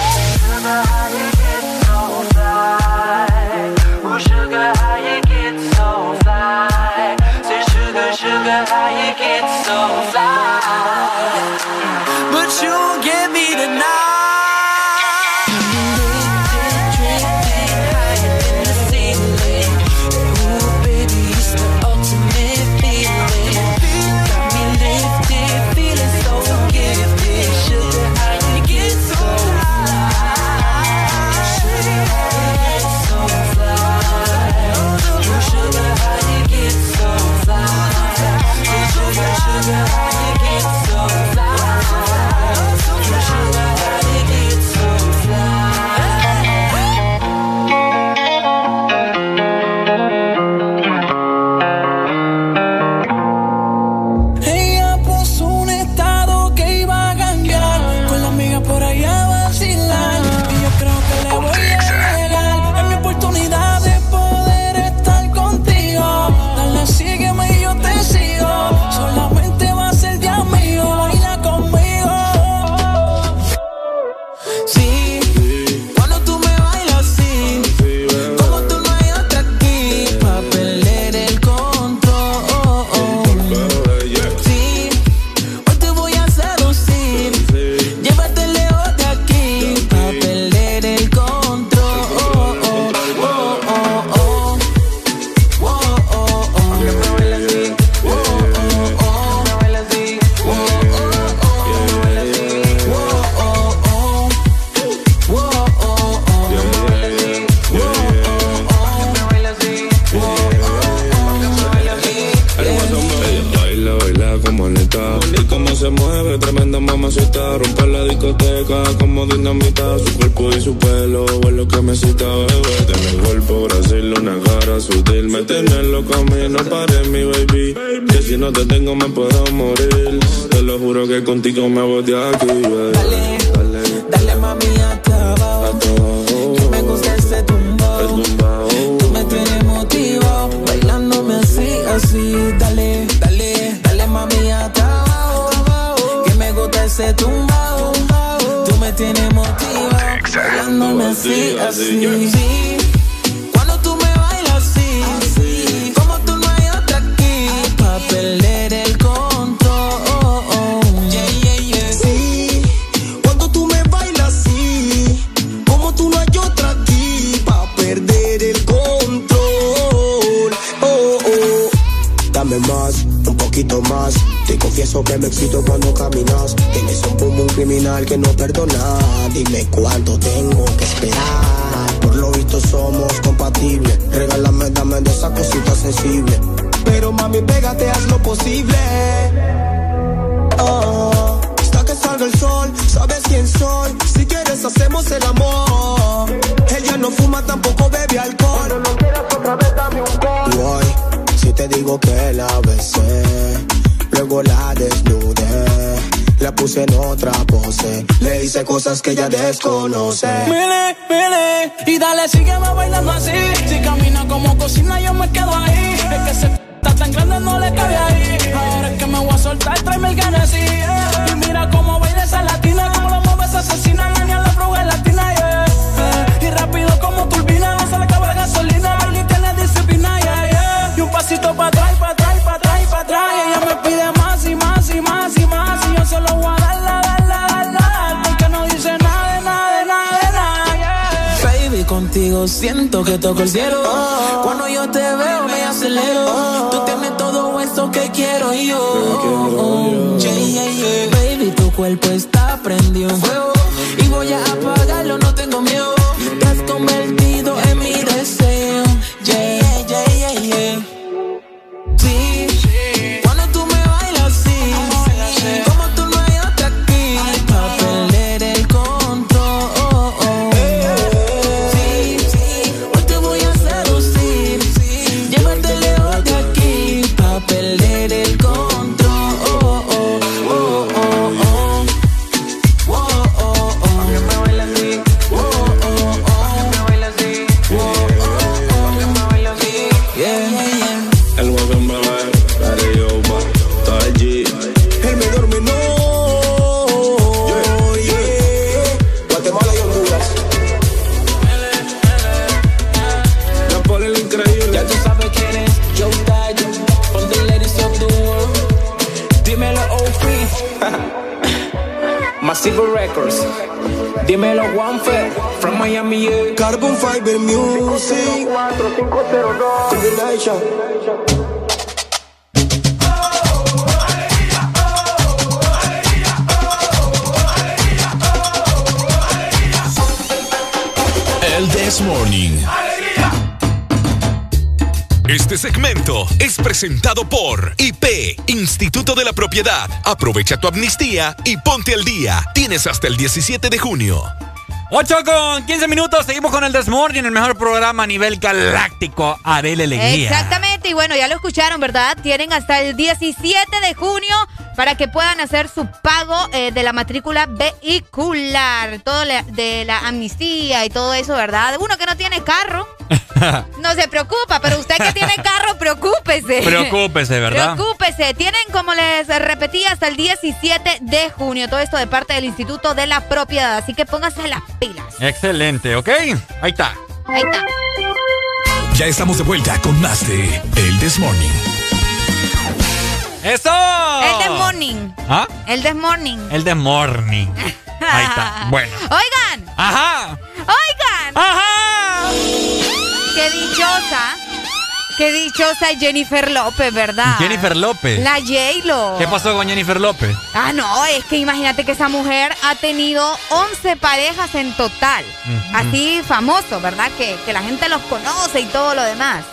propiedad. Aprovecha tu amnistía y ponte al día. Tienes hasta el 17 de junio. 8 con 15 minutos, seguimos con el Desmorning, el mejor programa a nivel galáctico, Arel Alegría. Exactamente, y bueno, ya lo escucharon, ¿verdad? Tienen hasta el 17 de junio para que puedan hacer su pago eh, de la matrícula vehicular, todo de la amnistía y todo eso, ¿verdad? Uno que no tiene carro, [laughs] no se preocupa, pero usted que tiene carro, [laughs] preocúpese. Preocúpese, ¿verdad? Preocúpese pues, eh, tienen, como les repetí, hasta el 17 de junio. Todo esto de parte del Instituto de la Propiedad, así que pónganse las pilas. Excelente, ¿ok? Ahí está. Ahí está. Ya estamos de vuelta con más de El This Morning. ¡Eso! El This Morning. ¿Ah? El This Morning. El This Morning. Ahí está. Bueno. Oigan. Ajá. Oigan. Ajá. Qué dichosa Qué dichosa Jennifer López, ¿verdad? Jennifer López. La J-Lo. ¿Qué pasó con Jennifer López? Ah, no, es que imagínate que esa mujer ha tenido 11 parejas en total. Así famoso, ¿verdad? Que, que, la gente los conoce y todo lo demás.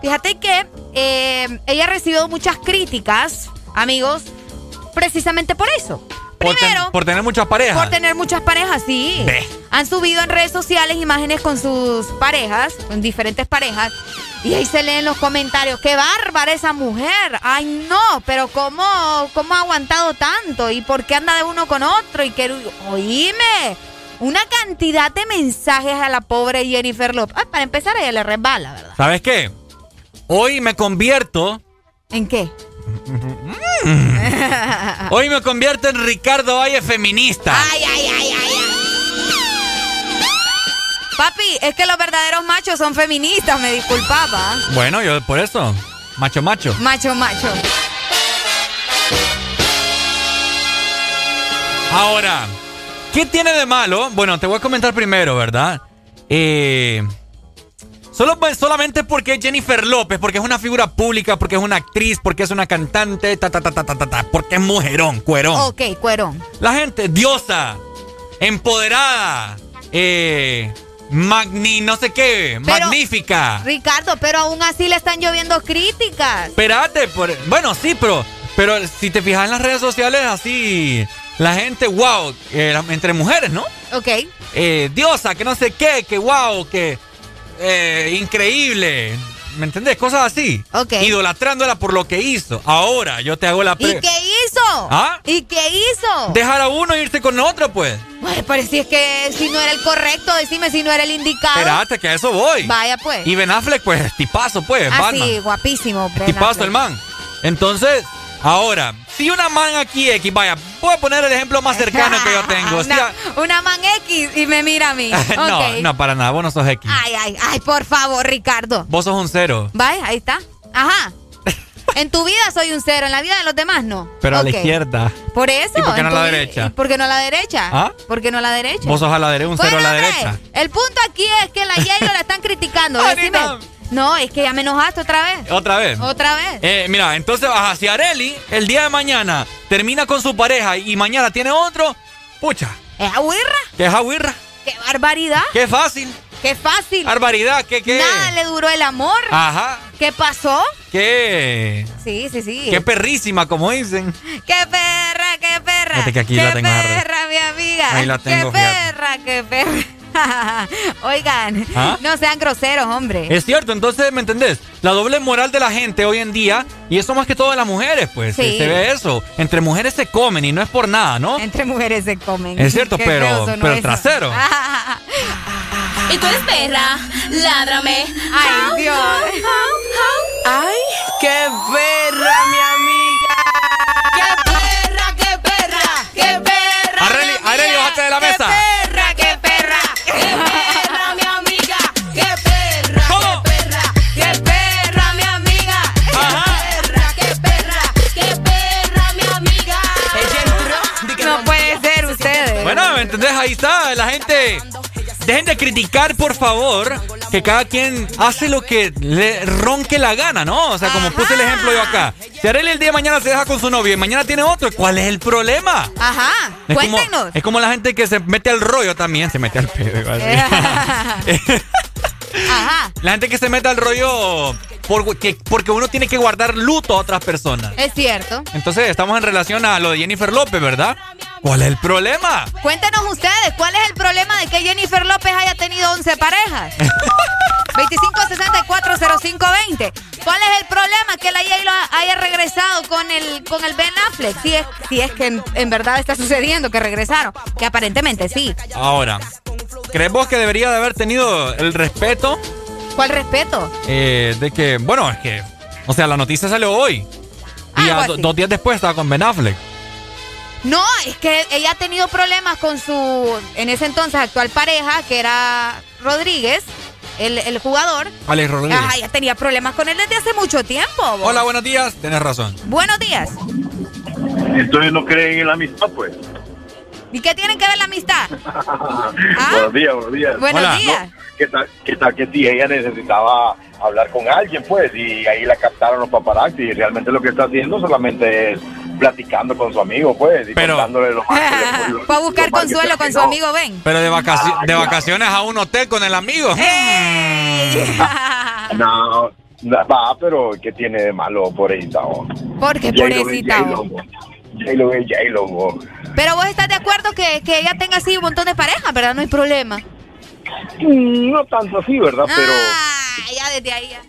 Fíjate que eh, ella ha recibido muchas críticas, amigos, precisamente por eso. Por, Primero, por, tener muchas parejas. Por tener muchas parejas, sí. Han subido en redes sociales imágenes con sus parejas, con diferentes parejas, y ahí se leen los comentarios, qué bárbara esa mujer. Ay, no, pero ¿cómo, cómo ha aguantado tanto? ¿Y por qué anda de uno con otro? Y que, oíme, una cantidad de mensajes a la pobre Jennifer Lopez. para empezar, ella le resbala, ¿verdad? ¿Sabes qué? Hoy me convierto. ¿En qué? [laughs] Hoy me convierto en Ricardo Valle feminista. Ay, ay, Papi, es que los verdaderos machos son feministas, me disculpaba. Bueno, yo por eso. Macho, macho. Macho, macho. Ahora, ¿qué tiene de malo? Bueno, te voy a comentar primero, ¿verdad? Eh. Solo, pues, solamente porque es Jennifer López, porque es una figura pública, porque es una actriz, porque es una cantante, ta, ta, ta, ta, ta, ta, porque es mujerón, cuerón. Ok, cuerón. La gente, diosa, empoderada, eh, magni, no sé qué, magnífica. Ricardo, pero aún así le están lloviendo críticas. Espérate, por, bueno, sí, pero, pero si te fijas en las redes sociales, así, la gente, wow, eh, entre mujeres, ¿no? Ok. Eh, diosa, que no sé qué, que wow, que eh, increíble. ¿Me entendés? Cosas así. Ok. Idolatrándola por lo que hizo. Ahora yo te hago la ¿Y qué hizo? ¿Ah? ¿Y qué hizo? Dejar a uno e irse con otro, pues. Pues, si es que si no era el correcto, decime si no era el indicado. Espérate, que a eso voy. Vaya, pues. Y Ben Affleck, pues, tipazo, pues. Ah, sí, guapísimo. Ben tipazo el man. Entonces, Ahora, si una man aquí X, vaya, voy a poner el ejemplo más cercano que yo tengo. [laughs] una, man X y me mira a mí. [laughs] no, no, para nada, vos no sos X. Ay, ay, ay, por favor, Ricardo. Vos sos un cero. Vaya, ahí está. Ajá. [laughs] En tu vida soy un cero, en la vida de los demás no. Pero a la izquierda. Por eso. ¿Y por qué no a la derecha? ¿Por qué no a la derecha? ¿Ah? ¿Por qué no a la derecha? Vos sos a la derecha, un cero a la derecha. El punto aquí es que la Yale la están criticando. Decime. No, es que ya me enojaste otra vez. ¿Otra vez? Otra vez. Eh, mira, entonces, ajá, si Areli el día de mañana termina con su pareja y mañana tiene otro, pucha. ¿Es aguirra? ¿Qué es aguirra? ¡Qué barbaridad! ¡Qué fácil! ¡Qué fácil! ¡Barbaridad! ¿Qué, qué? Nada le duró el amor. Ajá. ¿Qué pasó? ¿Qué? Sí, sí, sí. ¡Qué perrísima, como dicen! ¡Qué perra, qué perra! que aquí ¡Qué la tengo perra, mi amiga! Ahí la tengo, ¡Qué perra, qué perra! [laughs] Oigan, ¿Ah? no sean groseros, hombre. Es cierto, entonces, ¿me entendés? La doble moral de la gente hoy en día, y eso más que todo de las mujeres, pues, se, ve eso. Entre mujeres se comen y no es por nada, ¿no? Entre mujeres se comen. Es cierto, pero, pero trasero. [laughs] ¿Y tú eres perra? Ládrame. Ay, Dios. Ay, qué perra, mi amiga. ¿Me entendés? Ahí está, la gente. Dejen de criticar, por favor, que cada quien hace lo que le ronque la gana, ¿no? O sea, como puse el ejemplo yo acá. Si Arely el día de mañana se deja con su novio y mañana tiene otro, ¿cuál es el problema? Ajá, Es cuéntenos. Como, es como la gente que se mete al rollo también, se mete al pedo. igual. [laughs] Ajá. La gente que se mete al rollo porque, porque uno tiene que guardar luto a otras personas. Es cierto. Entonces, estamos en relación a lo de Jennifer López, ¿verdad? ¿Cuál es el problema? Cuéntenos ustedes, ¿cuál es el problema de que Jennifer López haya tenido 11 parejas? [laughs] 25640520. ¿Cuál es el problema que la J-Lo haya regresado con el, con el Ben Affleck? Si es, si es que en, en verdad está sucediendo que regresaron, que aparentemente sí. Ahora, ¿crees vos que debería de haber tenido el respeto? ¿Cuál respeto? Eh, de que, bueno, es que, o sea, la noticia salió hoy. Y a- dos días después estaba con Ben Affleck. No, es que ella ha tenido problemas con su, en ese entonces, actual pareja, que era Rodríguez, el, el jugador. Alex Rodríguez. Ajá, ya tenía problemas con él desde hace mucho tiempo. vos. Hola, buenos días. Tienes razón. Buenos días. Entonces no creen en la amistad, pues. ¿Y qué tiene que ver la amistad? [laughs] Buenos días, buenos días. Ah. Buenos Hola. días. No, ¿Qué tal, qué tal que si ella necesitaba hablar con alguien, pues? Y ahí la captaron los paparazzi y realmente lo que está haciendo solamente es platicando con su amigo, pues, y contándole lo mal que le- [laughs] lo- Fue a buscar consuelo con su amigo Ben. Pero de, vacaci- Ah, de vacaciones a un hotel con el amigo. [laughs] [laughs] No, no, va, pero ¿qué tiene de malo, pobrecita? oh? J-Lo es pobrecita. J-Lo, es J-Lo, oh. Pero vos estás de acuerdo que, que ella tenga así un montón de parejas, ¿verdad? No hay problema. Mm, No tanto así, ¿verdad? Pero Ah, ya desde ahí ya.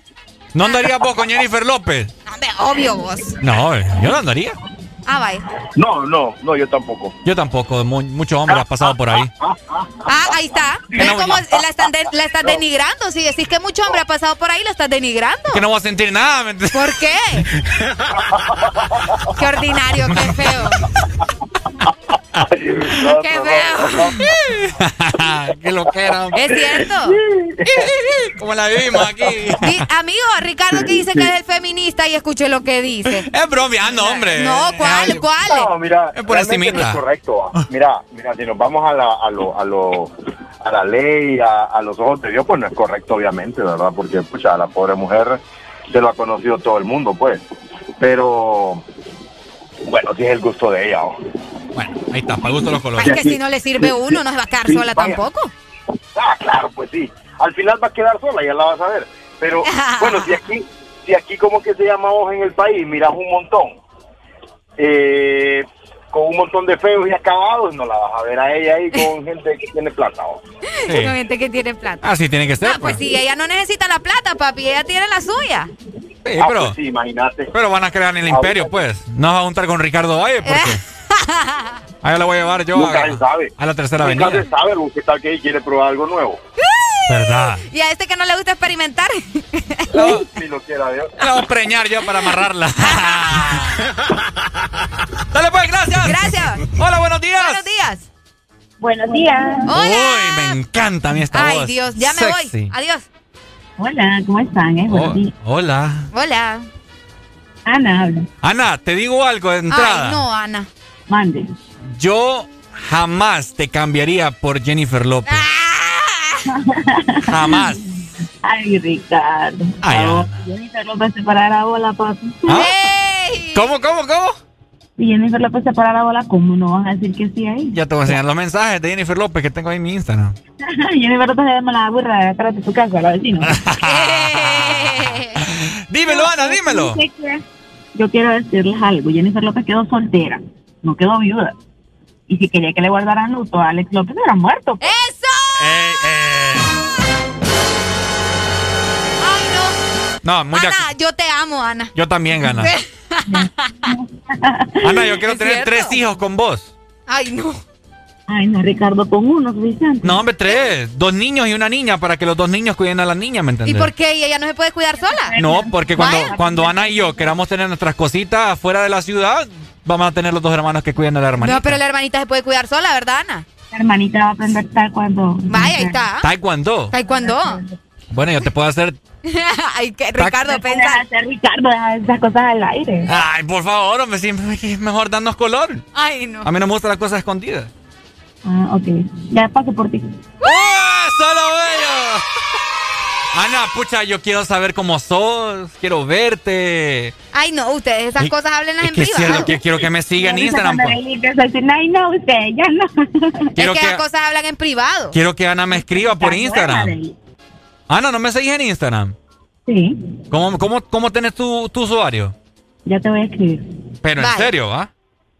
¿No andarías vos con Jennifer López? Hombre, obvio vos. No, yo no andaría. Ah, vaya. no, no, no, yo tampoco. Yo tampoco, mu- mucho hombre ha pasado por ahí. Ah, ahí está. ¿Ves cómo la están, de- la están denigrando? Si decís que mucho hombre ha pasado por ahí, la estás denigrando. Que no voy a sentir nada, ¿me entiendes? ¿Por qué? Qué ordinario, qué feo. Qué feo. [laughs] Qué lo que era. Es cierto. [laughs] Como la vivimos aquí. Di- amigo, Ricardo que dice que es el feminista y escuche lo que dice. Es bromeando, hombre. No, ¿cuál? ¿Cuál? No, mira, Es por no es correcto. Mira, mira, si nos vamos a la, a lo, a lo, a la ley, a, a los ojos de Dios, pues no es correcto, obviamente, ¿verdad? Porque, pucha, la pobre mujer se lo ha conocido todo el mundo, pues. Pero, bueno, si es el gusto de ella. ¿o? Bueno, ahí está, para gusto los Es colores. que si no le sirve uno, no se va a quedar Sí, sola vaya. tampoco. Ah, claro, pues sí. Al final va a quedar sola, ya la vas a ver. Pero, [laughs] bueno, si aquí, si aquí como que se llama vos en el país, miras un montón, eh, con un montón de feos y acabados, no la vas a ver a ella ahí con [laughs] gente que tiene plata. Sí. Con gente que tiene plata. Así tiene que ser. Ah, pues sí, ella no necesita la plata, papi, ella tiene la suya. Sí, Ah, pero, pues sí, imagínate. pero van a crear el imperio, pues. No va a juntar con Ricardo Valle, porque [laughs] ahí lo voy a llevar yo Nunca a, se sabe. a la tercera Nunca avenida. se sabe, ¿o ¿qué tal que quiere probar algo nuevo? [laughs] ¿Verdad? Y a este que no le gusta experimentar. Si lo quiera Dios. La voy a preñar yo para amarrarla. [laughs] Dale pues, gracias. Gracias. Hola, buenos días. Buenos días. Buenos días. Hola. Uy, me encanta a mí esta Ay, voz. Dios, ya me Sexy. voy. Adiós. Hola, ¿cómo están? Eh? Buenos Oh, días. hola. Hola. Ana habla. Ana, te digo algo de entrada. Ay, no, Ana. Mande. Yo jamás te cambiaría por Jennifer López. Jamás. Ay, Ricardo. Ay. Jennifer López se para la bola, papi. ¿Ah? ¿Cómo, cómo, cómo? Si Jennifer López se para la bola, ¿cómo no van a decir que sí ahí? Ya te voy a enseñar los mensajes de Jennifer López que tengo ahí en mi Instagram. [laughs] Jennifer López se llama la burra de atrás de tu casa, la vecina. [laughs] dímelo, Ana, dímelo. Yo quiero decirles algo. Jennifer López quedó soltera, no quedó viuda. Y si quería que le guardaran luto a Alex López, era muerto. pues. ¡Eso! Eh, eh. No. De Ana, yo te amo, Ana. Yo también, Ana. [laughs] Ana, yo quiero ¿Es tener cierto? tres hijos con vos. Ay, no. Ay, no, Ricardo, con uno suficiente. No, hombre, tres. Dos niños y una niña para que los dos niños cuiden a la niña, ¿me ¿Y entendés? por qué? ¿Y ella no se puede cuidar sola? No, porque cuando, Vaya. cuando Ana y yo queramos tener nuestras cositas afuera de la ciudad, vamos a tener los dos hermanos que cuiden a la hermanita. No, pero la hermanita se puede cuidar sola, ¿verdad, Ana? La hermanita va a aprender tal cuando. Vaya, ahí está. Taekwondo. Taekwondo. Bueno, yo te puedo hacer... [laughs] Ay, que Ricardo, pensa. hacer, Ricardo, deja esas cosas al aire. Ay, por favor, hombre, es mejor darnos color. Ay, no. A mí no me gustan las cosas escondidas. Ah, ok. Ya paso por ti. ¡Oh, solo bello! Ana, pucha, yo quiero saber cómo sos, quiero verte. Ay, no, ustedes esas Y- cosas Es en privado. cierto que quiero que me siga en Instagram. pues. Ay, no, usted, ya no. Quiero es que, que- las cosas hablan en privado. Quiero que Ana me escriba por Instagram. buena Ana, ¿no me seguís en Instagram? Sí, ¿Cómo, cómo, cómo tenés tu, tu usuario? ya te voy a escribir. Pero en serio, ¿ah?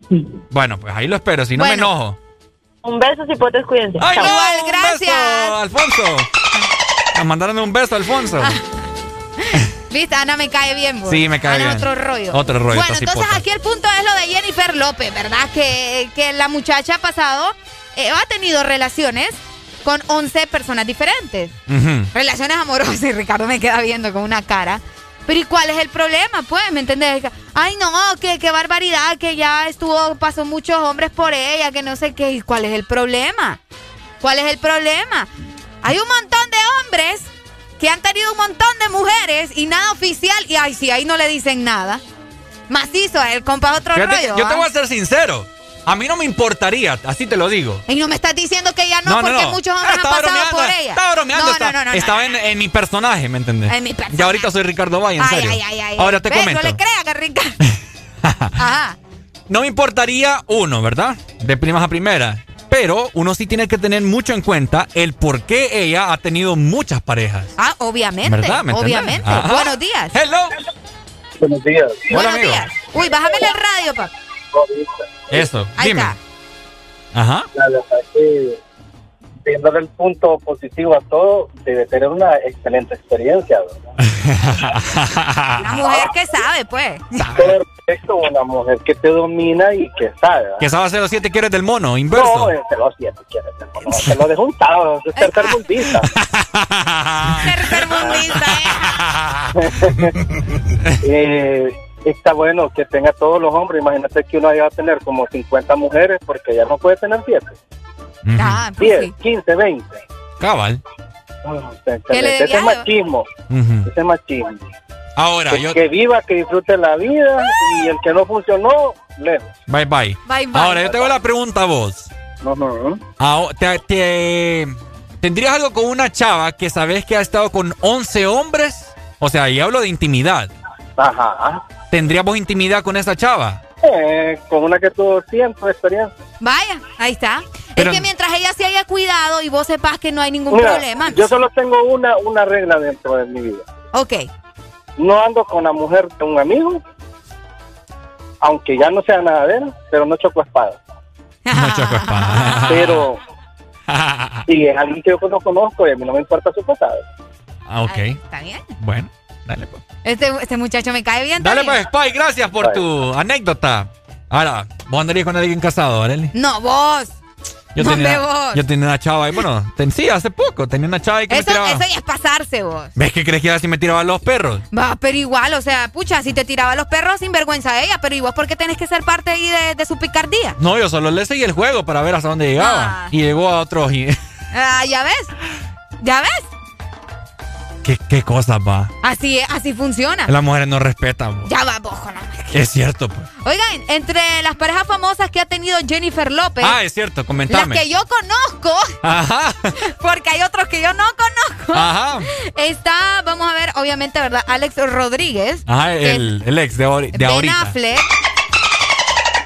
Sí. Bueno, pues ahí lo espero, si no me enojo. Un beso, cipotes, cuídense. ¡Ay, no! Igual, ¡Un gracias. beso, Alfonso! Nos mandaron un beso, Alfonso. [laughs] ¿Viste? Ana me cae bien, vos. Sí, me cae Ana bien. otro rollo. Otro rollo, Bueno, entonces aquí el punto es lo de Jennifer López, ¿verdad? Que, que la muchacha ha pasado, eh, ha tenido relaciones con 11 personas diferentes. Relaciones amorosas y Ricardo me queda viendo con una cara. Pero ¿y cuál es el problema? Pues, ¿me entendés? Ay, no, que qué barbaridad, que ya estuvo, pasó muchos hombres por ella, que no sé qué. ¿Y cuál es el problema? ¿Cuál es el problema? Hay un montón de hombres que han tenido un montón de mujeres y nada oficial. Y ay, sí, ahí no le dicen nada. Macizo, el compa es otro Fíjate, rollo. yo te ¿ah? voy a ser sincero. A mí no me importaría, así te lo digo. Y no me estás diciendo que ella no, porque muchos hombres han Estaba pasado bromeando, por ella. Estaba bromeando. No, esta- no, no, no, no, estaba no. En, en mi personaje, ¿me entendés? En mi personaje. Ya ahorita soy Ricardo Valle, en Ay, serio. ay, ay, ay. Ahora te ¿Ves? comento. No le creas que Ricardo. [laughs] Ajá. No me importaría uno, ¿verdad? De primas a primeras. Pero uno sí tiene que tener mucho en cuenta el por qué ella ha tenido muchas parejas. Ah, obviamente. ¿Verdad? Obviamente. Ajá. Buenos días. Hello. Buenos días. Hola, Buenos días. Uy, bájame el radio, papá. Eso, Ahí dime. está. Ajá. La verdad es que, viendo el punto positivo a todo, debe tener una excelente experiencia, ¿verdad? [laughs] Una mujer que sabe, pues. Perfecto, una mujer que te domina y que sabe. ¿verdad? Que sabe hacer los siete quieres del mono, inverso. No, los siete quieres del mono. Se lo dejó untado, es tercermundista. eh, [laughs] está bueno que tenga todos los hombres. Imagínate que uno va a tener como 50 mujeres porque ya no puede tener 7. Ah, pues 10, sí. 15, 20. Cabal. Dé Ese es machismo. Ese es machismo. Ahora, Que, yo. que viva, que disfrute la vida y el que no funcionó, lejos. Bye bye. Bye, bye. Ahora, yo te hago la pregunta a vos. No, no. Ah, te, te- ¿Tendrías algo con una chava que sabes que ha estado con 11 hombres? O sea, y hablo de intimidad. Ajá. ¿Tendrías vos intimidad con esa chava? Eh, con una que tuvo tiempo de experiencia. Vaya, ahí está. Pero- es que mientras ella se haya cuidado y vos sepas que no hay ningún Mira, problema. Yo solo tengo una, una regla dentro de mi vida. Ok. No ando con la mujer de un amigo, aunque ya no sea nada de él, pero no choco espada. No choco espada. [laughs] Pero si es alguien que yo no conozco y a mí no me importa su pasado. Ah, ok. Está bien. Bueno, dale pues. Este, este muchacho me cae bien. Dale también. pues, Spy, gracias por tu anécdota. Ahora, ¿vos andarías con alguien casado, Arely? No, vos. Yo No, tenía, vos. yo tenía una chava y bueno, ten- sí, hace poco tenía una chava y que me Eso, tiraba. eso ya es pasarse, vos. ¿Ves que crees que era así me tiraba los perros? Va, pero igual, o sea, pucha, si te tiraba los perros, sin vergüenza ella, pero ¿y vos por qué tenés que ser parte ahí de, de su picardía? No, yo solo le seguí el juego para ver hasta dónde llegaba. Ah. Y llegó a otros. y- [laughs] Ah, ¿ya ves? ¿Ya ves? ¿Qué, qué cosas va? Así, es, así funciona. Las mujeres no respetan. bo. Ya va, vos con la... Es cierto, pues. Oigan, entre las parejas famosas que ha tenido Jennifer López, Ah, es cierto, las comentame. que yo conozco, Ajá, [laughs] porque hay otros que yo no conozco, ajá. está, vamos a ver, obviamente, ¿verdad? Alex Rodríguez, Ajá, el, el ex de, de Ben ahorita. Affleck,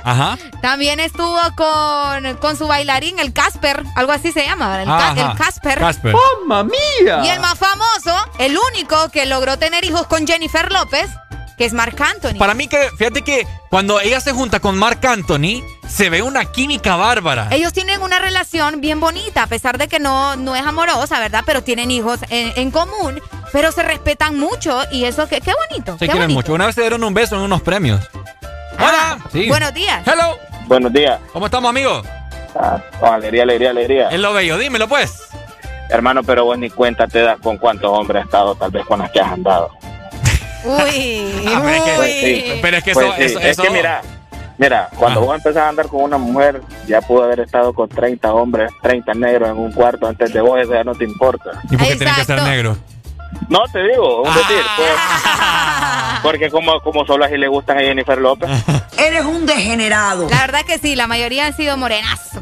Ajá. también estuvo con, con su bailarín, el Casper, algo así se llama, ¿verdad? el, Ajá. el Casper. Casper. ¡Mamma mía! Y el más famoso, el único que logró tener hijos con Jennifer López, que es Marc Anthony. Para mí que, fíjate que cuando ella se junta con Mark Anthony, se ve una química bárbara. Ellos tienen una relación bien bonita, a pesar de que no, no es amorosa, ¿verdad? Pero tienen hijos en, en común, pero se respetan mucho y eso, qué, qué bonito. Se qué quieren bonito. mucho. Una vez se dieron un beso en unos premios. Ah, Sí. Buenos días. Hello. Buenos días. ¿Cómo estamos, amigo? Ah, con alegría, alegría, alegría. Es lo bello. Dímelo, pues. Hermano, pero vos ni cuenta te das con cuántos hombres has estado, tal vez con las que has andado. Uy, [laughs] Ah, pero es que- Pues sí. Pero es que Pues eso, sí, eso, es eso- que mira, mira, cuando Ah. vos empezás a andar con una mujer, ya pudo haber estado con 30 hombres, 30 negros en un cuarto antes de vos, eso ya no te importa. ¿Y por qué tiene que ser Exacto. negro? No, te digo, un decir, pues, Ah. [laughs] porque como, como solo así le gustan a Jennifer López. [laughs] Eres un degenerado. La verdad que sí, la mayoría han sido morenazos.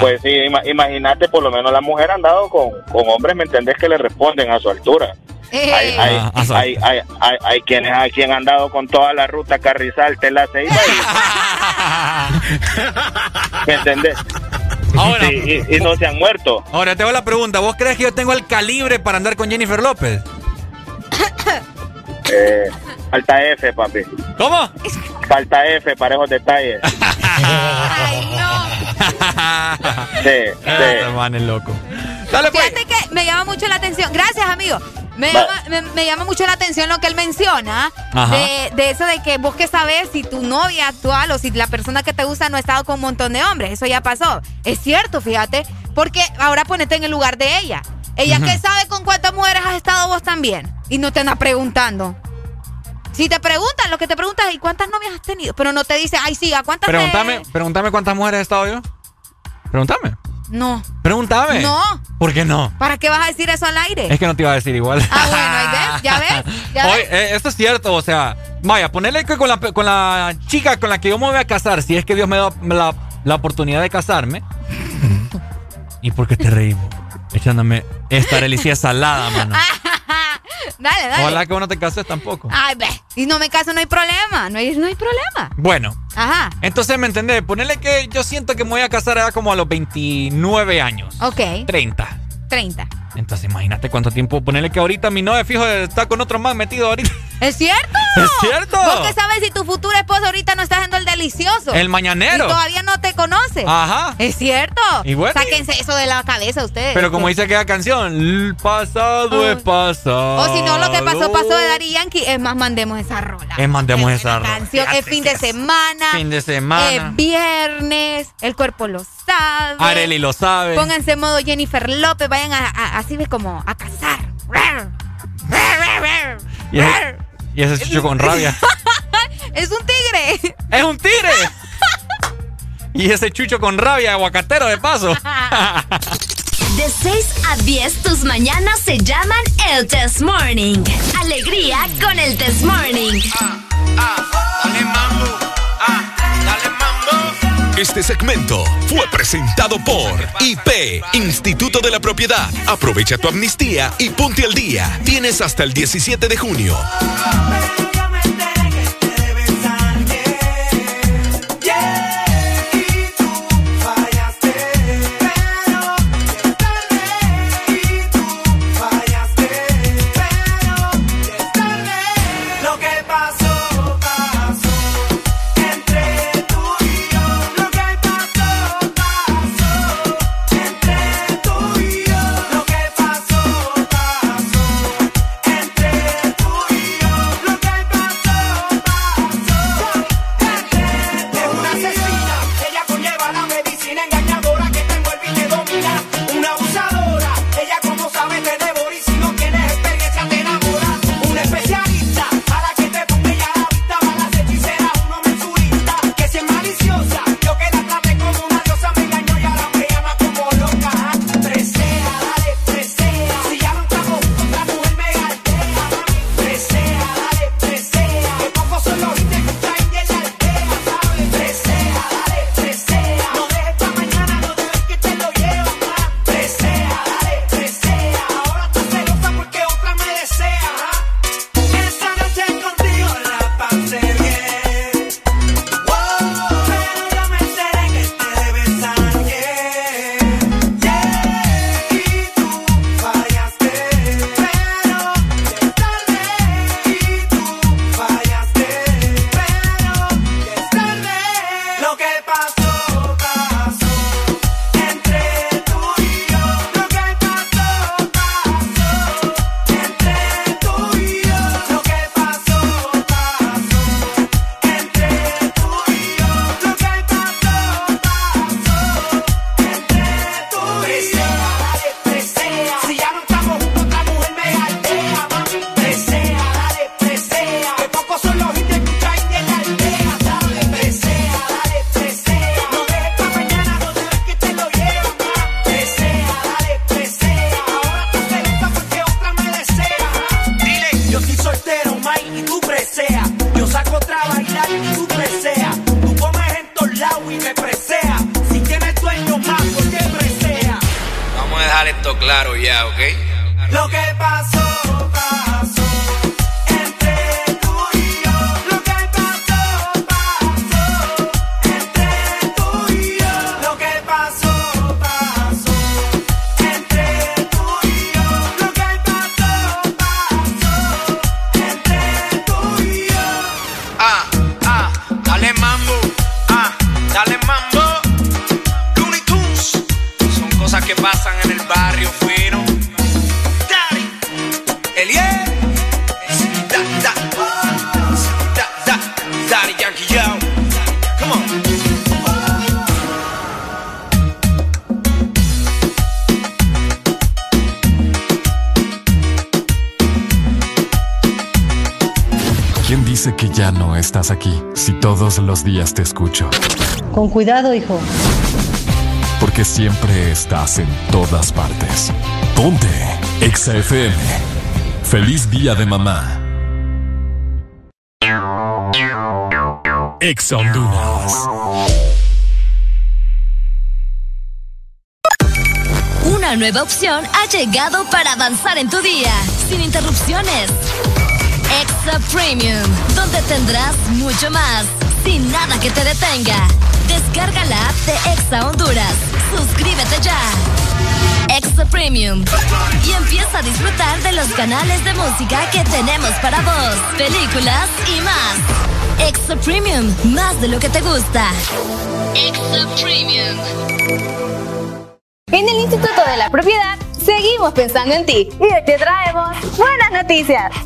Pues sí, ima- imagínate, por lo menos la mujer ha andado con, con hombres, ¿me entendés? Que le responden a su altura. Eh, Hay, hay, Ah, ah, hay, hay, hay, hay quienes hay quien han andado con toda la ruta Carrizal, Tela Ceiba y- [laughs] ¿Me entendés? Ahora, Sí, y, y no se han muerto. ahora te hago la pregunta. ¿Vos crees que yo tengo el calibre para andar con Jennifer López? Eh, falta F, papi. ¿Cómo? Falta F para esos detalles. [laughs] Sí, Este sí. man es loco. Dale, pues. Fíjate que me llama mucho la atención. Gracias, amigo. Me llama, me, me llama mucho la atención lo que él menciona de, de eso de que vos que sabes si tu novia actual o si la persona que te gusta no ha estado con un montón de hombres. Eso ya pasó. Es cierto, fíjate. Porque ahora ponete en el lugar de ella. Ella que sabe con cuántas mujeres has estado vos también. Y no te anda preguntando. Si te preguntan, lo que te preguntas es ¿y cuántas novias has tenido? Pero no te dice, ay, sí, ¿a cuántas te- Pregúntame, pregúntame cuántas mujeres he estado yo. Pregúntame. No. Pregúntame. No. ¿Por qué no? ¿Para qué vas a decir eso al aire? Es que no te iba a decir igual. Ah, bueno, ahí ves, ya ves, ya ves. eh, esto es cierto, o sea, vaya, ponerle que con la, con la chica con la que yo me voy a casar, si es que Dios me da la, la oportunidad de casarme. ¿Y por qué te reímos? Echándome esta delicia salada, mano. [laughs] Dale, dale. Ojalá que vos no te cases tampoco. Ay, ve. Y no me caso, no hay problema. No hay, no hay problema. Bueno, Ajá. entonces, ¿me entendés? Ponerle que yo siento que me voy a casar ya como a los 29 años. Ok. 30. 30. Entonces, imagínate cuánto tiempo. Ponerle que ahorita mi novia fijo está con otro más metido ahorita. ¿Es cierto? ¿Es cierto? ¿Vos qué sabes si tu futuro esposo ahorita no está haciendo el delicioso? El mañanero. Y todavía no te conoce. Ajá. ¿Es cierto? Y bueno, Sáquense eso de la cabeza ustedes. Pero como dice aquella canción, el pasado es pasado. O si no, lo que pasó, pasó de Daddy Yankee. Es más, mandemos esa rola. Es mandemos esa rola. Canción, es fin de semana. Fin de semana. Es viernes. El cuerpo lo sabe. Areli lo sabe. Pónganse modo Jennifer López. Vayan a, así de como a cazar. Y ese, y ese chucho con rabia. [laughs] es un tigre. Es un tigre. y ese chucho con rabia, aguacatero de paso. De 6 a 10 tus mañanas se llaman el Test Morning. Alegría con el Test Morning. dale mambo. Este segmento fue presentado por IP, Instituto de la Propiedad. Aprovecha tu amnistía y ponte al día. Tienes hasta el 17 de junio. Días te escucho. Con cuidado, hijo. Porque siempre estás en todas partes. Ponte Exa FM. Feliz día de mamá. Exa Honduras. Una nueva opción ha llegado para avanzar en tu día, sin interrupciones. Exa Premium, donde tendrás mucho más sin nada que te detenga. Descarga la app de Exa Honduras. Suscríbete ya. Exa Premium y empieza a disfrutar de los canales de música que tenemos para vos, películas y más. Extra Premium, más de lo que te gusta. Extra Premium. En el Instituto de la Propiedad seguimos pensando en ti y te traemos buenas noticias.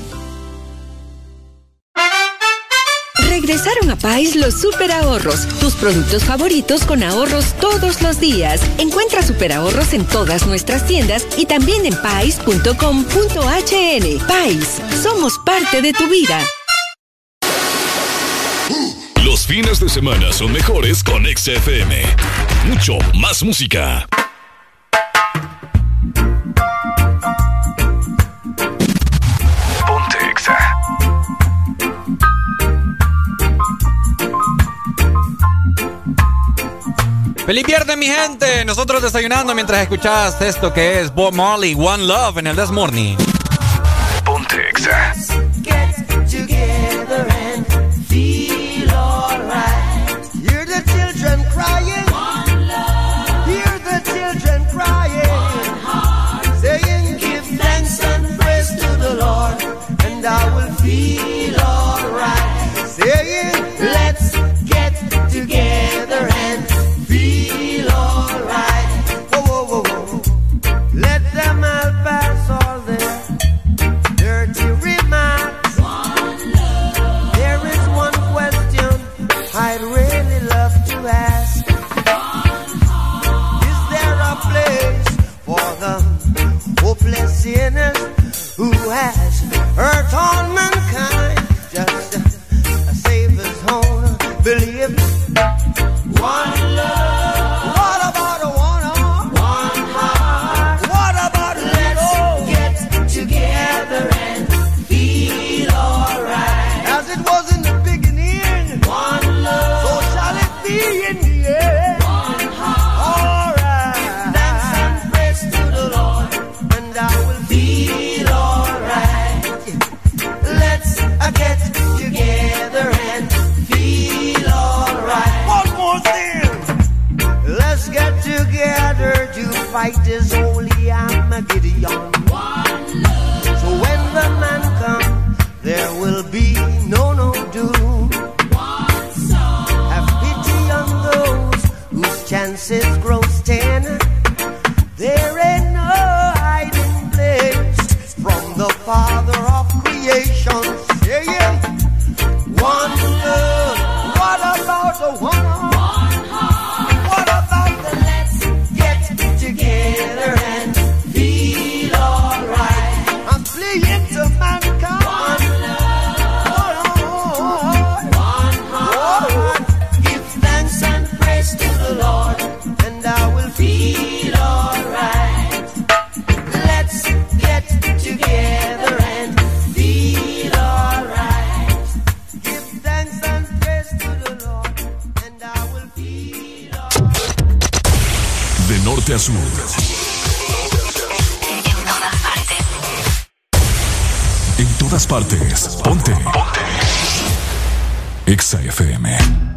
Regresaron a Pais los super ahorros, tus productos favoritos con ahorros todos los días. Encuentra super ahorros en todas nuestras tiendas y también en pais.com.hn. Pais, somos parte de tu vida. Los fines de semana son mejores con XFM. Mucho más música. Feliz viernes, mi gente. Nosotros desayunando mientras escuchas esto que es Bob Marley, One Love en el This Morning. Fight this holy Armageddon. So when the man comes, there will be no no doom. Have pity on those whose chances grow ten. There ain't no hiding place from the Father Exa.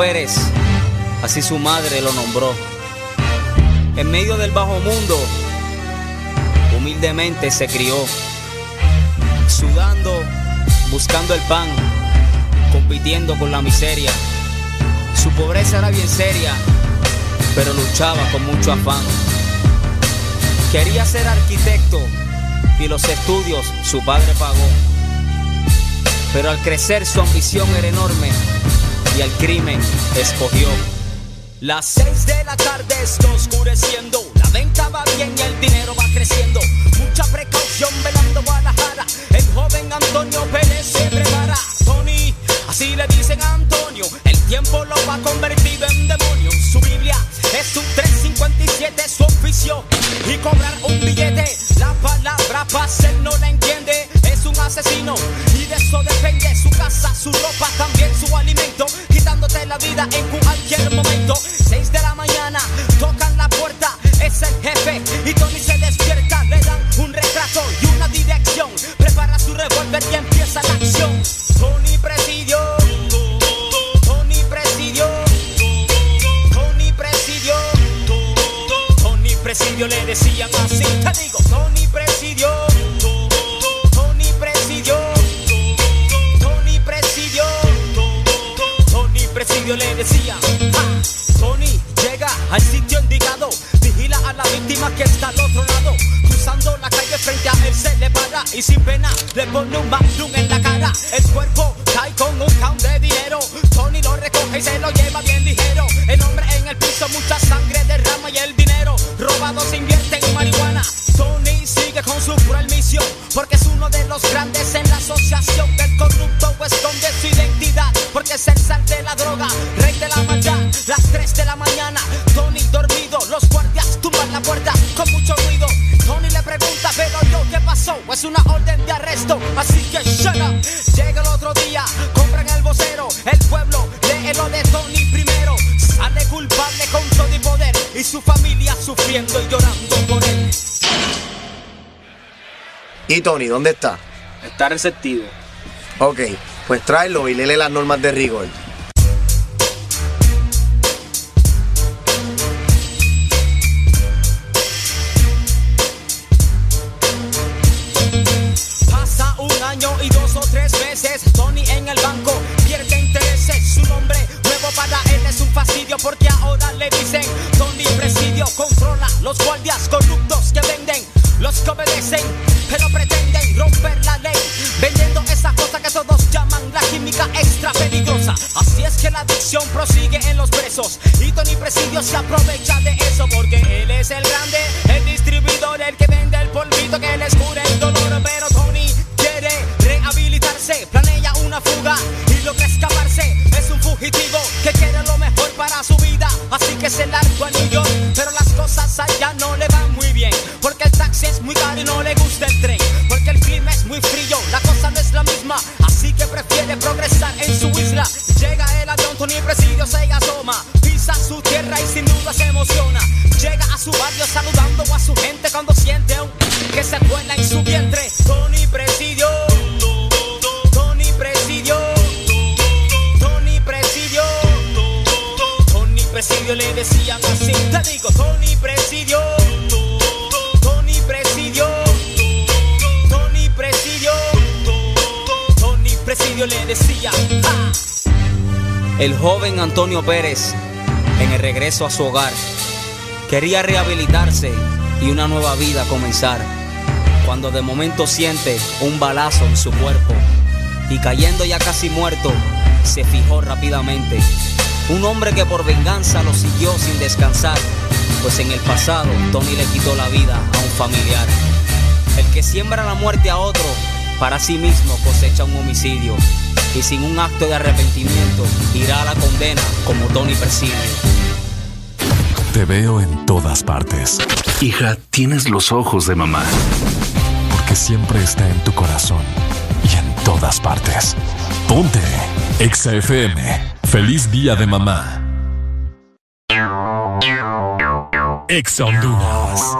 Pérez, así su madre lo nombró. En medio del bajo mundo, humildemente se crió, sudando, buscando el pan, compitiendo con la miseria. Su pobreza era bien seria, pero luchaba con mucho afán. Quería ser arquitecto y los estudios su padre pagó. Pero al crecer su ambición era enorme y el crimen escogió. Las seis de la tarde está oscureciendo, la venta va bien y el dinero va creciendo. Mucha precaución velando Guadalajara, el joven Antonio Pérez se prepara. Tony, así le dicen a Antonio, el tiempo lo va convertido en demonio. Su Biblia es su 357, su oficio y cobra ¿Y Tony, dónde está? Está receptivo. Ok, pues tráelo y léele las normas de rigor. Pasa un año y dos o tres meses. Tony en el banco pierde intereses. Su nombre nuevo para él es un fastidio porque ahora le dicen Tony Presidio. Controla los guardias corruptos que venden, los que obedecen, romper la ley. Vendiendo esa cosa que todos llaman la química extra peligrosa. Así es que la adicción prosigue en los presos. Y Tony Presidio se aprovecha de eso porque él es el grande, el distribuidor, el que vende el polvito que les cura El joven Antonio Pérez, en el regreso a su hogar, quería rehabilitarse y una nueva vida comenzar. Cuando de momento siente un balazo en su cuerpo y cayendo ya casi muerto, se fijó rápidamente. Un hombre que por venganza lo siguió sin descansar, pues en el pasado Tony le quitó la vida a un familiar. El que siembra la muerte a otro, para sí mismo cosecha un homicidio y sin un acto de arrepentimiento irá a la condena como Tony persigue. Te veo en todas partes. Hija, tienes los ojos de mamá. Porque siempre está en tu corazón y en todas partes. Ponte Exa FM. Feliz día de mamá. Exa Honduras.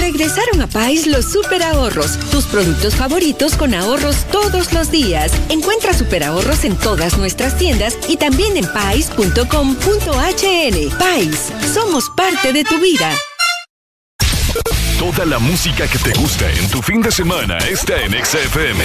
Regresaron a Pais los super ahorros, tus productos favoritos con ahorros todos los días. Encuentra super ahorros en todas nuestras tiendas y también en pais.com.hn. Pais, somos parte de tu vida. Toda la música que te gusta en tu fin de semana está en XFM.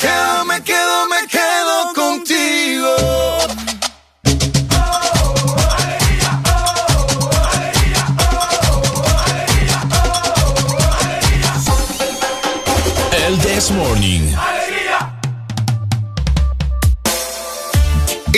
tu boquita. Me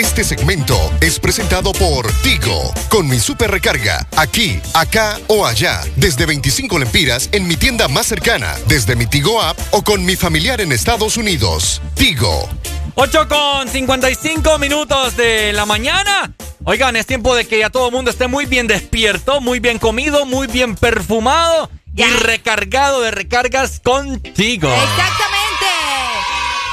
Este segmento es presentado por Tigo, con mi super recarga, aquí, acá o allá, desde 25 lempiras en mi tienda más cercana, desde mi Tigo app o con mi familiar en Estados Unidos. Tigo. 8 con 55 minutos de la mañana. Oigan, es tiempo de que ya todo el mundo esté muy bien despierto, muy bien comido, muy bien perfumado y recargado de recargas contigo. Exactamente.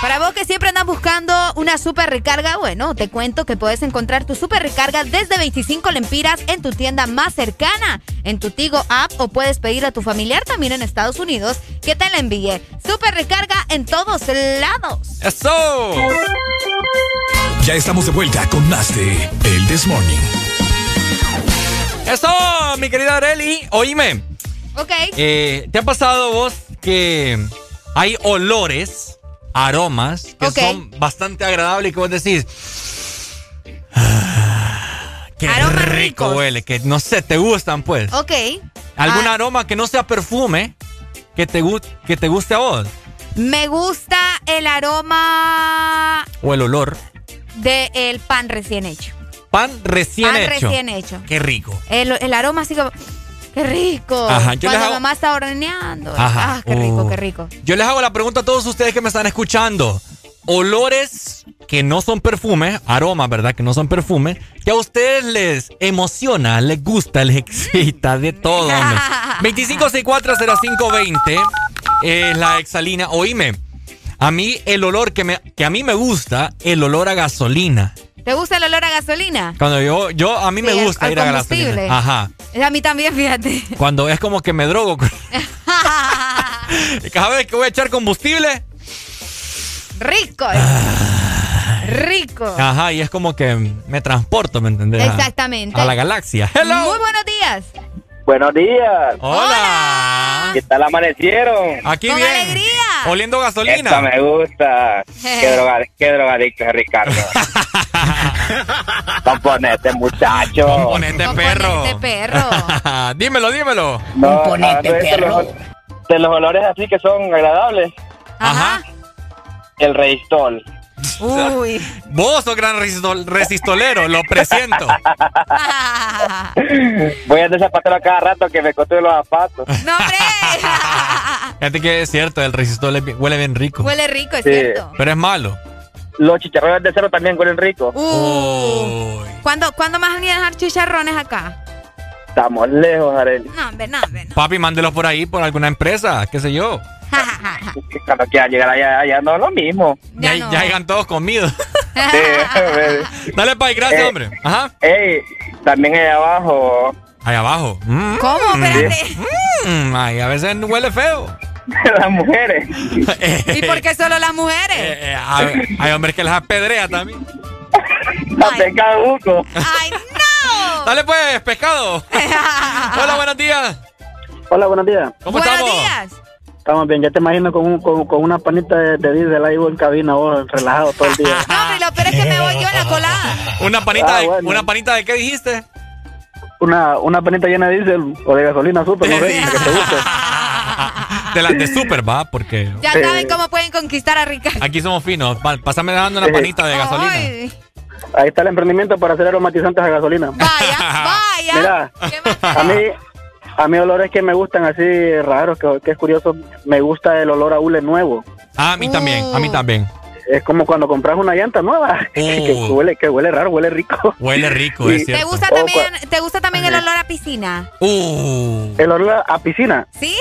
Para vos que siempre andas buscando una super recarga, bueno, te cuento que puedes encontrar tu super recarga desde 25 lempiras en tu tienda más cercana, en tu Tigo app o puedes pedir a tu familiar también en Estados Unidos que te la envíe. Super recarga en todos lados. ¡Eso! Ya estamos de vuelta con más de El This Morning. Eso, mi querida Areli. Oíme. Ok. Eh, ¿Te ha pasado vos que hay olores, aromas que son bastante agradables y que vos decís, "Ah, Qué rico huele, que no sé, te gustan pues. Ok. ¿Algún Ah. aroma que no sea perfume que te, gu- que te guste a vos? Me gusta el aroma O el olor. del pan recién hecho. Pan recién pan hecho. recién hecho. Qué rico. El, el aroma así como... ¡Qué rico! Ajá, yo Cuando hago- mamá está horneando. Ajá. Ah, qué rico, qué rico. Yo les hago la pregunta a todos ustedes que me están escuchando. Olores que no son perfumes, aromas, ¿verdad? Que no son perfumes, que a ustedes les emociona, les gusta, les excita, de todo, hombre. [laughs] 25640520 es la exalina. Oíme, a mí el olor que, me, que a mí me gusta, el olor a gasolina. ¿Te gusta el olor a gasolina? Cuando yo, yo a mí me Sí, gusta al ir a gasolina. Ajá. A mí también, fíjate. Cuando es como que me drogo. [laughs] Cada vez que voy a echar combustible, Rico. Ah. Rico. Ajá, y es como que me transporto, ¿me entendés? Exactamente. A, la galaxia. Hello. Muy buenos días. Buenos días. Hola. ¿Qué tal amanecieron? Aquí Con bien. alegría. Oliendo gasolina. Esta me gusta. [laughs] Qué, droga, qué drogadicto es Ricardo. [laughs] [laughs] Componete, muchacho. Componente perro. Componente perro. [laughs] dímelo, dímelo. No, de esto, los- De los olores así que son agradables. Ajá. El Reistol. Uy. [laughs] Vos sos gran resistol- resistolero, lo presiento. Voy a andar zapatero a cada rato que me costó los zapatos. No, hombre. Fíjate que es cierto, el resistol huele bien rico. Huele rico, es Sí. cierto. Pero es malo. Los chicharrones de cero también huelen rico. Uh. ¿Cuándo, ¿Cuándo más van a dejar chicharrones acá? Estamos lejos, Arely. No, hombre, no, hombre. no. Papi, mándelos por ahí, por alguna empresa, qué sé yo. [laughs] Cuando quiera llegar allá, allá no es lo mismo. Ya, ya hayan todos comidos. [laughs] Sí, Dale, Pai, gracias, Eh, hombre. Ajá. Ey, también ahí abajo. Ahí abajo. Mm. ¿Cómo? Espérate. Mm, ay, a veces huele feo. Las mujeres. [laughs] ¿Y por qué solo las mujeres? Eh, hay, hay hombres que las apedrea también. La pescado buco. ¡Ay, no! Dale pues, pescado. [laughs] Hola, buenos días. Hola, buenos días. ¿Cómo Buenos estamos? días. Estamos bien, ya te imagino con, un- con, con una panita de, de diésel ahí en cabina, vos relajado todo el día. [laughs] No, hombre, lo peor es que me voy yo en la colada. Una panita, Ah, de, bueno. una panita de qué dijiste? Una, una panita llena de diésel o de gasolina super, no sé, la que te guste. [laughs] De las de super, va, porque Ya saben cómo pueden conquistar a Ricardo. aquí somos finos. Pásame dando una panita de gasolina. Ay, Ahí está el emprendimiento para hacer aromatizantes a gasolina. vaya, [laughs] vaya. Mira, a mí, a mí olores que me gustan así raros, que, que es curioso, me gusta el olor a hule nuevo. Ah, a mí también, a mí también. Es como cuando compras una llanta nueva, [laughs] que, Oh. huele, que huele raro, huele rico. Huele rico, Y- es ¿Te cierto. gusta Oh, también, ¿te gusta también el olor a piscina? Uh. El olor a piscina. ¿Sí?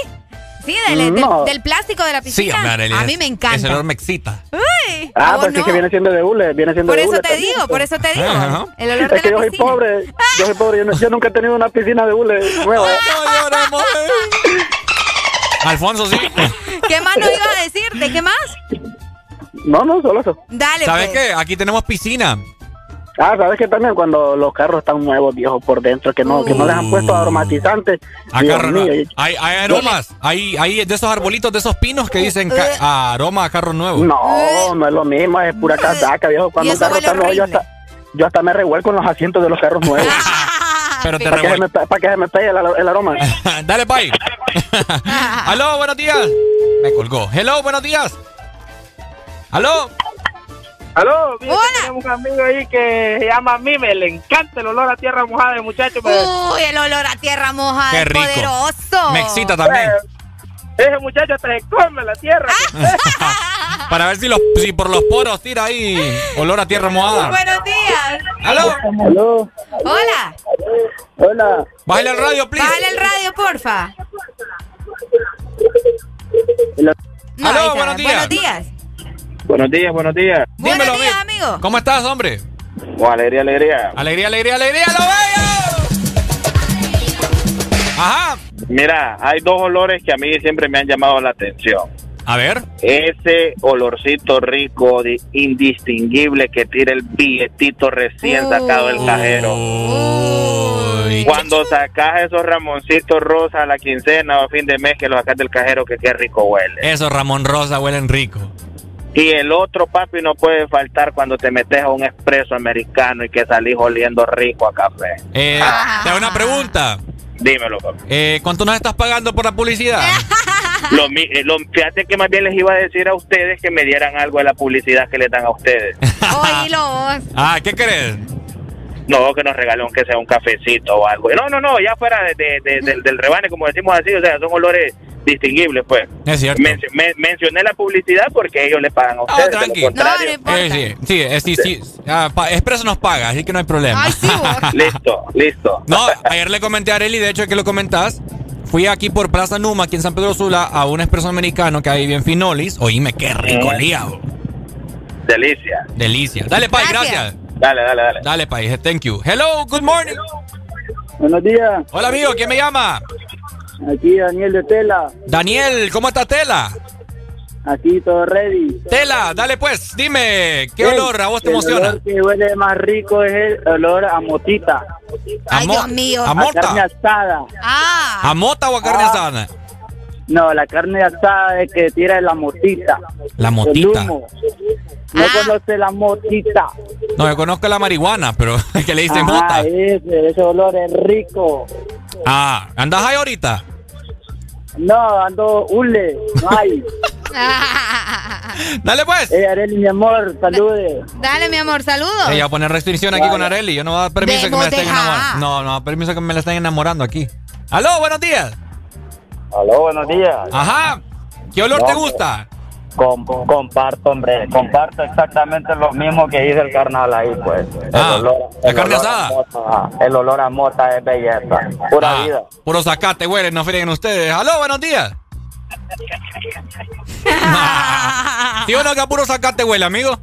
Sí, del, del- No. del plástico de la Sí, piscina. hombre, Arely, a es- mí me encanta. Ese olor me excita. Uy, ¿a Ah, pues sí no? que viene siendo de hule, viene siendo Por de eso hule te también. digo, por eso te digo. El olor Es de que yo soy pobre, yo soy pobre, yo, no- yo nunca he tenido una piscina de hule nueva. No lloremos. Alfonso, sí. ¿Qué más nos ibas a decir? ¿De qué más? No, no, solo eso. Dale, ¿Sabes pues. qué? Aquí tenemos piscina. Ah, ¿sabes qué también? Cuando los carros están nuevos, viejos, por dentro, que no, que no les han puesto aromatizantes. A Dios carro mío, nuevo. y- Hay, hay aromas. Hay, hay de esos arbolitos, de esos pinos que dicen ca- a aroma a carro nuevo. No, no es lo mismo, es pura casaca, viejo. Cuando eso carro está nuevo, yo hasta, yo hasta me revuelco en los asientos de los carros nuevos. [laughs] Pero te para, que se me, para que se me pegue el, el aroma. [laughs] Dale, bye. [laughs] Aló, buenos días. Me colgó. Hello, buenos días. Aló. Aló, mira, Hola. tenemos un amigo ahí que se llama Mime, le encanta el olor a tierra mojada de muchacho. Uy, el olor a tierra mojada Qué es rico. poderoso. Me excita también. ese muchacho se come la tierra. [laughs] Para ver si, los, si por los poros tira ahí olor a tierra mojada. Buenos días. Aló. Aló, Hola. hola. Bájale el radio, please. Bájale el radio, porfa. Hola. No, Aló, buenos días. Buenos días. Buenos días, buenos días. Dímelo, buenos días, amigo. amigo. ¿Cómo estás, hombre? Oh, alegría, alegría. Alegría, alegría, alegría, lo bello. Ajá. Mira, hay dos olores que a mí siempre me han llamado la atención. A ver. Ese olorcito rico, de- indistinguible que tira el billetito recién sacado del cajero. Uy. Cuando sacas esos ramoncitos rosas a la quincena o a fin de mes que los sacas del cajero, que qué rico huele. Eso, Ramón Rosa, huelen rico. Y el otro, papi, no puede faltar cuando te metes a un expreso americano y que salís oliendo rico a café. Eh, te hago una pregunta. Dímelo, papi. Eh, ¿Cuánto nos estás pagando por la publicidad? [laughs] Lo, mi- eh, lo- fíjate que más bien les iba a decir a ustedes que me dieran algo de la publicidad que les dan a ustedes. [laughs] Oílo vos. Ah, ¿qué crees? No, que nos regalen aunque sea un cafecito o algo. No, no, no, ya fuera de, de- de- del, del rebane, como decimos así, o sea, son olores distinguibles, pues. Es cierto. Men- men- mencioné la publicidad porque ellos le pagan a Ah, ustedes. de lo tranqui. contrario- Eh, sí, sí, sí, sí. Ah, pa- Expreso nos paga, así que no hay problema. [laughs] listo, listo. No, ayer le comenté a Areli, de hecho que lo comentás. Fui aquí por Plaza Numa, aquí en San Pedro Sula, a un expreso americano que hay bien finolis. Oíme, qué rico Mm. liado. Delicia. Delicia. Dale, Pai, gracias. Dale, dale, dale. Dale, Pai, thank you. Hello, good morning. Buenos días. Hola, amigo, ¿quién me llama? Aquí Daniel de Tela. Daniel, ¿cómo está Tela? Aquí todo ready. Tela, dale pues, dime, ¿qué Ey, olor a vos te el emociona? olor que huele más rico es el olor a motita. Ay, Dios mío. ¿A mota? carne asada. Ah. ¿A mota o a carne Ah. asada? No, la carne asada es que tira la motita. La El motita. humo. No Ah. conoce la motita. No, yo conozco la marihuana, pero [laughs] que le dicen Ah, mota. ese, ese olor es rico. Ah, ¿andas ahí ahorita? No, ando hule, no hay. [laughs] Dale pues. Eh, Areli, mi amor, salude. Dale, mi amor, saludos. Ella va a poner restricción aquí con Areli. Yo no voy a dar permiso que me la estén enamorando. No, no permiso que me la estén enamorando aquí. Aló, buenos días. Aló, buenos días. Ajá. ¿Qué olor No, te gusta? Com- comparto, hombre, comparto exactamente lo mismo que dice el carnal ahí, pues. El Ah, olor, ¿la el carne olor a asada? mota, el olor a mota es belleza, pura Ah, vida. Puro zacate, huele, no fríen ustedes. Aló, buenos días. [laughs] ¿Sí o no que a puro zacate huele, amigo?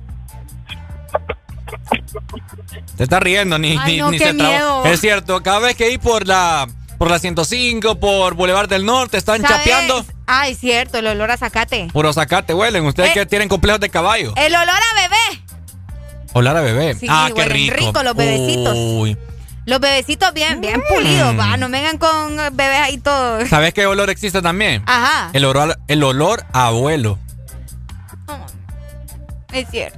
Te está riendo, ni, Ay, ni, no, ni qué se traba. miedo. Es cierto, cada vez que ir por la por la 105, por Boulevard del Norte, están ¿Sabes? chapeando. Ay, cierto, el olor a zacate. Puro zacate huelen. Ustedes Eh. que tienen complejos de caballo. El olor a bebé. Olor a bebé. Sí, ah, qué rico. rico los bebecitos. Uy. Los bebecitos bien, bien pulidos, va. No vengan con bebés ahí todos. ¿Sabes qué olor existe también? Ajá. El olor, el olor a abuelo. Es cierto.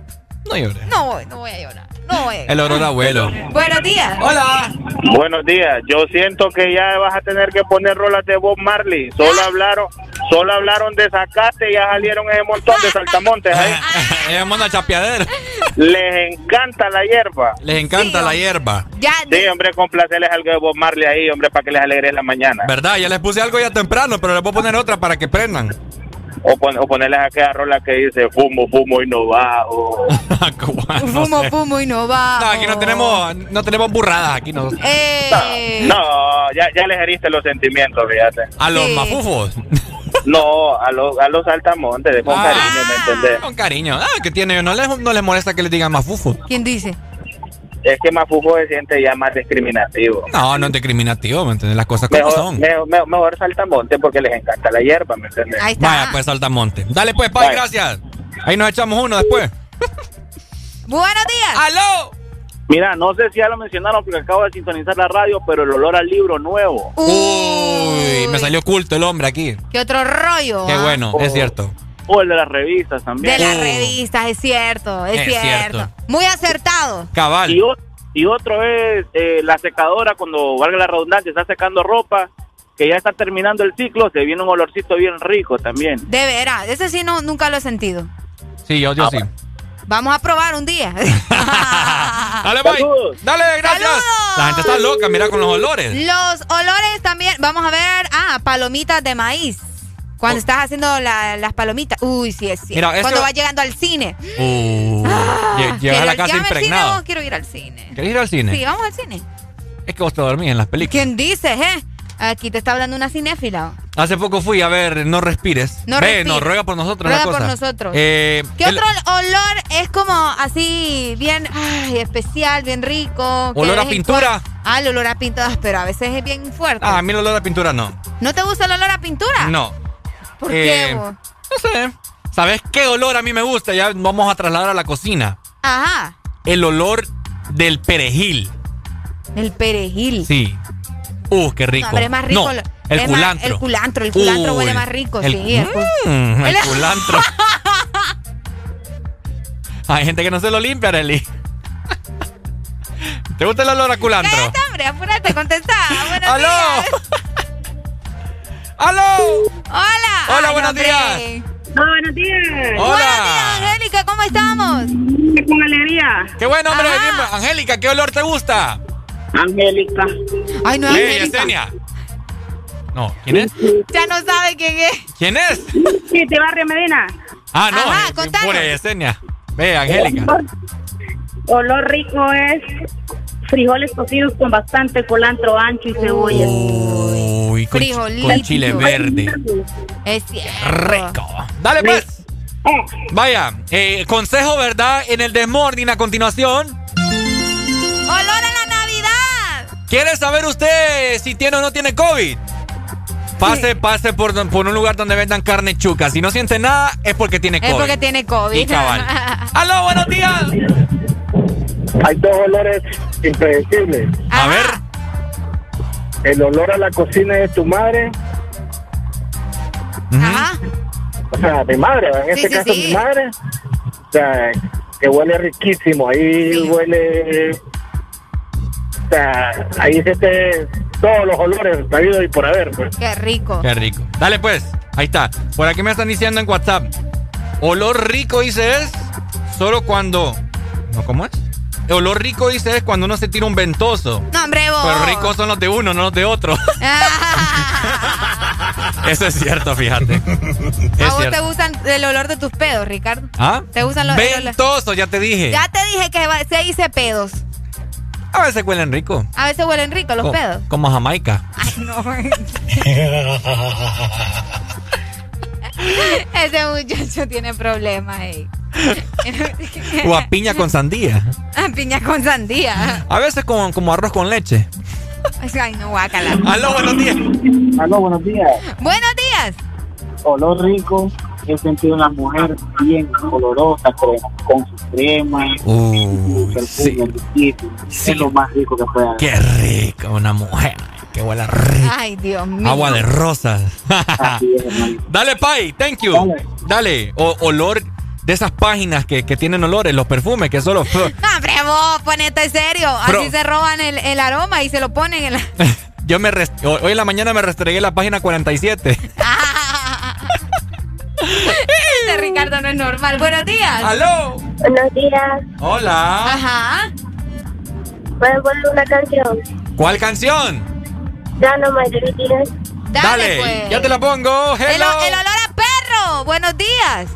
No llores. No no voy a llorar. No a El olor abuelo. Buenos días. Hola. Buenos días. Yo siento que ya vas a tener que poner rolas de Bob Marley. Solo hablaron, solo hablaron de Zacate y ya salieron ese montón de saltamontes ahí. [laughs] Chapeadera. Les encanta la hierba. Les encanta la hierba. Ya. Sí, hombre, complacerles algo de Bob Marley ahí, hombre, para que les alegre la mañana. ¿Verdad? Ya les puse algo ya temprano, pero les voy a poner otra para que prendan. O, pon- o ponerles aquella rola que dice fumo, fumo y no bajo. [laughs] Fumo, fumo y no va. No, aquí no tenemos, no tenemos burradas aquí no. Eh. No, ya, ya les heriste los sentimientos, fíjate. A los mafufos. [laughs] No, a los, a los saltamontes, de con Ah. cariño, ¿me entendés? Con cariño. Ah, que tiene, no les, no les molesta que les digan mafufo. ¿Quién dice? Es que Mafufo se siente ya más discriminativo. No, no es discriminativo, ¿me entiendes? Las cosas como Mejor, son. mejor, mejor- mejor saltamonte porque les encanta la hierba, ¿me entiendes? Vaya, pues saltamonte. Dale pues, Pai, gracias. Ahí nos echamos uno después. Buenos días. ¡Aló! Mira, no sé si ya lo mencionaron porque acabo de sintonizar la radio, pero el olor al libro nuevo. Uy, me salió culto el hombre aquí. ¿Qué otro rollo? Qué ah? bueno, es cierto. O el de las revistas también. De las revistas, es cierto, es, Es cierto. cierto. Muy acertado. Cabal. Y, y otro es eh, la secadora, cuando valga la redundancia, está secando ropa, que ya está terminando el ciclo, se viene un olorcito bien rico también. De veras, ese sí no, nunca lo he sentido. Sí, yo, yo sí. [laughs] Vamos a probar un día. [laughs] Dale, bye. Dale, gracias. La gente está loca, mira con los olores. Los olores también, vamos a ver, ah, palomitas de maíz. Cuando estás haciendo la- las palomitas. Uy, sí es cierto. Mira, Cuando vas llegando al cine. Uh, Ah, llegas a la casa al cine, impregnado. vos, quiero ir al cine. ¿Querés ir al cine? Sí, vamos al cine. Es que vos te dormís en las películas. ¿Quién dice, eh? Aquí te está hablando una cinéfila. Hace poco fui a ver No Respires. No Ve, Respires. no, ruega por nosotros. Ruega la cosa. por nosotros. Eh, ¿Qué el- otro olor es como así, bien ay, especial, bien rico? Olor a pintura. Ah, el olor a pintura, pero a veces es bien fuerte. Ah, a mí el olor a pintura no. ¿No te gusta el olor a pintura? No. ¿Por Eh, qué? vos? No sé. ¿Sabes qué olor a mí me gusta? Ya vamos a trasladar a la cocina. Ajá, El olor del perejil. el perejil. Sí. Uh, qué rico. No, pero es más rico. No, el más- culantro. el culantro, el culantro huele más rico, el- sí. El, Mm, el El- culantro. [laughs] Hay gente que no se lo limpia, Arely. ¿Te gusta el olor a culantro? Cállate, hombre, apúrate, contesta. ¡Aló! días. ¡Aló! Hola. Hola, Ay, buenos hombre. días. buenos días. Hola. Buenos días, Angélica, ¿cómo estamos? Con alegría. Qué buen hombre. Angélica, ¿qué olor te gusta? Angélica. Ay, no, Hey, Angélica. Yesenia. No, ¿quién es? Ya no sabe quién es. ¿Quién es? Sí, te Barrio Medina. Ah, no, Ajá, eh, contanos. pura Yesenia. Ve, Angélica. Olor rico es frijoles cocidos con bastante colantro ancho y cebolla. Uy, con, Frijolito. con chile verde. Es cierto. Rico. Dale, pues. Vaya, eh, consejo, ¿verdad? En el Desmorning a continuación. ¡Olor a la Navidad! ¿Quiere saber usted si tiene o no tiene COVID? Pase, pase por, por un lugar donde vendan carne chuca. Si no siente nada, es porque tiene COVID. Es porque tiene COVID. Y cabal. [laughs] ¡Aló, buenos días! Hay dos olores impredecibles. A ver. El olor a la cocina de tu madre. Ajá. O sea, mi madre, en Sí, este sí, caso sí. mi madre. O sea, que huele riquísimo. Ahí huele. O sea, ahí se te. Todos los olores habido y por haber, pues. Qué rico. Qué rico. Dale pues, ahí está. Por aquí me están diciendo en WhatsApp. Olor rico dice es solo cuando... ¿No cómo es? Olor rico dice es cuando uno se tira un ventoso. No, hombre, vos. Pero ricos son los de uno, no los de otro. Eso es cierto, fíjate. [laughs] Es ¿A vos te gustan el olor de tus pedos, Ricardo? ¿Ah? ¿Te gustan los Ventoso, ya te dije. Ya te dije que se dice pedos. A veces huelen rico. A veces huelen ricos los Co- pedos. Como Jamaica. Ay, no. [laughs] [laughs] Ese muchacho tiene problemas, ey. [laughs] o a piña con sandía. Ah, Piña con sandía. A veces como, como arroz con leche. Ay, no, guácala. Aló, buenos días. Aló, buenos días. Buenos días. Olor rico. He sentido una mujer bien olorosa, con, con su crema, Uy, perfume. Sí. Es lo más rico que puede haber. Qué rico, una mujer. Que huele rico. Ay, Dios mío. Agua de rosas. [laughs] Dale, Pai, thank you. Dale. O- olor de esas páginas que, que tienen olores, los perfumes, que solo. No, [laughs] hombre, vos, ponete serio. Bro. Así se roban el, el aroma y se lo ponen en la... [laughs] Yo me rest- hoy en la mañana me restregué la página 47. Este Ricardo no es normal. Buenos días. Aló. Buenos días. Hola. Ajá. ¿Puedes poner una canción? ¿Cuál canción? No digas. Dale, pues. ya te la pongo. El, Hello. el olor a perro. Buenos días.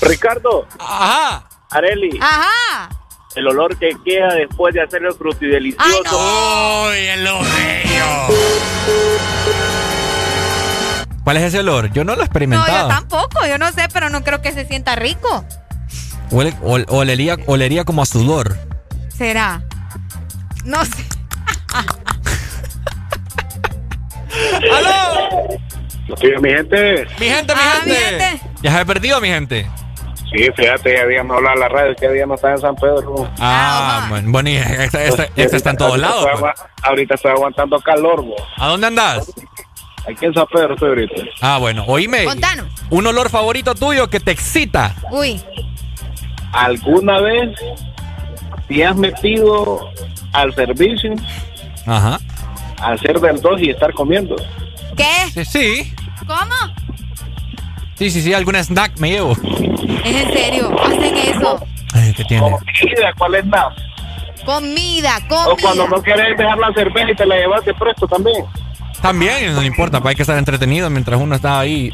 Ricardo. Ajá. Areli. Ajá. El olor que queda después de hacer el frutidelicioso. Uy, el bello. ¿Cuál es ese olor? Yo no lo he No, experimentado. yo tampoco. Yo no sé, pero no creo que se sienta rico. Huele- ol- olería, olería como a sudor. ¿Será? No sé. [laughs] [laughs] ¡Aló! Mi gente. Mi gente, mi Ah, gente. mi gente. Ya se ha perdido, mi gente. Sí, fíjate, ya habíamos hablado en la radio que día no está en San Pedro. Ah, bueno, bueno, y esta, esta- esta está en todos lados. pues. Ahorita estoy aguantando calor, bo. ¿A dónde andas? Aquí en San Pedro estoy ahorita. Ah, bueno, oíme. Contanos. Un olor favorito tuyo que te excita. Uy. ¿Alguna vez te has metido al servicio Ajá. Hacer del dos y estar comiendo? ¿Qué? Sí. ¿Cómo? Sí, sí, sí, algún snack me llevo. Es en serio. Hacen eso. Ay, ¿Qué tiene? Comida, ¿cuál es más? Comida, O cuando comida. no querés dejar la cerveza y te la llevas de presto también. También, no importa, pues hay que estar entretenido mientras uno está ahí.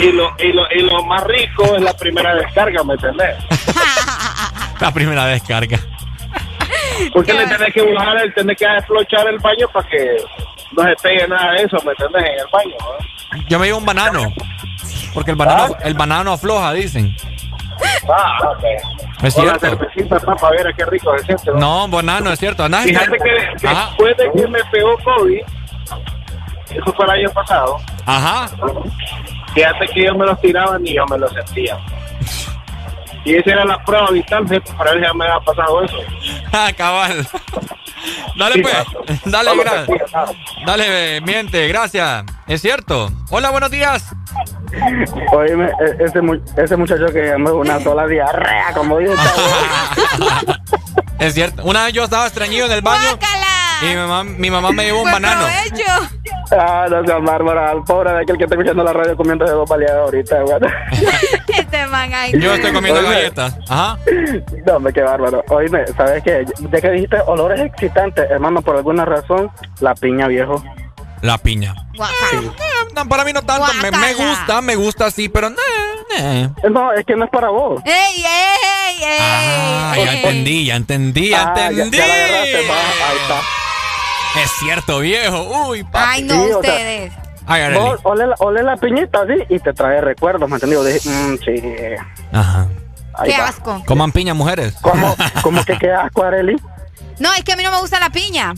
Y lo, y lo, y lo más rico es la primera descarga, ¿me entendés? [laughs] La primera descarga. Porque le tenés que bajar, el, tenés que aflochar el baño para que no se pegue nada de eso, ¿me entendés? En el baño, ¿no? Yo me llevo un banano. Porque el banano, el banano afloja, dicen. Ah, ok. Es Con la cierto. cervecita, para ver a qué rico se siente. ¿no? No, banano, es cierto. Andás Fíjate que, después de que me pegó COVID, eso fue el año pasado, Ajá. fíjate que yo me los tiraba ni yo me los sentía. Y esa era la prueba vital para ver si ya me había pasado eso. [laughs] Ah, cabal. Dale Sí, pues. claro. Dale, gracias. Dale, eh, miente, gracias. Es cierto. Hola, buenos días. Oíme, e- ese, ese muchacho que llama una sola diarrea, como dice [laughs] Es cierto. Una vez yo estaba estreñido en el baño. Y mi mamá, mi mamá me llevó un banano. Ah, no seas bárbara, al pobre de aquel que está escuchando la radio comiendo de dos baleadas ahorita, güey. [laughs] Este man ahí. Yo estoy comiendo Oye. galletas. Ajá. No, qué bárbaro. Oíme, ¿sabes qué? Ya que dijiste olores excitantes, hermano, por alguna razón, la piña, viejo. La piña. Eh, no, para mí no tanto. Me, me gusta, me gusta sí, pero no. No, es que no es para vos. ¡Ey, ey, ey! Ah, ya entendí, ya entendí, ya Ah, ya- entendí. ya la agarraste, ahí está. Es cierto, viejo. Uy, papi. Ay, no, Sí, o sea, ustedes. Ay. Vos la, ole la piñita así y te trae recuerdos, ¿me entendido? Dije, mm, sí. Ajá. Ahí Qué va. asco. Coman piña, mujeres. ¿Cómo, [laughs] cómo que qué asco, Arely? No, es que a mí no me gusta la piña.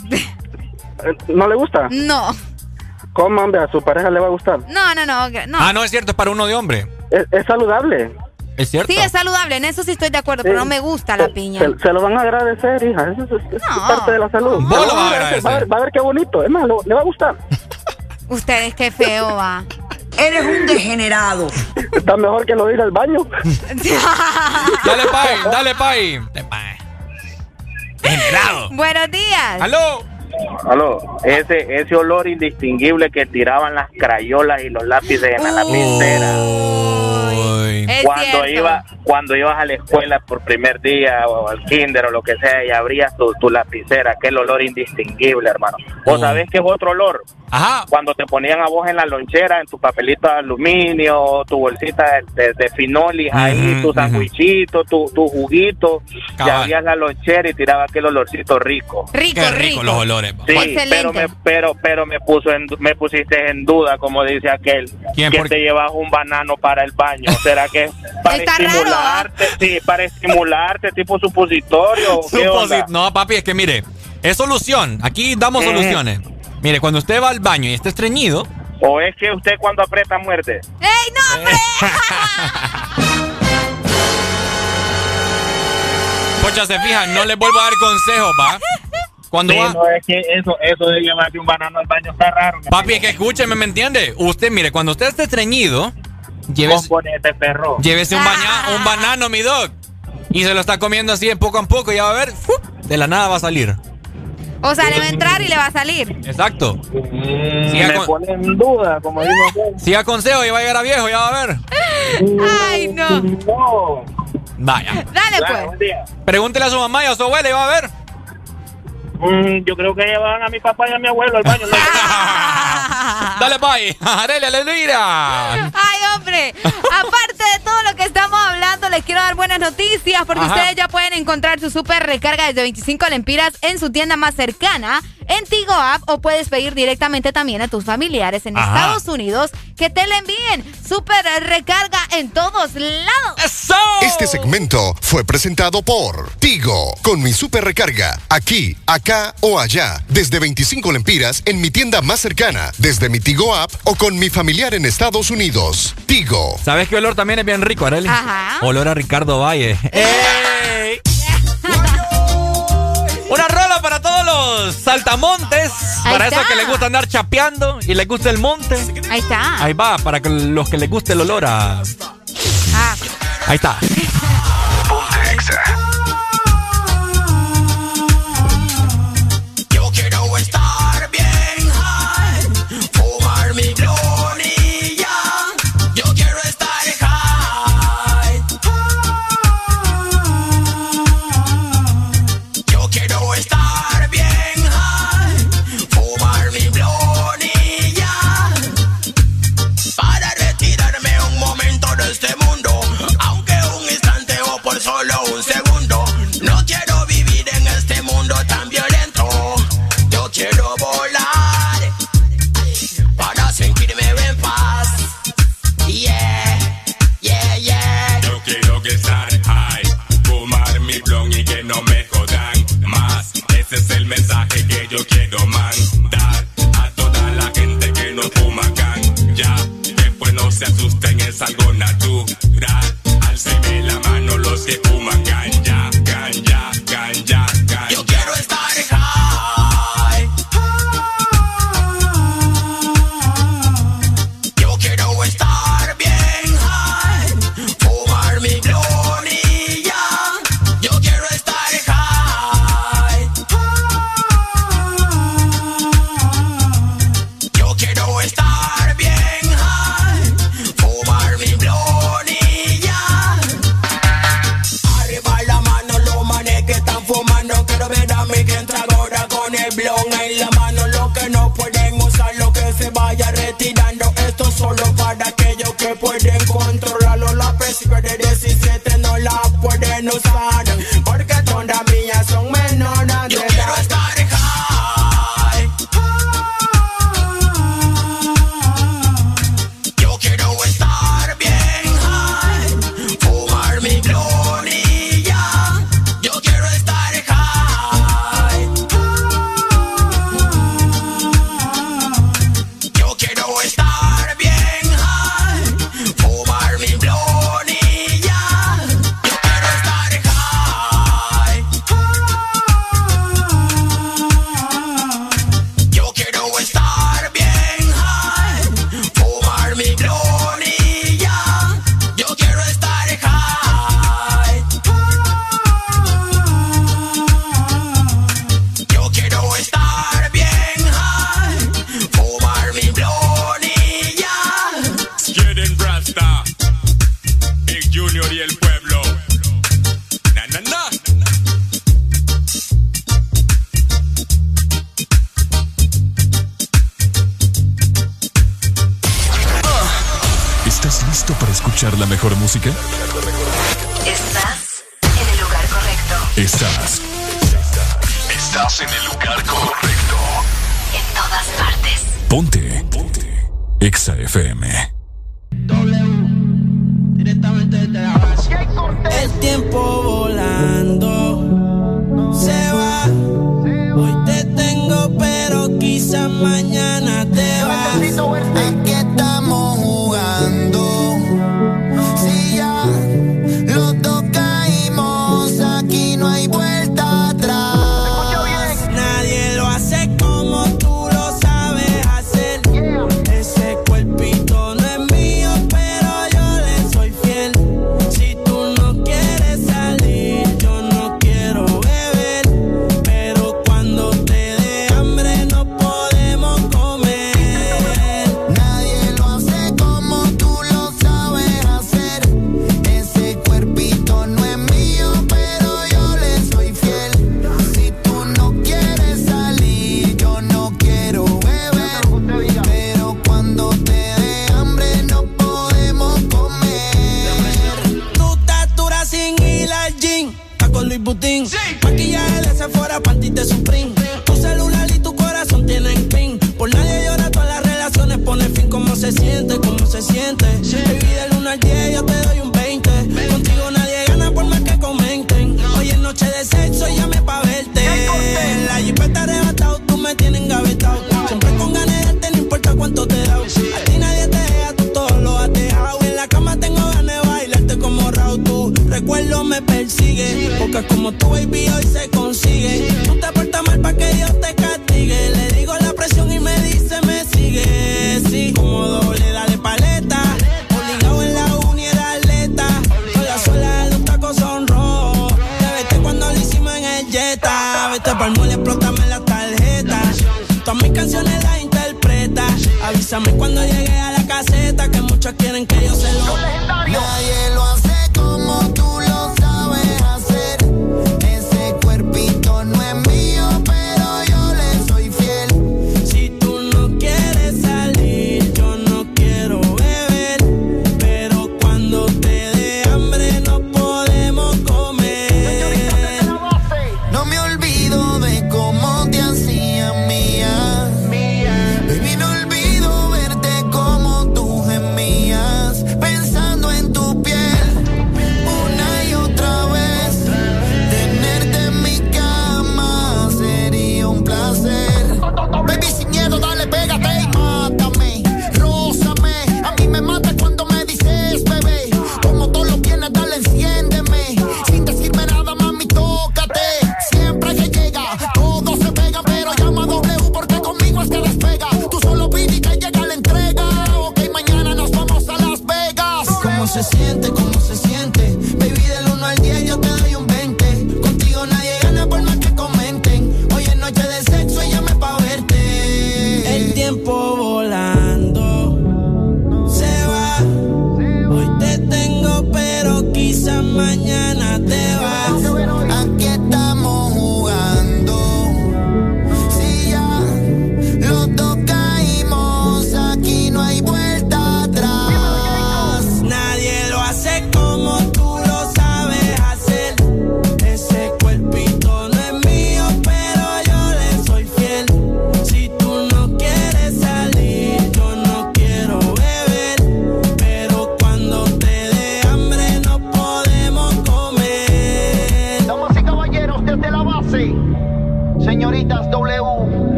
¿No le gusta? No. ¿Cómo, hombre? A su pareja le va a gustar. No, no, no. no. Ah, no, es cierto, es para uno de hombre. Es, es saludable. Es cierto. Sí, es saludable, en eso sí estoy de acuerdo, pero Sí. no me gusta la piña. Se, se lo van a agradecer, hija. Eso es, es No. parte de la salud. Vos lo vas a Va a ver, agradecer. va a ver, va a ver qué bonito. Es más, lo- le va a gustar. Ustedes, qué feo va. Eres un degenerado. Está mejor que lo ir al baño. [laughs] Dale, pay, dale, pay. Degenerado. Buenos días. ¡Aló! Aló, ese, ese olor indistinguible que tiraban las crayolas y los lápices en la lapicera. Es Cuando cierto. iba, cuando ibas a la escuela por primer día o al kinder o lo que sea y abrías tu, tu lapicera, aquel olor indistinguible, hermano. ¿Vos sabés qué es otro olor? Ajá. Cuando te ponían a vos en la lonchera, en tu papelito de aluminio, tu bolsita de, de, de finolis ahí, tu sandwichito, tu, tu juguito, y Cabal. abrías la lonchera y tiraba aquel olorcito rico. Rico, Qué rico los olores. Sí, Excelente. pero me, pero, pero me puso en, me pusiste en duda, como dice aquel, ¿Quién? que ¿Por te llevas un banano para el baño. ¿Será que para Está raro, estimularte? Sí, para estimularte, tipo supositorio. ¿o qué onda? No, papi, es que mire, es solución. Aquí damos Ujú. soluciones. Mire, cuando usted va al baño y está estreñido, ¿O es que usted cuando aprieta muerde? ¡Ey, no, hombre! [laughs] pocha, se fija, no les vuelvo a dar consejos, ¿va? Cuando Sí, va... no, es que eso, eso de llevarse un banano al baño está raro. Papi, es que escúcheme, ¿me entiende? Usted, mire, cuando usted esté estreñido, llévese, este perro. llévese un, baña- un banano, mi dog. Y se lo está comiendo así de poco a poco, ya va a ver, ¡fup! de la nada va a salir. O sea, le va a entrar y le va a salir. Exacto. Mm, Siga me con- pone en duda, como digo aquel. Siga consejo y va a llegar a viejo, ya va a ver. Ay, no. No. Vaya. Dale, Claro, pues. Pregúntele a su mamá y a su abuela y va a ver. Mm, yo creo que llevan a mi papá y a mi abuelo al baño. ¿no? [laughs] Dale, bye. [laughs] Arele, aleluya. Ay, hombre. Aparte de todo lo que estamos hablando, les quiero dar buenas noticias porque Ajá. ustedes ya pueden encontrar su super recarga desde 25 lempiras en su tienda más cercana, en Tigo App, o puedes pedir directamente también a tus familiares en Ajá. Estados Unidos que te la envíen. Super recarga en todos lados. ¡Eso! Este segmento fue presentado por Tigo, con mi super recarga, aquí, acá o allá, desde 25 lempiras en mi tienda más cercana, desde mi Tigo app o con mi familiar en Estados Unidos. Tigo. ¿Sabes qué olor también es bien rico, Arely? Ajá. Olor a Ricardo Valle. [laughs] ¡Ey! Una rola para todos los saltamontes. Ahí para esos está. que les gusta andar chapeando y les gusta el monte. Ahí está. Ahí va, para que los que les guste el olor a. Ah. Ahí está. yo quiero mandar a toda la gente que no fuma can. Ya, después no se asusten, es algo natural. Alceme la mano los que fuman solo para aquellos que pueden controlarlo. La presión de 17 no la pueden usar.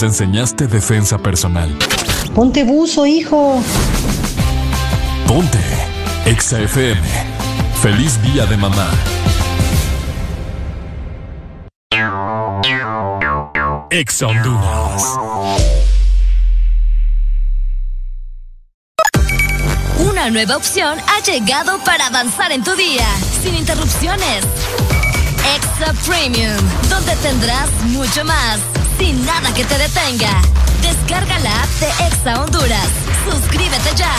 Nos enseñaste defensa personal. Ponte buzo, hijo. Ponte Exa FM. Feliz día de mamá. Exa Honduras. Una nueva opción ha llegado para avanzar en tu día, sin interrupciones. Extra Premium, donde tendrás mucho más, sin nada que te detenga. Descarga la app de Exa Honduras. Suscríbete ya.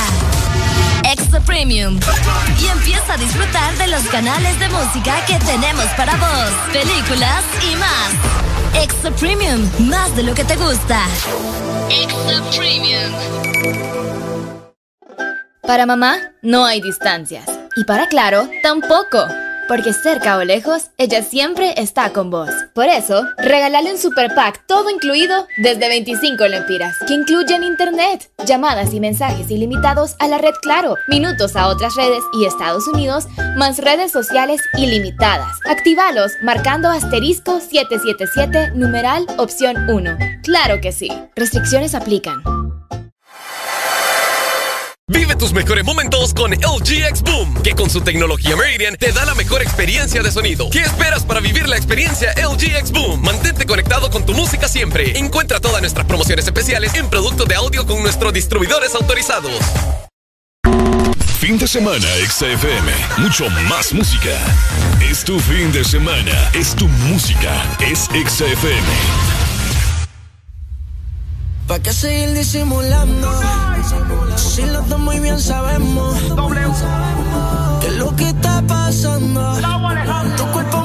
Extra Premium. Y empieza a disfrutar de los canales de música que tenemos para vos, películas y más. Extra Premium, más de lo que te gusta. Extra Premium. Para mamá no hay distancias. Y para Claro, tampoco. Porque cerca o lejos, ella siempre está con vos. Por eso, regálale un super pack todo incluido desde 25 lempiras, que incluyen internet, llamadas y mensajes ilimitados a la red Claro, minutos a otras redes y Estados Unidos, más redes sociales ilimitadas. Actívalos marcando asterisco 777 numeral opción 1. Claro que sí. Restricciones aplican. Vive tus mejores momentos con LG X Boom, que con su tecnología Meridian te da la mejor experiencia de sonido. ¿Qué esperas para vivir la experiencia LG X Boom? Mantente conectado con tu música siempre. Encuentra todas nuestras promociones especiales en productos de audio con nuestros distribuidores autorizados. Fin de semana, XFM. Mucho más música. Es tu fin de semana. Es tu música. Es XFM. ¿Pa' qué seguir disimulando? Si los dos muy bien sabemos Que es lo que está pasando Tu cuerpo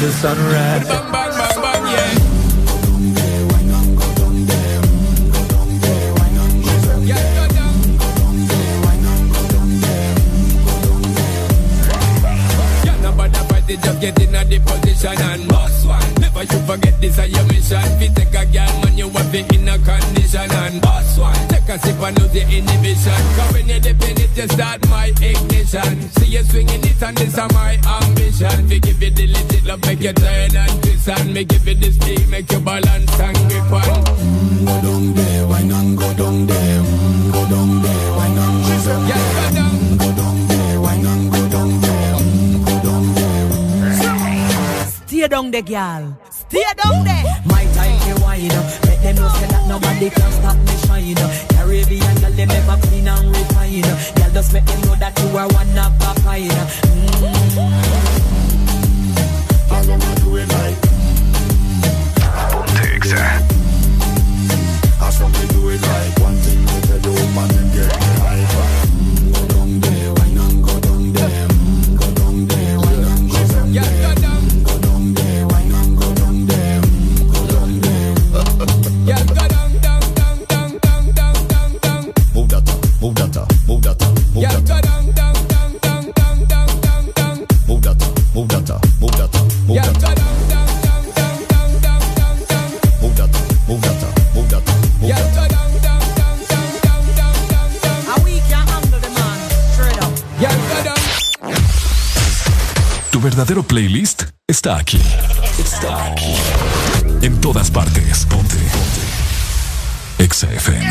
the sunrise. the girl. Stay down there. My time to wind up. Let them know say that nobody can stop me shine up. Caribbean girl, they never clean and refine up. Girl, just make them know that you are one of a kind. está aquí. Está aquí. En todas partes. Ponte. Ponte. Exa FM.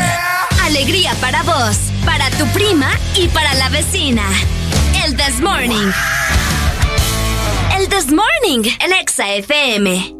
Alegría para vos, para tu prima y para la vecina. El This Morning. El This Morning. El Exa FM.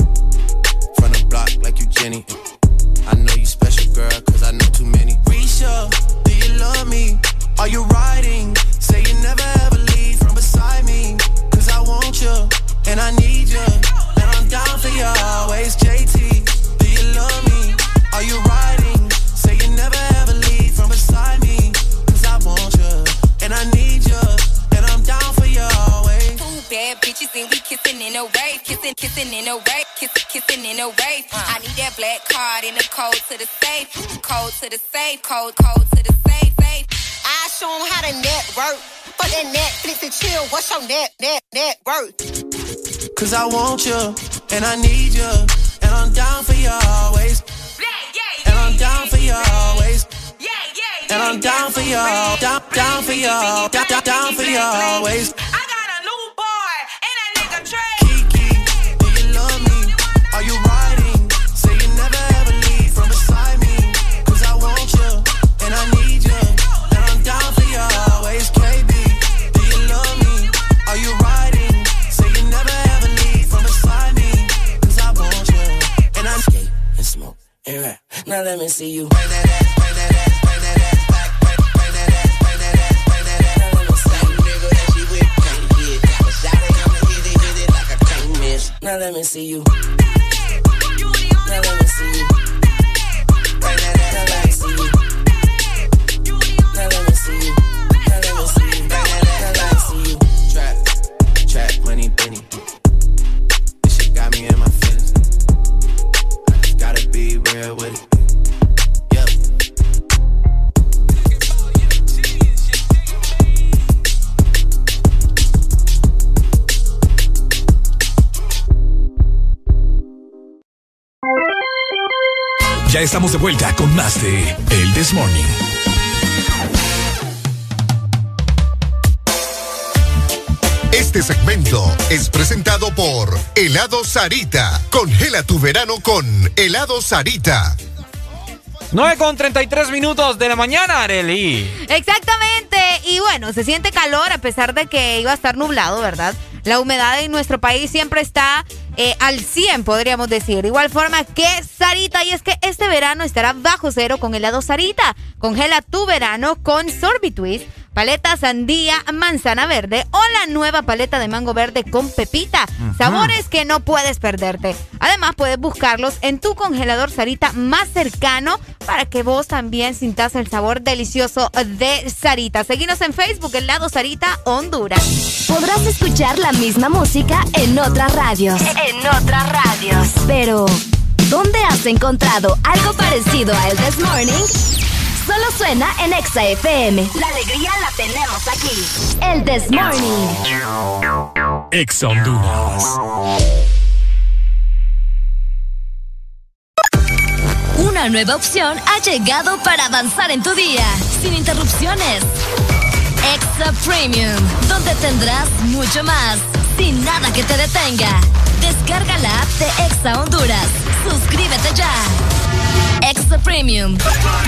the safe, code to the safe, code, code to the safe, safe. I show them how to network. but that Netflix and chill, what's your net, net, net worth? Cause I want you, and I need you, and I'm down for you always. And I'm down for you always. And I'm down for you, down, down for you, down, down for you always. See you. That ass, that ass, that ass back. That ass, that ass, that ass. Now let me see you. nigga that she with can't get. Shot it, like. Now let me see you. Now let me see you. Ya estamos de vuelta con más de El This Morning. Este segmento es presentado por Helado Sarita. Congela tu verano con Helado Sarita. 9 con 33 minutos de la mañana, Areli. Exactamente. Y bueno, se siente calor a pesar de que iba a estar nublado, ¿verdad? La humedad en nuestro país siempre está eh, al 100, podríamos decir. Igual forma que Sarita. Y es que este verano estará bajo cero con helado Sarita. Congela tu verano con Sorbitwist, paleta sandía, manzana verde o la nueva paleta de mango verde con pepita. Sabores que no puedes perderte. Además, puedes buscarlos en tu congelador Sarita más cercano para que vos también sintas el sabor delicioso de Sarita. Seguinos en Facebook, helado Sarita Honduras. Podrás escuchar la misma música en otras radios. En otras radios. Pero, ¿dónde has encontrado algo parecido a El This Morning? Solo suena en Exa FM. La alegría la tenemos aquí. El This Morning. Ex Honduras. Una nueva opción ha llegado para avanzar en tu día, sin interrupciones. Extra Premium, donde tendrás mucho más, sin nada que te detenga. Descarga la app de Exa Honduras. Suscríbete ya. Extra Premium.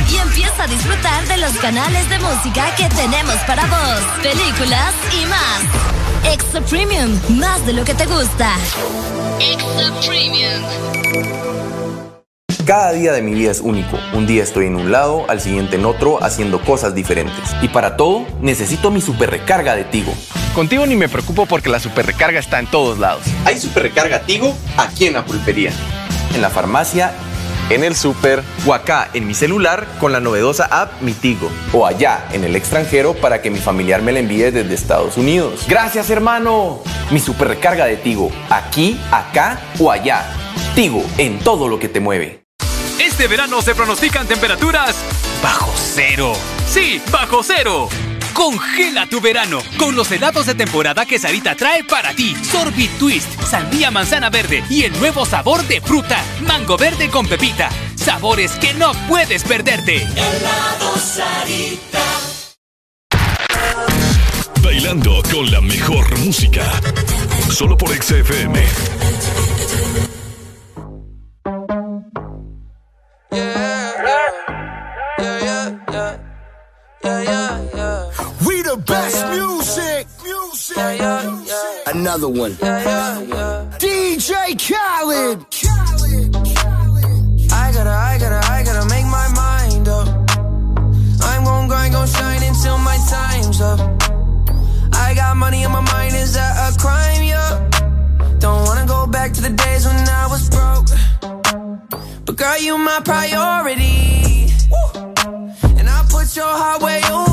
Y empieza a disfrutar de los canales de música que tenemos para vos, películas y más. Extra Premium, más de lo que te gusta. Extra Premium. Cada día de mi vida es único. Un día estoy en un lado, al siguiente en otro, haciendo cosas diferentes. Y para todo, necesito mi super recarga de Tigo. Contigo ni me preocupo porque la super recarga está en todos lados. Hay super recarga Tigo aquí en la pulpería, en la farmacia, en el super o acá en mi celular con la novedosa app Mi Tigo. O allá en el extranjero para que mi familiar me la envíe desde Estados Unidos. Gracias hermano. Mi super recarga de Tigo, aquí, acá o allá. Tigo en todo lo que te mueve. Este verano se pronostican temperaturas bajo cero. Sí, bajo cero. Congela tu verano con los helados de temporada que Sarita trae para ti. Sorbit Twist, sandía manzana verde y el nuevo sabor de fruta, mango verde con pepita. Sabores que no puedes perderte. Helado Sarita. Bailando con la mejor música. Solo por XFM. The best music. Music. Another one. DJ Khaled. I gotta, I gotta, I gotta make my mind up. I'm gon' grind, gon' shine until my time's up. I got money on my mind, is that a crime? Yeah. Don't wanna go back to the days when I was broke. But girl, you my priority. And I put your heart way over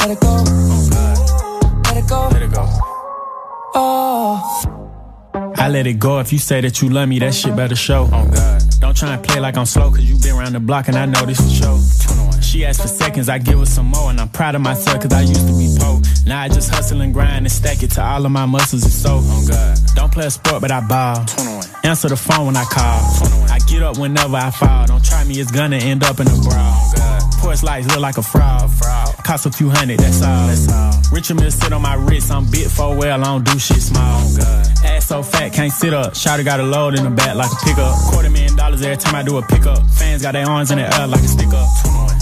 Let it go. Let it go. Oh. I let it go if you say that you love me, that shit better show. Oh God. Don't try and play like I'm slow, cause you been around the block and I know this for show. She asked for seconds, I give her some more, and I'm proud of myself cause I used to be poor. Now I just hustle and grind and stack it to all of my muscles and so. Oh God. Don't play a sport, but I ball. Answer the phone when I call. I get up whenever I fall. Don't try me, it's gonna end up in a brawl. Oh, Porch lights look like a fraud. Cost a few hundred, that's all. That's all. Richard Mill sit on my wrist. I'm bit for well, I don't do shit small. Oh, Ass so fat, can't sit up. Shotty got a load in the back like a pickup. Quarter million dollars every time I do a pickup. Fans got their arms in the air like a sticker.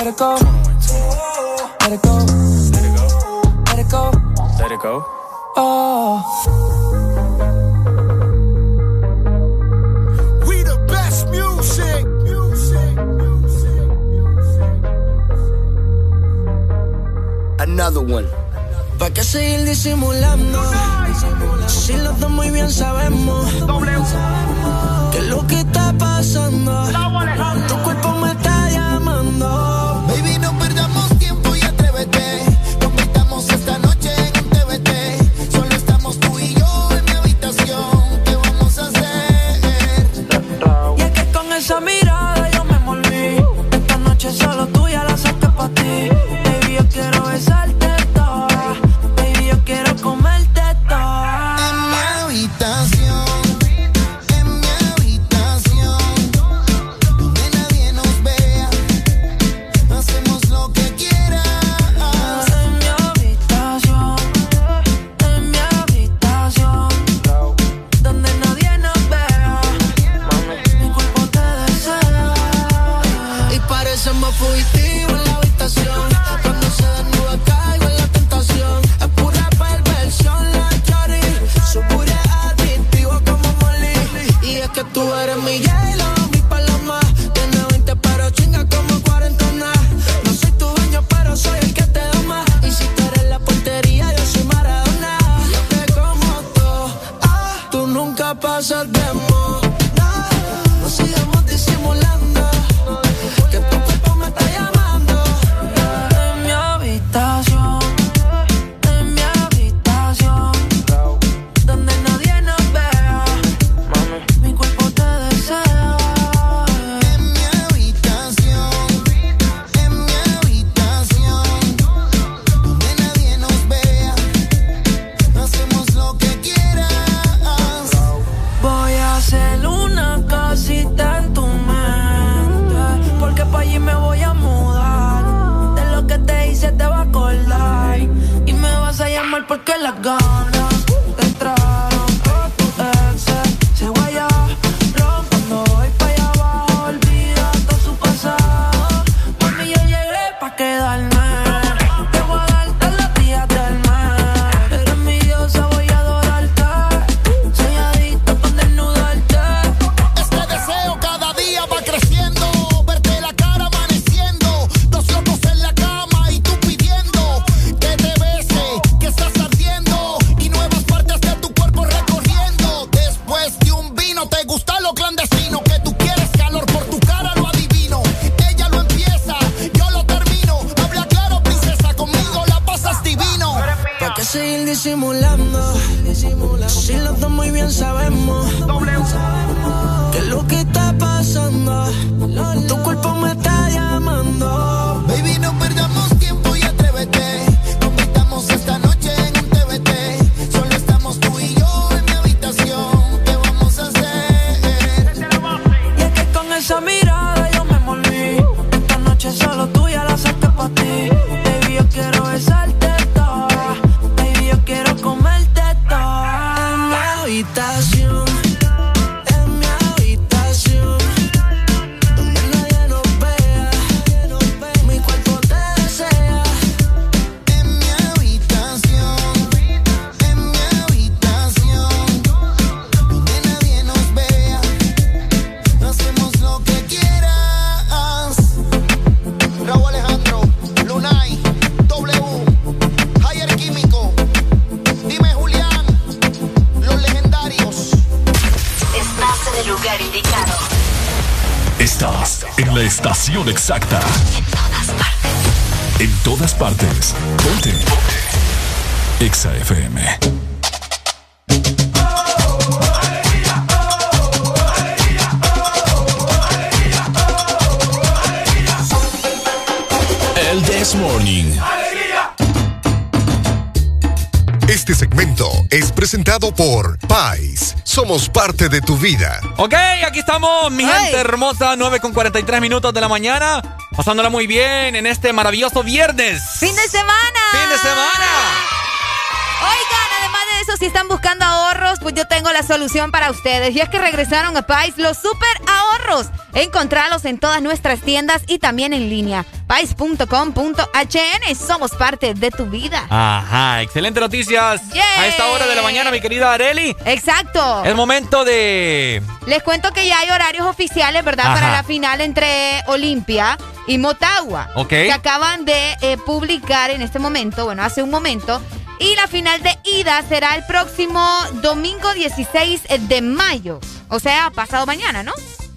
Let it go. Let it go. Let it go. Let it go. Oh. We the best music. Another one. ¿Para qué seguir disimulando? Si los dos muy bien sabemos que lo que está pasando. Tu cuerpo me pa' ti. Somos parte de tu vida. Ok, aquí estamos, mi gente hermosa, 9 con 43 minutos de la mañana. Pasándola muy bien en este maravilloso viernes. ¡Fin de semana! ¡Fin de semana! Oigan, además de eso, si están buscando ahorros, pues yo tengo la solución para ustedes. Y es que regresaron a Pais los super ahorros. Encontralos en todas nuestras tiendas y también en línea. Pais.com.hn. Somos parte de tu vida. Ajá, excelente noticias. A esta hora de la mañana, mi querida Areli. Exacto. Es momento de. Les cuento que ya hay horarios oficiales, ¿verdad? Ajá. Para la final entre Olimpia y Motagua. Ok. Que acaban de eh, publicar en este momento, bueno, hace un momento. Y la final de ida será el próximo domingo 16 de mayo. O sea, pasado mañana, ¿no?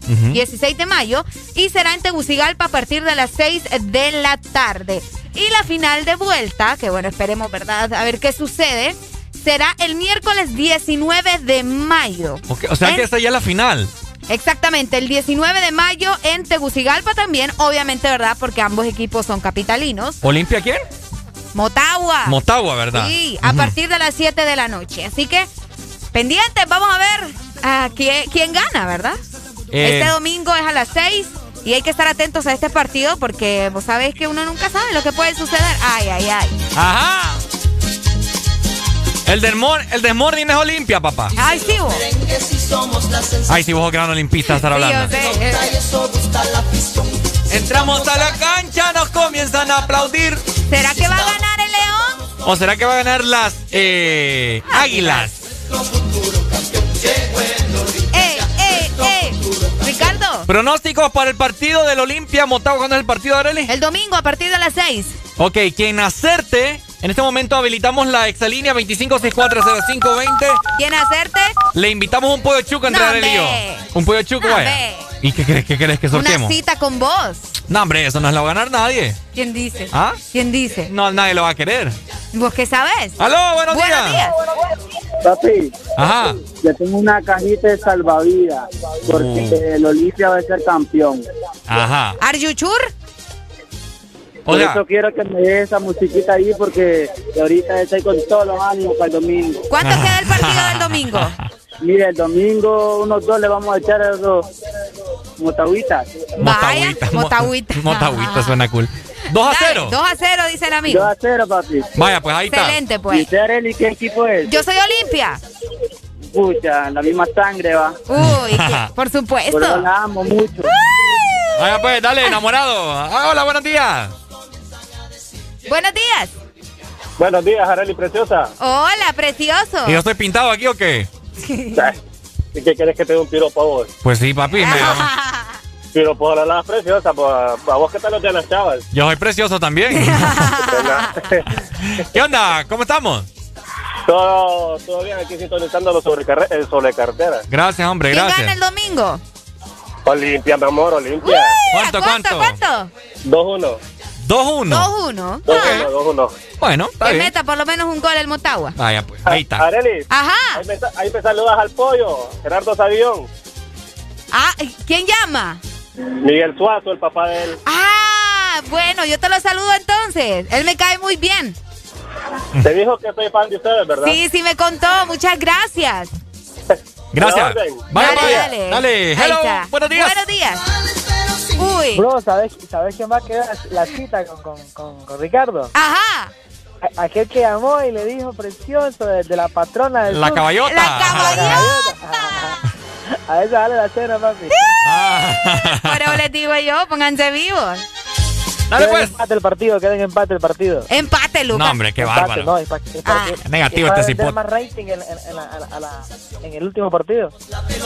16 de mayo. Y será en Tegucigalpa a partir de las 6 de la tarde. Y la final de vuelta, que bueno, esperemos, ¿verdad? A ver qué sucede. Será el miércoles 19 de mayo. O sea En- que esta ya es la final. Exactamente, el 19 de mayo en Tegucigalpa también, obviamente, ¿verdad? Porque ambos equipos son capitalinos. ¿Olimpia quién? Motagua. Motagua, ¿verdad? Sí, a partir de las 7 de la noche. Así que, pendientes, vamos a ver a quién, quién gana, ¿verdad? Eh, Este domingo es a las 6 y hay que estar atentos a este partido porque vos sabéis que uno nunca sabe lo que puede suceder. Ay, ay, ay. Ajá. El del, mor el del morning es Olimpia, papá. Ay, sí, vos. Ay, si vos gran olimpista estar Sí, yo hablando. sé. Entramos a la cancha, nos comienzan a aplaudir. ¿Será que va a ganar el León? ¿O será que va a ganar las eh, águilas? Pronósticos para el partido del Olimpia Motagua. ¿Cuándo es el partido, Arely? El domingo a partir de las 6. Ok, quien acerte. En este momento habilitamos la exalínea 25640520. ¿Quién hacerte? Le invitamos un pollo chuco entre No, Arely y yo. Un pollo chuco, No, vaya. hombre. ¿Y qué crees, qué crees que sorteemos? Una cita con vos. No, hombre, eso no se lo va a ganar nadie. ¿Quién dice? ¿Ah? ¿Quién dice? No, nadie lo va a querer. ¿Vos qué sabes? ¡Aló, buenos, Buenos días! Papi, Ajá. le tengo una cajita de salvavidas porque el Olimpia va a ser campeón. Ajá. ¿Are you sure? Por eso quiero que me dé esa musiquita ahí porque ahorita estoy con todos los ánimos para el domingo. ¿Cuánto [laughs] queda el partido del domingo? [laughs] Mire, el domingo unos dos le vamos a echar a. Vaya, Motagüita. motagüita. Motagüita suena cool. 2 a Dale, 0. 2 a 0, dice el amigo. 2 a 0, papi. Vaya, pues ahí está. Excelente, pues. ¿Y usted, Arely, qué equipo es? Yo soy Olimpia. Pucha, la misma sangre va. Uy, [laughs] por supuesto. Por eso la amo mucho. Vaya, pues, dale, enamorado. Ah, hola, buenos días. Buenos días. Buenos días, Arely Preciosa. Hola, precioso. ¿Y yo estoy pintado aquí o qué? ¿Y qué quieres que te dé un piropo a vos? Pues sí, papi. me- Piropo [laughs] a la la preciosa, pues a vos qué tal los de las chavas. yo soy precioso también. [laughs] [laughs] ¿Qué onda? ¿Cómo estamos? todo, todo bien aquí sintonizando los sobrecarre- el sobrecarretera. Gracias, hombre, ¿Quién gracias. gana el domingo? Olimpia, mi amor, Olimpia. ¿Cuánto, ¿A cuánto, cuánto? cuánto? 2-1. 2-1. 2-1. 2-1, 2-1. Bueno, está Que bien. meta por lo menos un gol el Motagua. Vaya, pues, ahí está. Arely, Ajá. ahí me, ahí me saludas al pollo, Gerardo Sabión, Ah, ¿quién llama? Miguel Suazo, el papá de él. Ah, bueno, yo te lo saludo entonces. Él me cae muy bien. Te dijo que soy fan de ustedes, ¿verdad? Sí, sí me contó. Muchas gracias. Gracias. Vaya, dale, vaya. dale. Dale. Hello. Buenos días. Buenos días. Uy. Bro, ¿sabes, ¿sabes quién va a quedar la cita con, con, con, con Ricardo? Ajá. A- aquel que llamó y le dijo precioso de, de la patrona del La sur. caballota. La caballota. [laughs] A esa vale la cena, papi. [laughs] Ah. Por eso les digo yo, pónganse vivos. Dale, pues. empate el partido, queden empate el partido. Empate, Lucas. No, hombre, qué Empate, bárbaro. no, Ah. Negativo este cipote. más rating en, en- en la- a la- a la- en el último partido.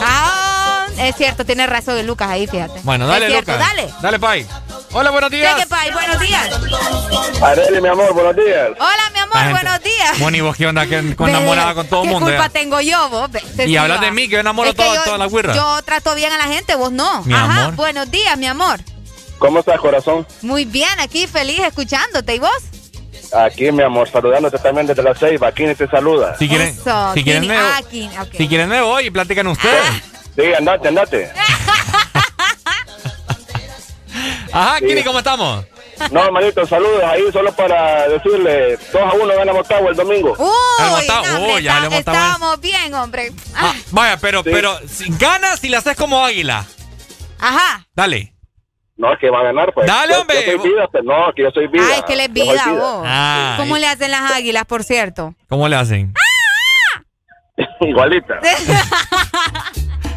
Ah, es cierto, tiene razón Lucas ahí, fíjate. Bueno, dale, es cierto, Lucas. Dale. Dale, Pai. Hola, buenos días. Cheque, Pai, buenos días. Arely, mi amor, buenos días. Hola, mi amor, buenos días. Moni, vos qué onda, que [laughs] con enamorada con todo el ¿Qué mundo. culpa ya? tengo yo, vos? Te Y hablas de mí, que yo enamoro Es que toda- yo- toda la guirra. Yo trato bien a la gente, vos no. Mi Ajá, amor. buenos días, mi amor. ¿Cómo estás, corazón? Muy bien, aquí feliz escuchándote. ¿Y vos? Aquí, mi amor, saludándote también desde la ceiba. Kini te saluda. Si quieren, Eso, si quieren Kini. me, Ah, Kini, ok. si quieren me voy y platican ustedes. Sí, andate, andate. [laughs] Ajá, Sí. Kini, ¿cómo estamos? No, hermanito, saludos ahí solo para decirle 2 a 1 gana Motagua el domingo. Uy, no, hombre, uy, ya le está- Motagua. estábamos bien, hombre. Ah, vaya, pero, pero, si ganas si la haces como águila. Ajá. Dale. No, es que va a ganar, pues. Dale, Yo- hombre. Yo soy vida, pero no, que yo soy vida. Ay, que le es soy vida, vos. Ah, ¿Cómo le hacen las águilas, por cierto? ¿Cómo le hacen? [laughs] Igualita. [laughs]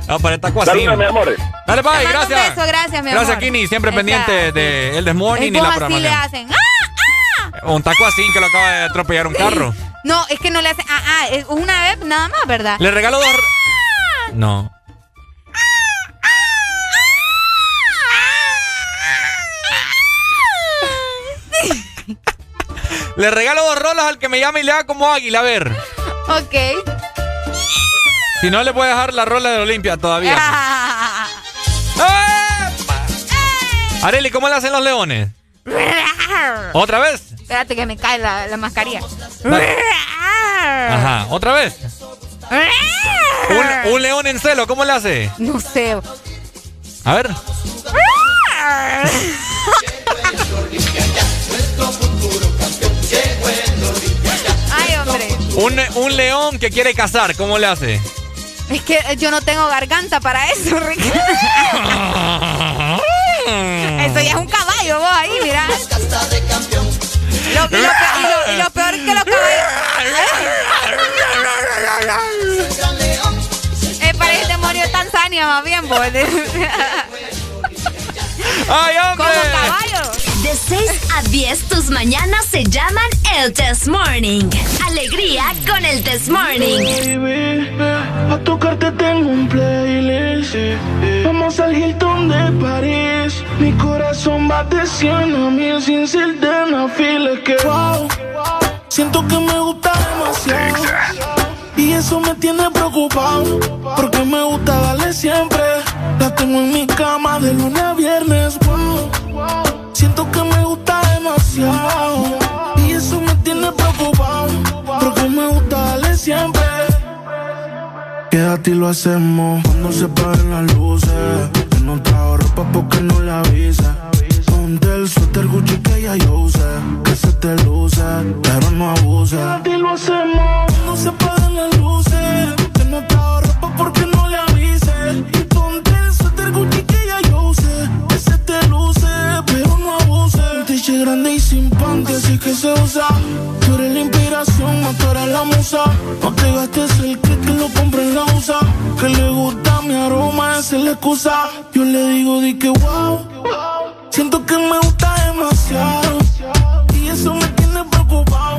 No, para esta. Saludos, mi amor. Dale, bye, mando un gracias. beso, gracias, mi Gracias, amor. Kini. Siempre pendiente de El Desmorning Es y la así le programación. hacen. ¡Ah! Un taco así que lo acaba de atropellar un carro. [laughs] No, es que no le hacen. Ah, ah, es una vez nada más, ¿verdad? Le regalo dos. No. Le regalo dos rolas al que me llame y le haga como águila, a ver. Ok. Si no, le voy a dejar la rola de Olimpia todavía. [laughs] Areli, ¿cómo le hacen los leones? ¿Otra vez? Espérate que me cae la, la mascarilla. [laughs] Ajá, ¿otra vez? Un, [laughs] un león en celo, ¿cómo le hace? No sé. A ver. Un, un león que quiere cazar, ¿cómo le hace? Es que yo no tengo garganta para eso, [laughs] Ricardo. Eso ya es un caballo, vos ahí, mira. Lo, y, lo, y lo- y lo peor que los caballos. Eh, parece demonio de Tanzania, más bien, vos. ¡Ay, hombre! Como caballo. De 6 a 10, tus mañanas se llaman el Test Morning. Alegría con el Test Morning. A tocarte tengo un playlist. Vamos al Hilton de París. Mi corazón va de 100 a mil sin ser de una fila. Que siento que me gusta demasiado. Y eso me tiene preocupado. Porque me gusta darle siempre. La tengo en mi cama de lunes a viernes. Wow, siento que me gusta demasiado. Y eso me tiene preocupado. Porque me gusta darle siempre. Quédate y lo hacemos cuando se paguen las luces. Yo no trajo ropa porque no la avisa. Ponte el suéter Gucci que ya yo usé. Que se te luce, pero no abuse. Quédate y lo hacemos cuando se paguen las luces. Grande y sin panty, así que se usa. Tú eres la inspiración, no tú la musa. No te gastes el que lo compré en la USA. Que le gusta mi aroma, esa es la excusa. Yo le digo, di que wow. Siento que me gusta demasiado. Y eso me tiene preocupado.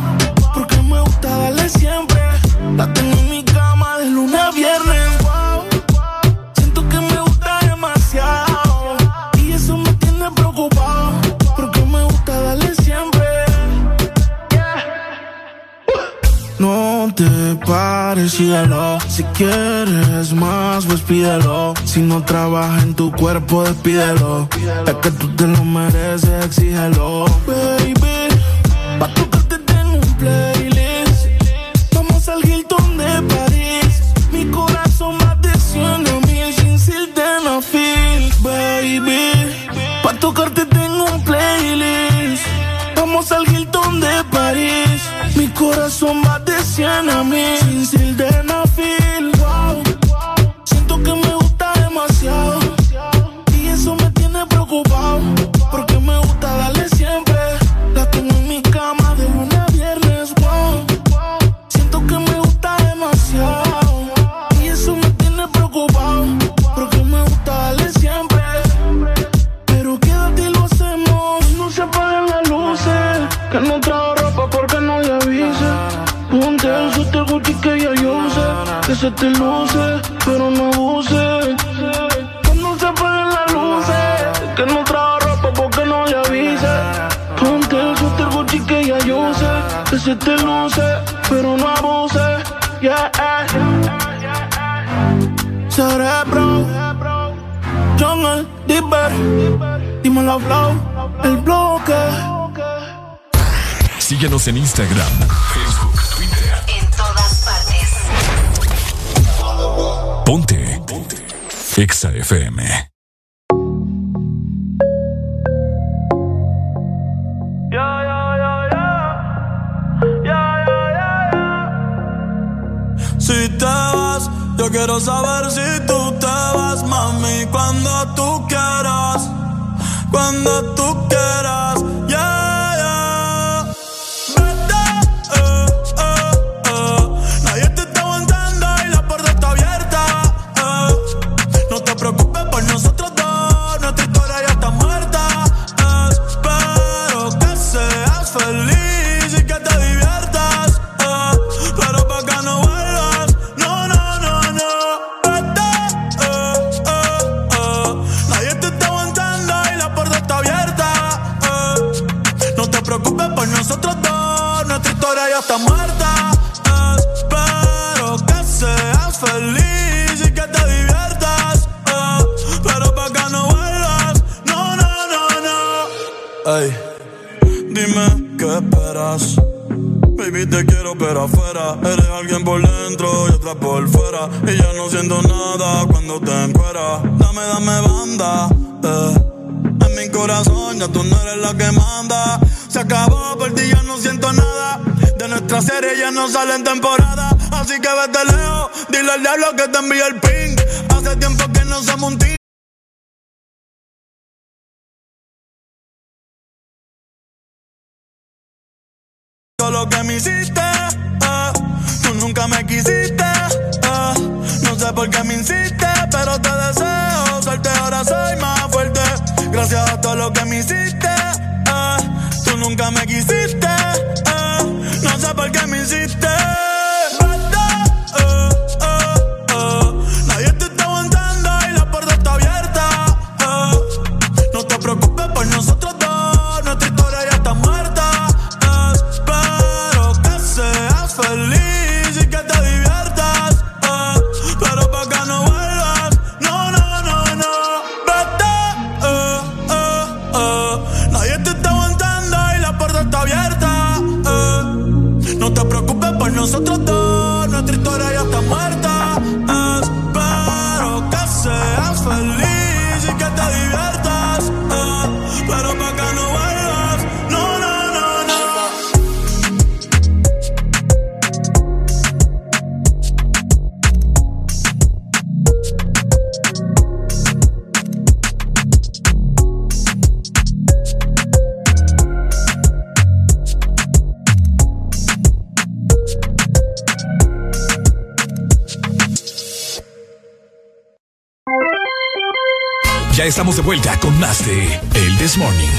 Porque me gusta darle siempre. La tengo en mi cama de lunes a viernes. No te pares, síguelo. Si quieres más, pues pídelo. Si no trabaja en tu cuerpo, despídelo. Es que tú te lo mereces, exígelo. Baby, pa' tocarte tengo un playlist. Vamos al Hilton de París. Mi corazón va de 100 a mil sin sildenafil. Baby, pa' tocarte de París. Mi corazón va de 100 a mil sin sildenafil. Wow. Se te luce, pero no abuse. Que no se apaguen las luces. Que no trajo ropa porque no le avise. Ponte el suéter Gucci que ya yo usé. Que se te luce, pero no abuse. Yeah. Cerebro. Jungle, Dipper. Dímelo flow, el bloque. Síguenos en Instagram, Ponte. Ponte. Exa FM. Si te vas, yo quiero saber si tú te vas, mami, cuando tú quieras, cuando tú quieras, Eres alguien por dentro y otra por fuera. Y ya no siento nada cuando te encueras. Dame, dame banda. eh. En mi corazón ya tú no eres la que manda. Se acabó, por ti ya no siento nada. De nuestra serie ya no sale en temporada. Así que vete lejos. Dile al diablo que te envíe el ping. Hace tiempo que no un team. Todo lo que me hiciste, me quisiste. ah, no sé por qué me insiste, pero te deseo suerte. Ahora soy más fuerte. Gracias a todo lo que me hiciste, ah, tú nunca me quisiste. ah, no sé por qué me insiste. Vete, nosotros dos, Ya estamos de vuelta con más de El This Morning.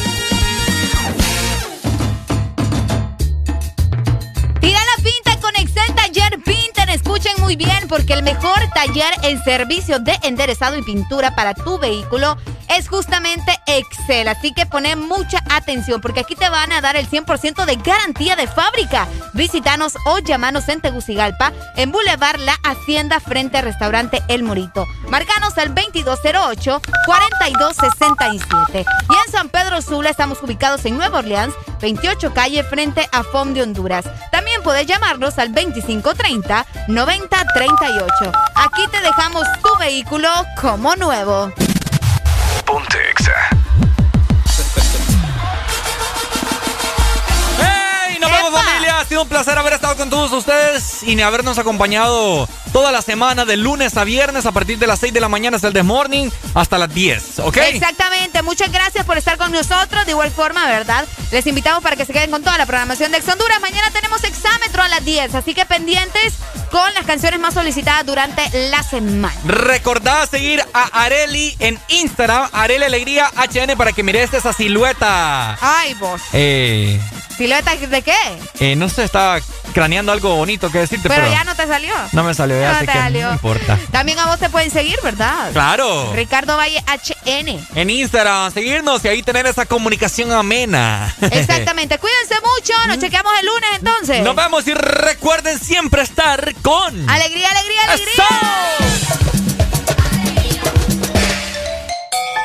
Tira la pinta con Excel Taller Pinter. Escuchen muy bien porque el mejor taller en servicio de enderezado y pintura para tu vehículo es justamente Excel. Así que pone mucha atención porque aquí te van a dar el 100% de garantía de fábrica. Visítanos o llamanos en Tegucigalpa, en Boulevard La Hacienda, frente al restaurante El Morito. Márcanos al 2208-4267. Y en San Pedro Sula estamos ubicados en Nueva Orleans, 28 calle frente a FOM de Honduras. También puedes llamarnos al 2530-9038. Aquí te dejamos tu vehículo como nuevo. Ponte Exa. ¡Hey! Nos familia. Ha sido un placer haber estado con todos ustedes y habernos acompañado toda la semana de lunes a viernes a partir de las 6 de la mañana es el The Morning hasta las 10, ¿ok? Exactamente. Muchas gracias por estar con nosotros. De igual forma, ¿verdad? Les invitamos para que se queden con toda la programación de Ex Honduras. Mañana tenemos exámetro a las 10, así que pendientes con las canciones más solicitadas durante la semana. Recordá seguir a Areli en Instagram, Areli Alegría HN para que mires esa silueta. Ay, vos. Eh, ¿Silueta de qué? eh, no sé, estaba craneando algo bonito que decirte, Pero, pero, ya no te salió. no me salió, ya No sé te que salió. no importa. También a vos te pueden seguir, ¿verdad? Claro. Ricardo Valle HN. En Instagram, seguirnos y ahí tener esa comunicación amena. Exactamente. [laughs] Cuídense mucho. Nos chequeamos el lunes entonces. Nos vemos y recuerden siempre estar con Alegría, alegría, alegría.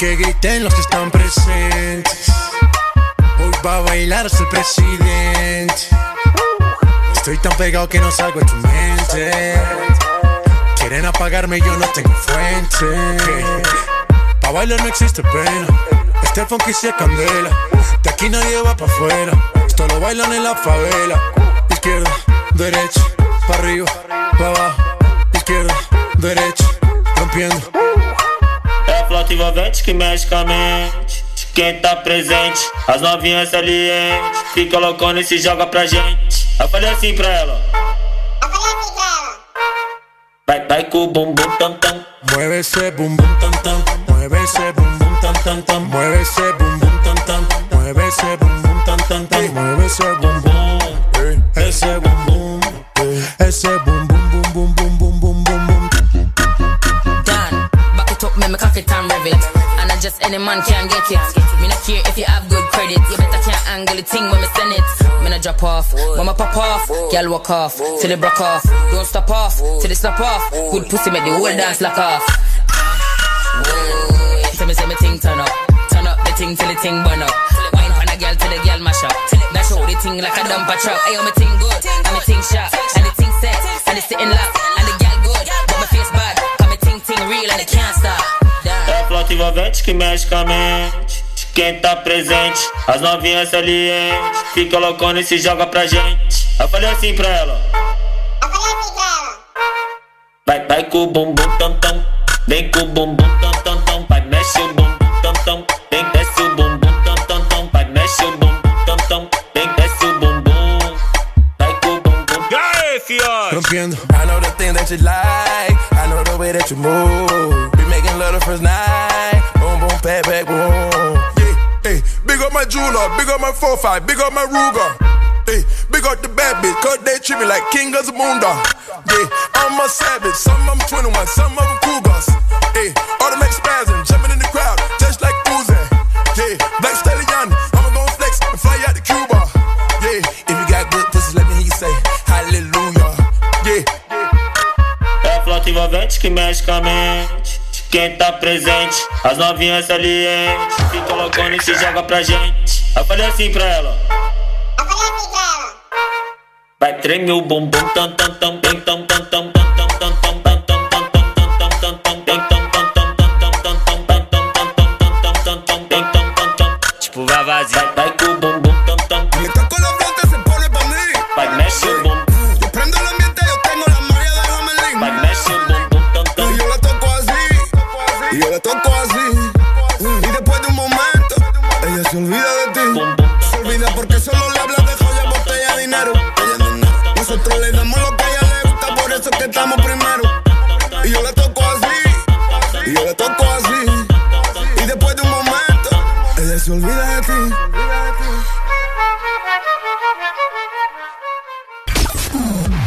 que griten los que están presentes. Hoy va a bailar hasta el presidente. Estoy tan pegado que no salgo de tu mente. Quieren apagarme, yo no tengo fuente. Pa' bailar no existe pena. Este funky sí es candela. De aquí nadie va pa' afuera. Esto lo bailan en la favela. Izquierda, derecha, pa' arriba, pa' abajo. Izquierda, derecha, rompiendo. A flauta envolvente que mexe com a mente. Quem tá presente, as novinhas salientes. Fica loucona e se joga pra gente. Eu falei assim pra ela. Vai, vai com o bumbum tam tam. Mueve ese bum bum tam tam. Mueve ese bum bum tam tam tam. Mueve ese bum bum tam tam. Mueve ese bum bum tam tam tam. Mueve ese bum bum. Ese bum bum. It and I just any man can get it. Me not care if you have good credit. You better can't angle the thing when me send it. Me not drop off, when mama pop off. Girl walk off, till it broke off. Don't stop off, till it stop off. Good pussy make the whole dance lock off. Tell me say me ting turn up, turn up the ting till the ting burn up. Wine pan a girl till the girl mash up. That show the ting like a dumper truck. Ayo me ting good, and me ting sharp, and the ting set, and the sitting lock, and the girl good, but my face bad. Come me ting ting real and it can't stop. Envolvente que mexe com a mente. Quem tá presente, as novinhas salientes. Fica loucona e se joga pra gente. Eu falei assim pra ela. Vai, vai com o bumbum tam tam. Vem com o bumbum tam tam tam. Vai, mexe o bumbum tam tam. Vem, desce o bumbum tam tam tam. Vai, mexe o bumbum tam tam. Vem, desce o bumbum. Vai com o bumbum. E aí, fiote? Rompiendo. I know the thing that you like. I know the way that you move. Be the first night. Boom, boom, back, back, boom. Yeah, hey, big up my jeweler, big up my 4-5, big up my Ruger. Hey, big up the bad bitch, cause they treat me like king of the moondog. Yeah, I'm a savage, some of them 21, some of them cougars. Hey, automatic spasm, jumping in the crowd, just like Uzi. Yeah, Black Stallion, I'ma go flex and fly out to Cuba. Yeah, if you got good pussy, let me hear you say hallelujah. Yeah, É a flauta envolvente que mexe com a mente. quem tá presente. As novinhas salientes se colocando e se joga pra gente. Eu falei assim pra ela. Eu falei assim pra ela. Vai tremer o bumbum, tam, tam, tam, tam, tam, tam. Olvida de ti. Se olvida porque solo le hablas de joya, botella, dinero. Nosotros le damos lo que a ella le gusta, por eso es que estamos primero. Y yo la toco así, y yo la toco así. Y después de un momento, ella se olvida de ti.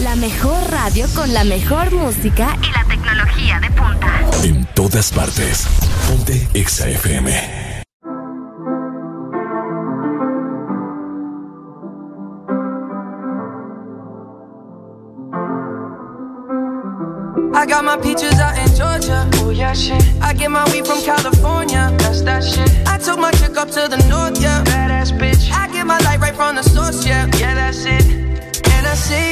La mejor radio con la mejor música y la tecnología de punta. En todas partes. Ponte Exa FM. I got my peaches out in Georgia. Oh yeah, shit. I get my weed from California. That's that shit. I took my chick up to the north, yeah. Badass bitch. I get my light right from the source, yeah. Yeah, that's it. And I see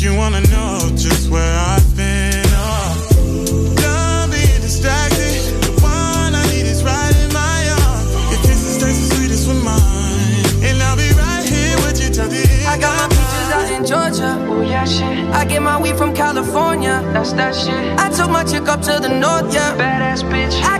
Don't you wanna know just where I've been. Oh. Done being distracted. The one I need is right in my arms. Your kisses taste the sweetest with mine. And I'll be right here with you till the end. I got my peaches out in Georgia. Oh yeah, shit. I get my weed from California. That's that shit. I took my chick up to the north, yeah. Badass bitch. I get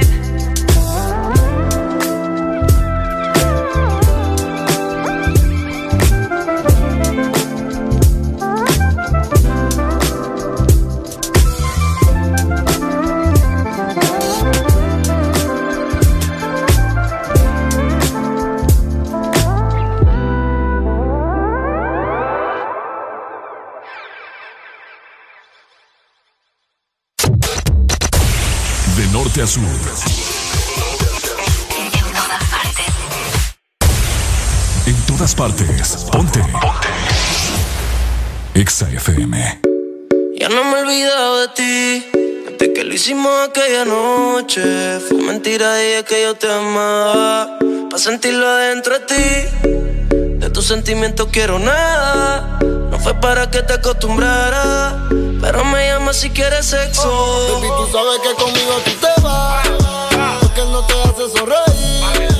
Norte a sur. En todas partes. Ponte. Ponte. Ya no me he olvidado de ti. Desde que lo hicimos aquella noche. Fue mentira, dije que yo te amaba. Pa' sentirlo adentro de ti. De tus sentimientos quiero nada. No fue para que te acostumbraras. Pero me llama si quieres sexo. Baby, tú sabes que conmigo tú te vas. Porque él no te hace sonreír.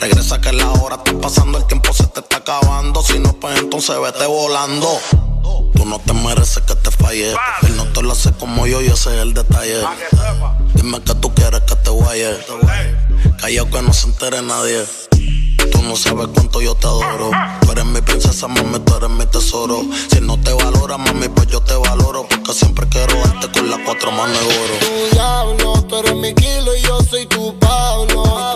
Regresa que la hora está pasando, el tiempo se te está acabando. Si no, pues entonces vete volando. Tú no te mereces que te falle. Él no te lo hace como yo y ese es el detalle. Dime que tú quieres que te guaye. Callao que no se entere nadie. Tú no sabes cuánto yo te adoro. Tú eres mi princesa, mami, tú eres mi tesoro. Si no te valora, mami, pues yo te valoro. Porque siempre quiero darte con las cuatro manos de oro. Tu diablo, tú eres mi kilo y yo soy tu Pablo.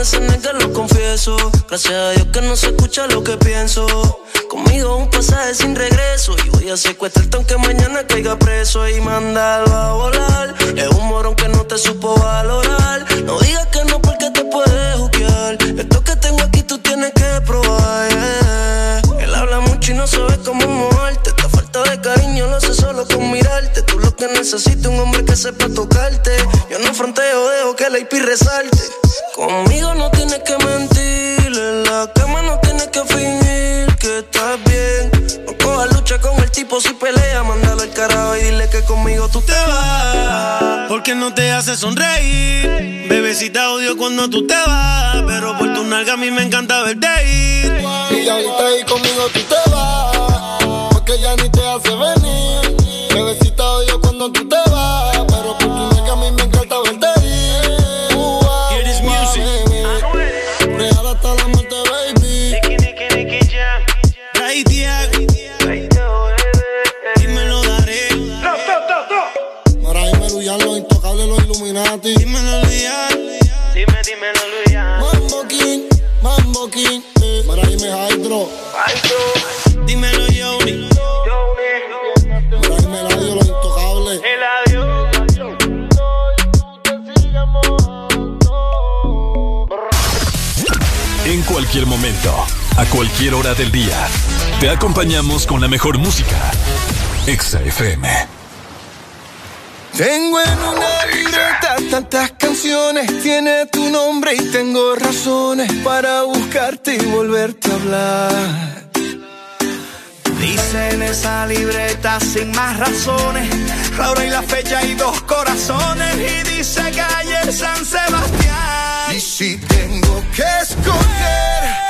ese nigga lo confieso. Gracias a Dios que no se escucha lo que pienso. Conmigo un pasaje sin regreso. Y voy a secuestrarte aunque mañana caiga preso. Y mandarlo a volar. Es un morón que no te supo valorar. No digas que no porque te puedes juzgar. Esto que tengo aquí tú tienes que probar. Él habla mucho y no sabe cómo moverte. Esta falta de cariño lo hace solo con que necesitas un hombre que sepa tocarte. Yo no fronteo, dejo que la IP resalte. Conmigo no tienes que mentir. En la cama no tienes que fingir que estás bien. No cojas lucha con el tipo si pelea. Mándalo al carajo y dile que conmigo tú te vas. Porque no te hace sonreír. Bebecita odio cuando tú te vas. Pero por tu nalga a mí me encanta verte ir. Y ahorita ahí conmigo tú te vas. Porque ya ni te hace venir. Momento, a cualquier hora del día, te acompañamos con la mejor música. Exa FM. Tengo en una libreta tantas canciones, tiene tu nombre y tengo razones para buscarte y volverte a hablar. Dice en esa libreta sin más razones, la hora y la fecha y dos corazones. Y dice calle San Sebastián. Y si tengo que escoger,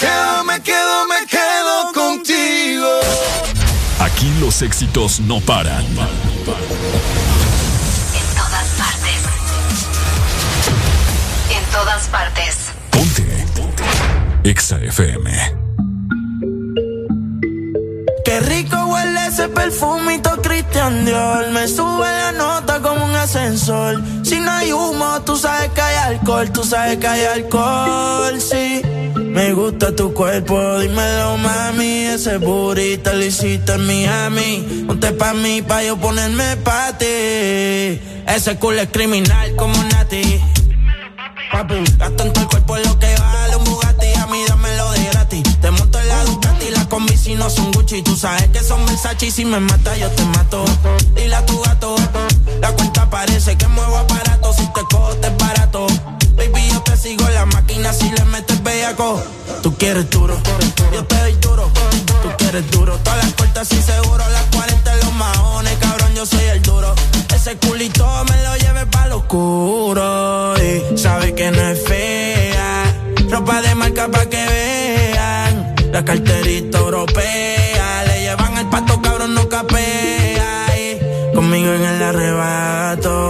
quedo, me quedo, me quedo contigo. Aquí los éxitos no paran. En todas partes. En todas partes. Exa FM. Qué rico huele ese perfumito Christian Dior. Me sube la nota como un ascensor. Si no hay humo, tú sabes que hay alcohol. Tú sabes que hay alcohol, sí. Me gusta tu cuerpo, dímelo mami. Ese burrito lo hiciste en Miami. Ponte pa' mí, pa' yo ponerme pa' ti. Ese culo es criminal como Nati. Papi, gasto en el cuerpo lo que vale un Bugatti. A mí dámelo de gratis. Te monto en la Ducati, la combi si no son Gucci. Tú sabes que son Versace y si me mata yo te mato. Dile a tu gato, la cuenta parece que muevo aparato. Sigo en la máquina si le metes bellaco. Tú quieres duro, yo te doy duro. Tú quieres duro, todas las puertas sin seguro. Las 40 en los maones, cabrón, yo soy el duro. Ese culito me lo lleve pa' lo oscuro. Y sabe que no es fea. Ropa de marca pa' que vean. La carterita europea. Le llevan el pato, cabrón, no capea. Y conmigo en el arrebato.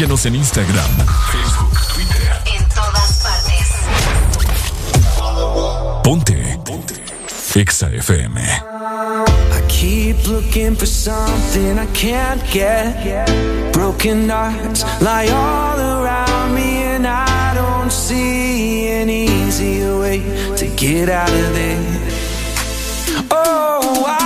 Síguenos en Instagram, Facebook, Twitter. En todas partes. Ponte. Ponte. Exa FM. I keep looking for something I can't get. Broken hearts lie all around me, and I don't see an easier way to get out of there. Oh, I, I,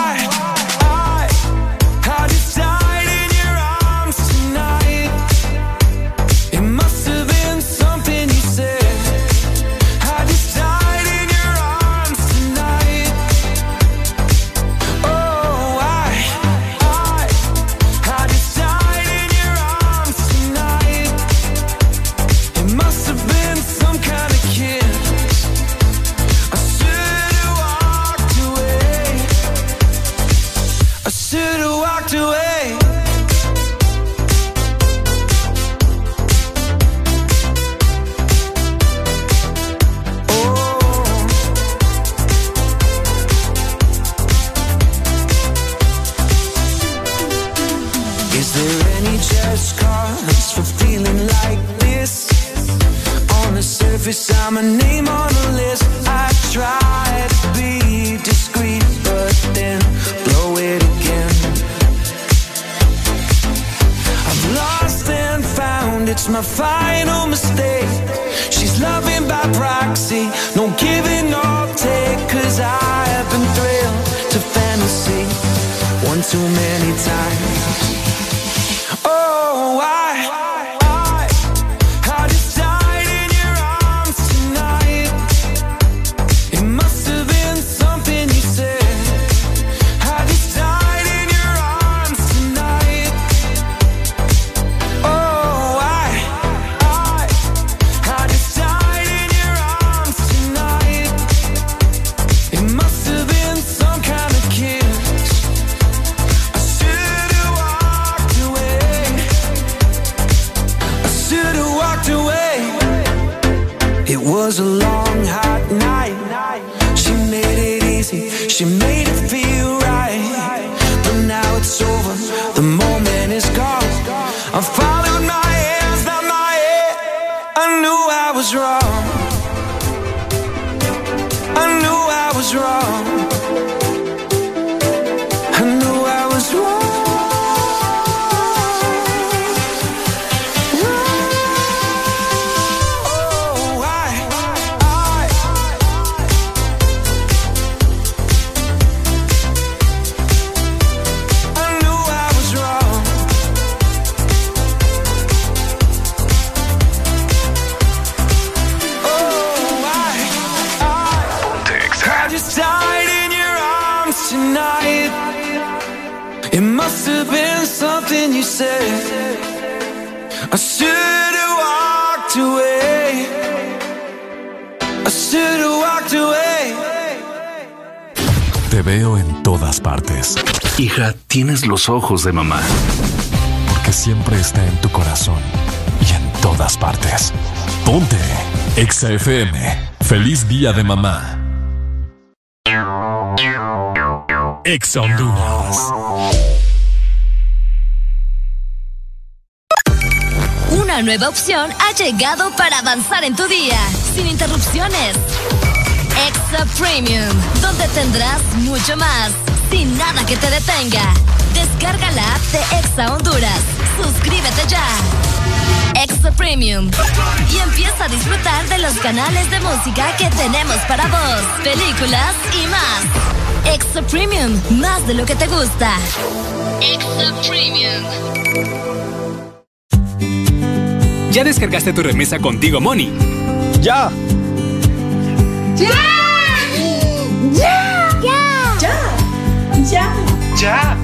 los ojos de mamá. Porque siempre está en tu corazón y en todas partes. Ponte Exa FM. Feliz día de mamá. Exa Honduras. Una nueva opción ha llegado para avanzar en tu día, sin interrupciones. Extra Premium, donde tendrás mucho más, sin nada que te detenga. Descarga la app de Exa Honduras. Suscríbete ya. Extra Premium. Y empieza a disfrutar de los canales de música que tenemos para vos, películas y más. Extra Premium, más de lo que te gusta. Extra Premium. ¿Ya descargaste tu remesa contigo, Money? ¡Ya! ¡Ya! ¡Ya! ¡Ya! ¡Ya! ¡Ya!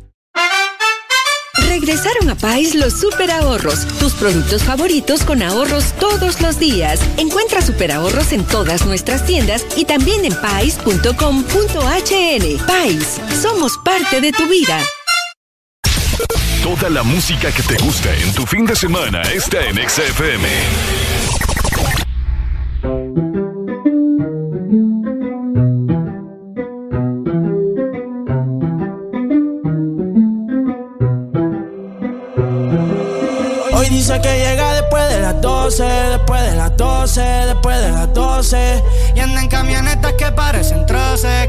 Regresaron a Pais los super ahorros, tus productos favoritos con ahorros todos los días. Encuentra super ahorros en todas nuestras tiendas y también en pais.com.hn. Pais, somos parte de tu vida. Toda la música que te gusta en tu fin de semana está en Exa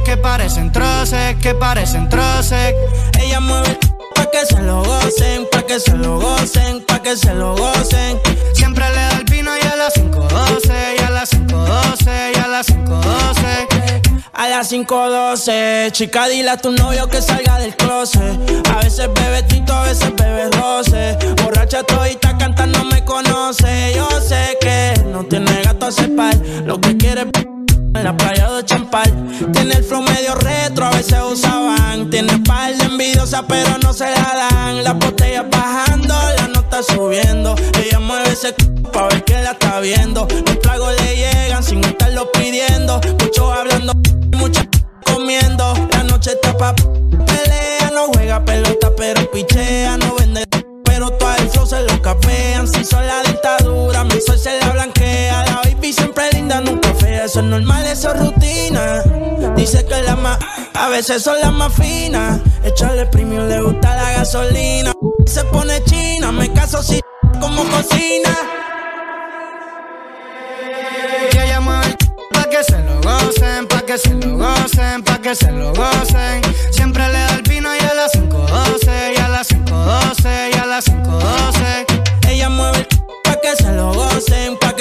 que parecen troces, que parecen troces. Ella mueve pa' que se lo gocen, pa' que se lo gocen, pa' que se lo gocen. Siempre le da el vino y a las 5.12, y a las 5.12, y a las 5.12. A las 5.12, chica, dile a tu novio que salga del closet. A veces bebe tito, a veces bebe roce. Borracha todita cantando me conoce. Yo sé que no tiene gato a cepar. Lo que quiere es la playa de Champal. Tiene el flow medio retro, a veces usaban. Tiene par de envidiosa, pero no se la dan. Las botellas bajando, la nota subiendo. Ella mueve ese c pa' ver que la está viendo. Los tragos le llegan sin estarlo pidiendo. Mucho hablando, mucha comiendo. La noche está pa' pelea. No juega pelota, pero pichea. No vende, pero todo el flow se lo capean. Si son la dictadura, mi sol se Eso es normal, eso es rutina. Dice que la más, a veces son las más finas. Echarle premium, le gusta la gasolina. Se pone china, me caso si como cocina. Mueve el pa' que se lo gocen, pa' que se lo gocen, pa' que se lo gocen. Siempre le da el vino y a las 5.12, y a las 5.12, y a las 5.12. Ella mueve el pa' que se lo gocen,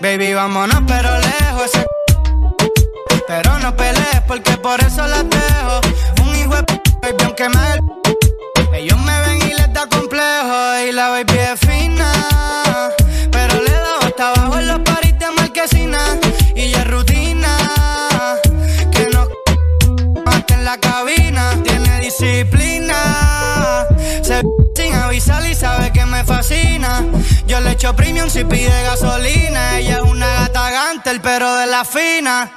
Baby, vámonos, pero lejos. Ese pero no pelees porque por eso las dejo. Un hijo de p, baby, aunque me el ellos me ven y les da complejo y la baby es fina. Pero le da hasta abajo en los paris de marquesina. Y ya es rutina. Que no mate en la cabina. Tiene disciplina. Avisar y sabe que me fascina. Yo le echo premium si pide gasolina. Ella es una gata gantel, pero de la fina.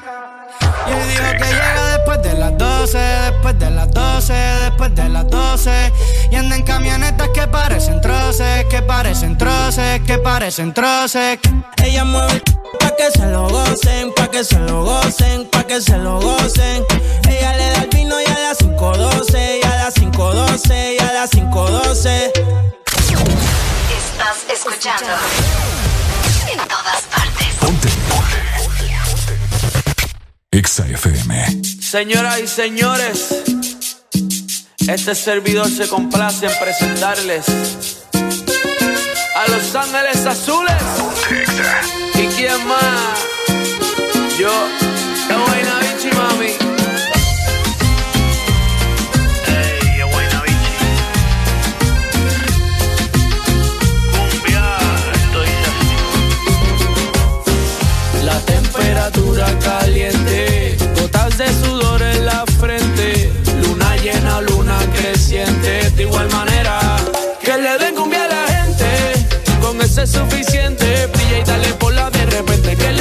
Y él dijo que llega después de las 12, después de las 12, después de las 12. Y anda en camionetas que parecen troces, que parecen troces, que parecen troces. Ella mueve pa' que se lo gocen, pa' que se lo gocen, pa' que se lo gocen. Ella le da el vino y a las 5.12, y a 5.12 y a las 5.12. Estás escuchando en todas partes. Ponte, ponte. Exa FM. Señoras y señores, este servidor se complace en presentarles a Los Ángeles Azules. Ponte, ¿Y quién más? Yo. Manera que le den cumbia a la gente, con ese es suficiente, brilla y dale por la de repente, que le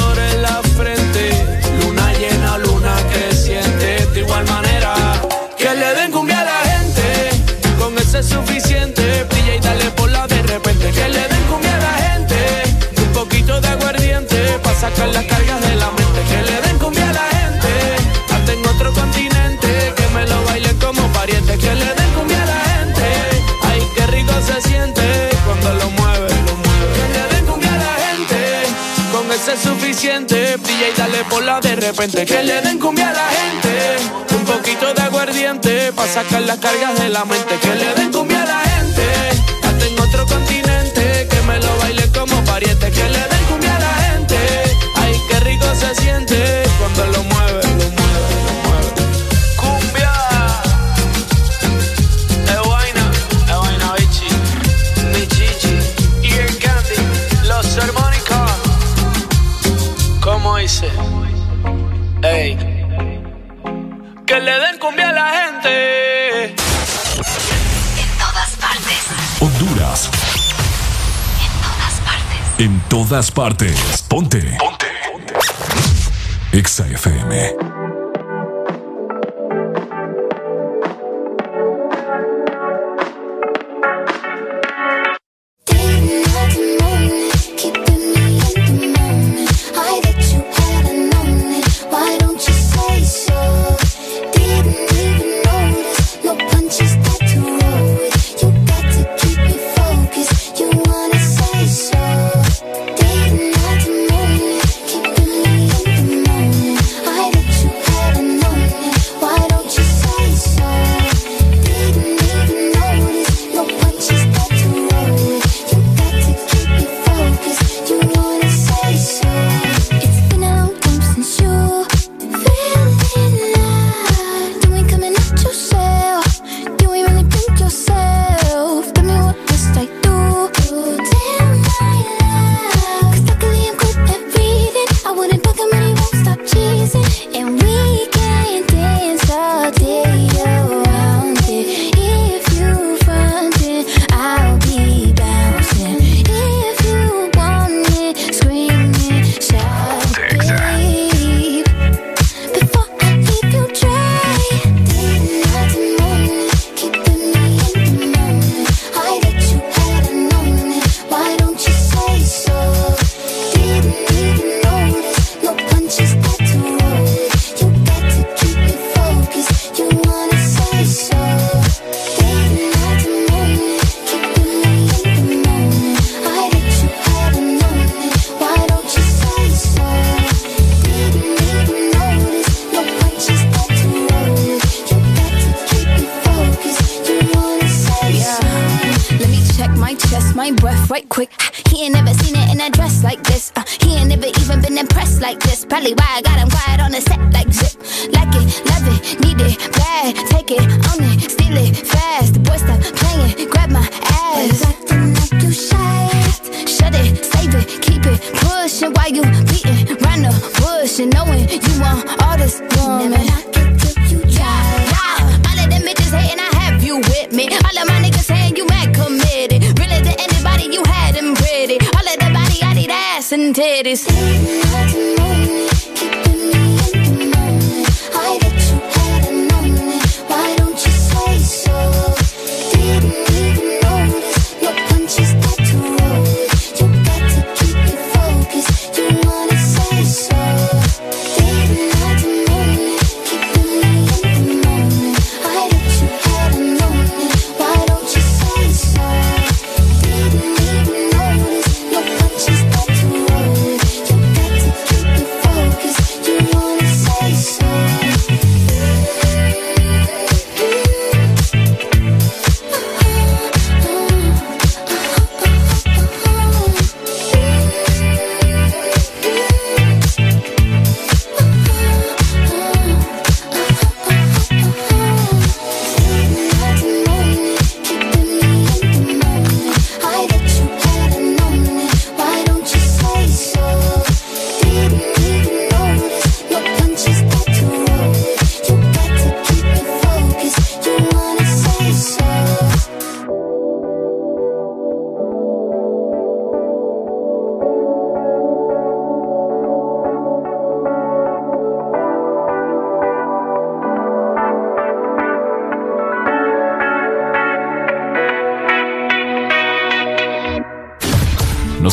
y dale por la de repente. Que le den cumbia a la gente, un poquito de aguardiente, pa' sacar las cargas de la mente. Que le den cumbia a la gente, hasta en otro continente, que me lo bailen como pariente. Que le Ey. Que le den cumbia a la gente. En todas partes. Honduras. En todas partes. Ponte. Ponte. Exa FM.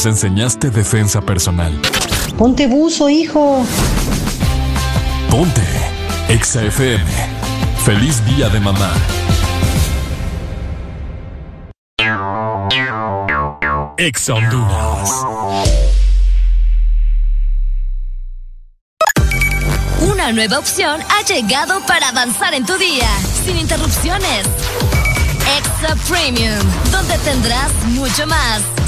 Enseñaste defensa personal. Ponte buzo, hijo. Ponte Exa FM. Feliz día de mamá. Exa Honduras. Una nueva opción ha llegado para avanzar en tu día, sin interrupciones. Extra Premium, donde tendrás mucho más,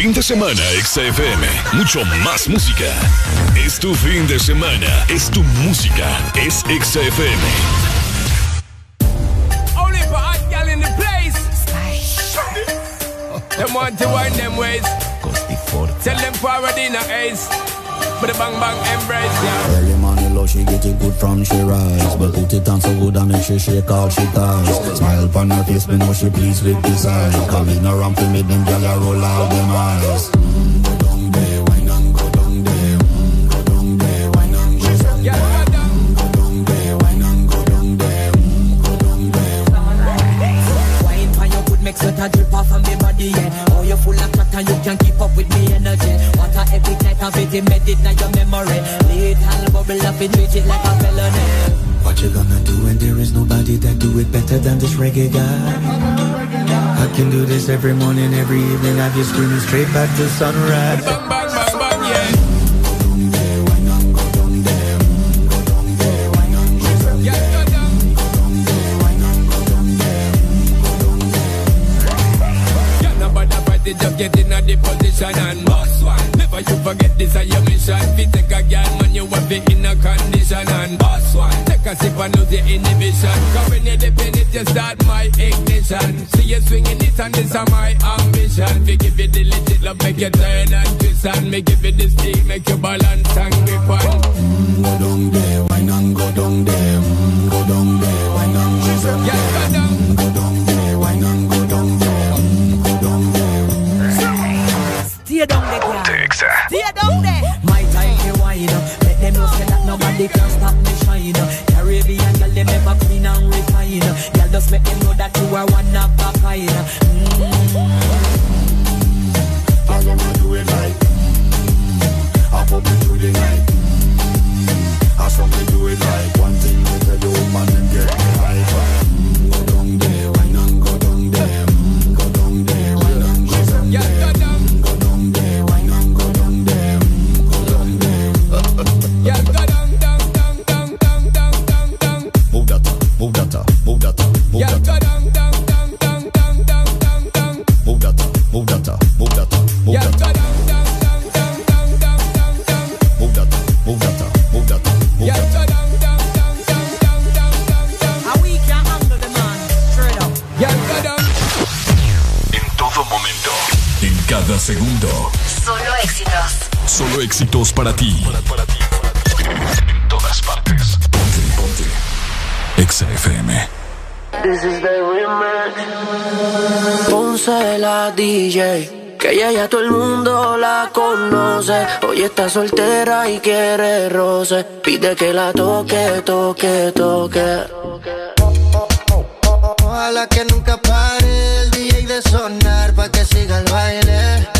Fin de semana, Exa FM. Mucho más música. Es tu fin de semana. Es tu música. Es Exa FM. Only for hot gal in the place. them want to wind them ways. Tell them forward in a ace. But the bang bang embrace, yeah. Early she get it good from she rise But put it on so good and make she shake all she ties Smile upon her face, me know she pleased with this eye Coming around for me, them gyal roll out them eyes Go down there, wine and go down there Mm, Go down there, wine and go down there and make sweat a drip off of me body, yeah. Oh, you full of chatter, you can't keep up with me energy that fit it, embed it now your memory. Little bubble up and treat it like a felony. What you gonna do when there is nobody that do it better than this reggae guy? I can do this every morning, every evening. I've you screaming straight back to sunrise. Bang, bang, bang, bang, yeah. Just get in a the position and Never you forget this is your mission. Fi take a girl, man, you want be in a condition and boss one. Take a sip and lose your inhibition. Cause when you dip in it, you start my ignition. See you swinging it and this is my ambition. We give you the legit love, make you turn and twist and me give you the steam, make you balance and grip on. Go down there, wine and go down there. Mm, Go down there, wine and go down there. Mm, Down there. My time to wine up. Let them know say that nobody can stop me shine. Caribbean girl, them ever clean and refine. Girl, just make them know that you are one of a kind. Segundo. Solo éxitos. Solo éxitos para ti. En todas partes. Ponte, ponte. Exa FM. This is the remix. Ponce la DJ. Que ella ya todo el mundo la conoce. Hoy está soltera y quiere roce. Pide que la toque, toque, toque. Ojalá que nunca pare el DJ de sonar pa' que siga el baile.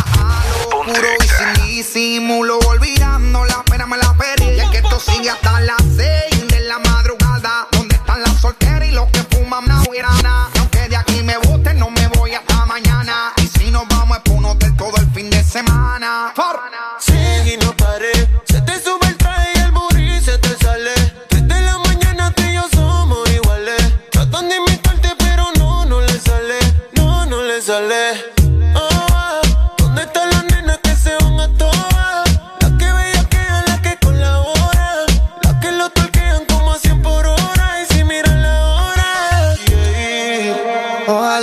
puro y sin disimulo. Olvidando la pena me la perdí. Y es que esto sigue hasta las 6 de la madrugada. ¿Dónde están las solteras y los que fuman na nada? Y aunque de aquí me boten, no me voy hasta mañana. Y si nos vamos es por un hotel todo el fin de semana. Sigue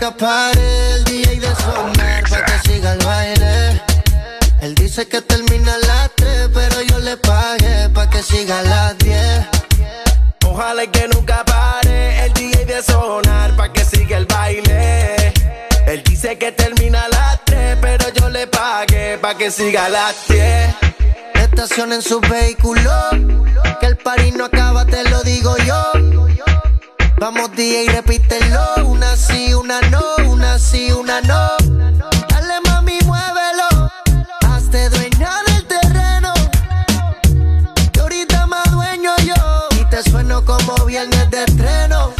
nunca pare el DJ de sonar pa' que siga el baile. Él dice que termina a las 3, pero yo le pagué pa' que siga a las 10. Ojalá que nunca pare el DJ de sonar pa' que siga el baile. Él dice que termina a las 3, pero yo le pagué pa' que siga a las 10. Estacionen su vehículo, que el party no acaba, te lo digo yo. Vamos DJ, repítelo, una sí, una no, una sí, una no. Dale mami, muévelo, hazte dueña del terreno. Que ahorita más dueño yo, y te sueno como viernes de estreno.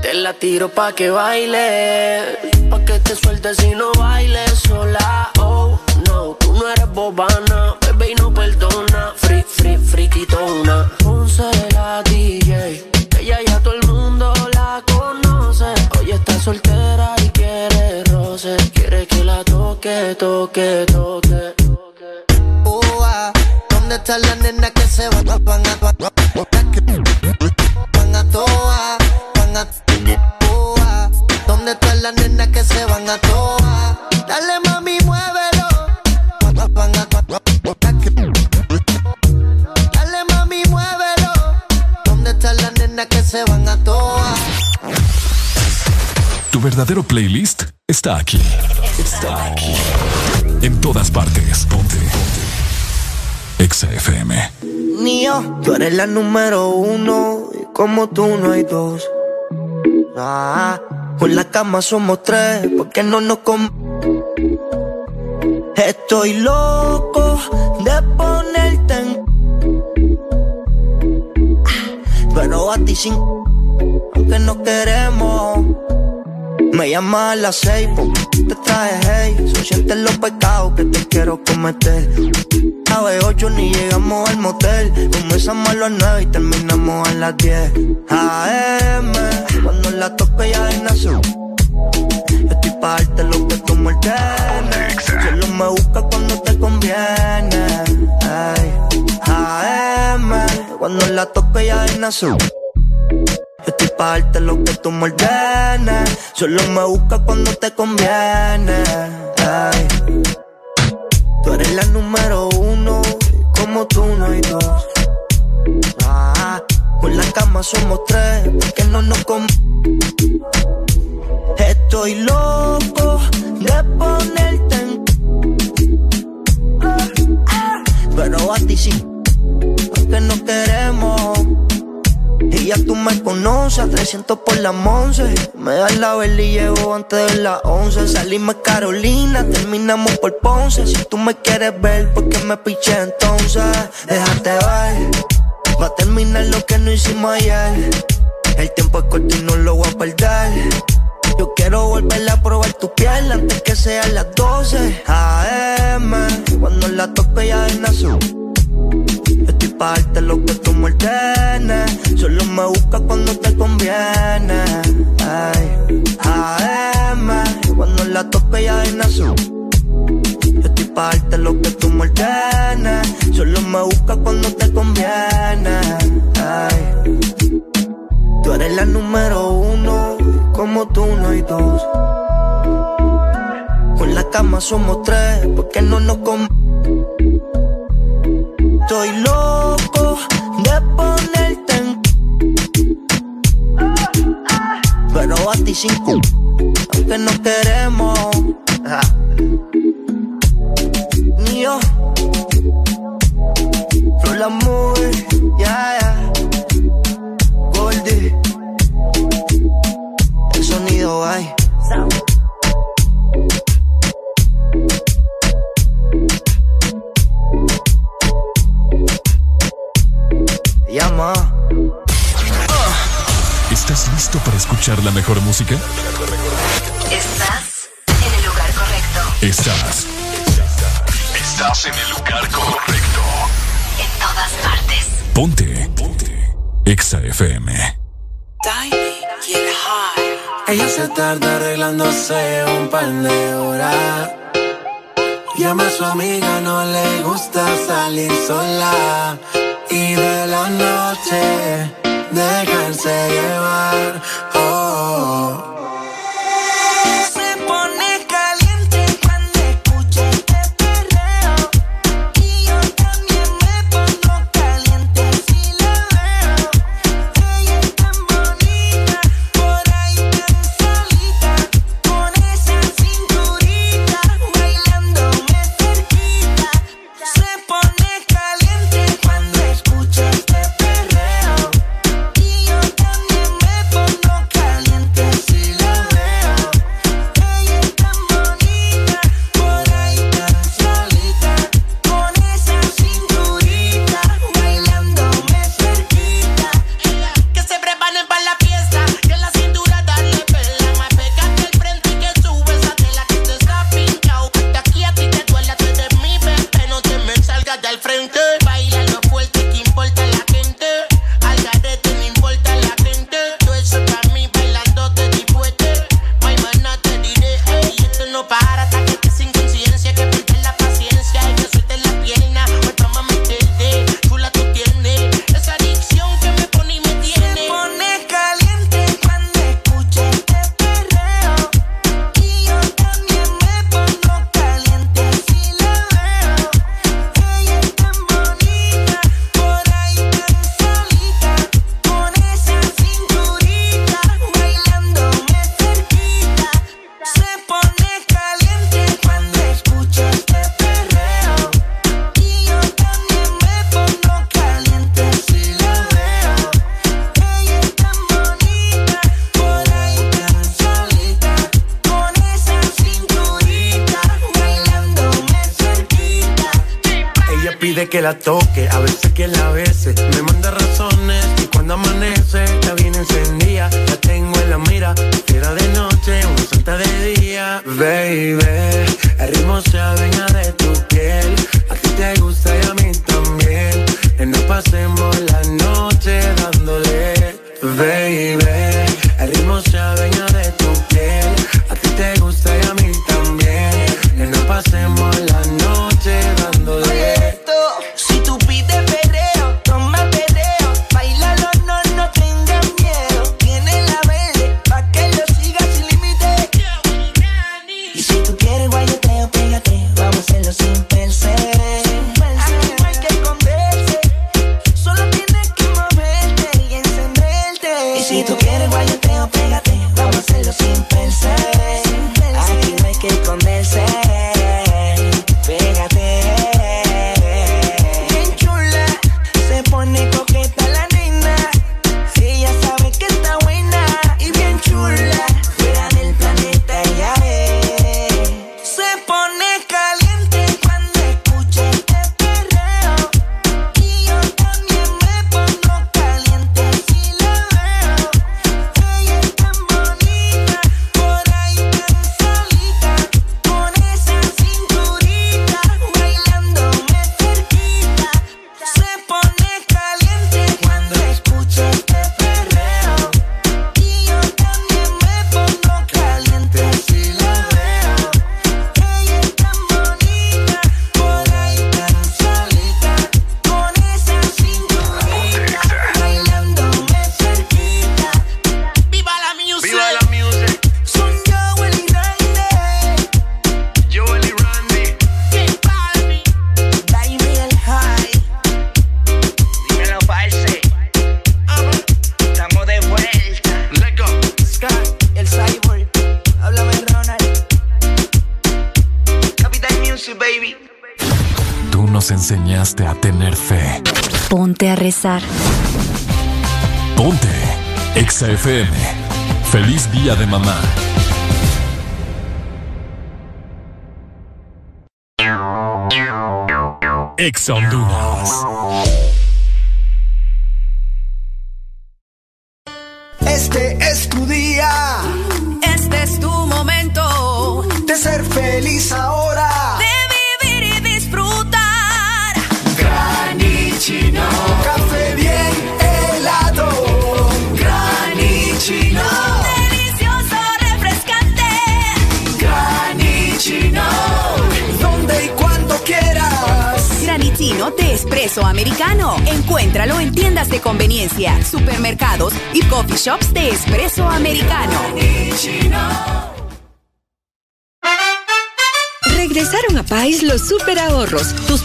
Te la tiro pa' que baile, pa' que te sueltes y no bailes sola. Oh, no, tú no eres bobana, bebé y no perdona. Free, free, friquitona. Ponce la DJ, Está soltera y quiere roce, quiere que la toque, toque, toque. Oh, ah, ¿Dónde están las nenas que se van, van a, van a, van a toa, van a? ¿Dónde están las nenas que se van a toa? Dale mami, muévelo. Van a, Dale mami, muévelo. ¿Dónde están las nenas que se van a toa? Verdadero playlist está aquí. Está aquí. En todas partes. Ponte. Ponte. Exa FM. Mío, tú eres la número uno y como tú no hay dos. Ah, la cama somos tres, porque no nos com Estoy loco de ponerte en Pero a ti sin aunque no queremos me llamas a las seis, po, te traje hey. So sientes los pecados que te quiero cometer. A las ocho ni llegamos al motel. Comenzamos a las nueve y terminamos a las diez. AM, cuando la toco ya de nació Yo estoy pa' darte lo que tú me Solo me busca cuando te conviene. Ay. AM, cuando la toco ya de nació estoy pa' darte lo que tú me. Solo me buscas cuando te conviene. Tú eres la número uno, como tú no hay dos. Ah, con la cama somos tres, porque no nos com Estoy loco de ponerte en. Pero a ti sí, porque no queremos. Y ya tú me conoces, 300 por la once. Me das la vela y llego antes de las 11. Salimos Carolina, terminamos por Ponce. Si tú me quieres ver, ¿por qué me piché entonces? Déjate ver, va a terminar lo que no hicimos ayer. El tiempo es corto y no lo voy a perder. Yo quiero volver a probar tu piel antes que sean las 12 AM. Cuando la toque ya de nació. Yo estoy pa' darte lo que tú Solo me buscas cuando te conviene. Ay, AM, cuando la toque ya de nació. Yo estoy pa' darte lo que tú me ordenes. Solo me buscas cuando te conviene. Ay, tú eres la número uno, como tú no hay dos. Con la cama somos tres, porque no nos com Estoy loco de ponerte Pero a ti sin Aunque no queremos Ajá. Ni yo. Movie Ya, ya Goldie El sonido hay escuchar la mejor música? Estás en el lugar correcto. Estás. Estás en el lugar correcto. En todas partes. Ponte. Ponte. Exa FM. Ella se tarda arreglándose un par de horas. Llama a su amiga, no le gusta salir sola. Y de la noche dejarse llevar.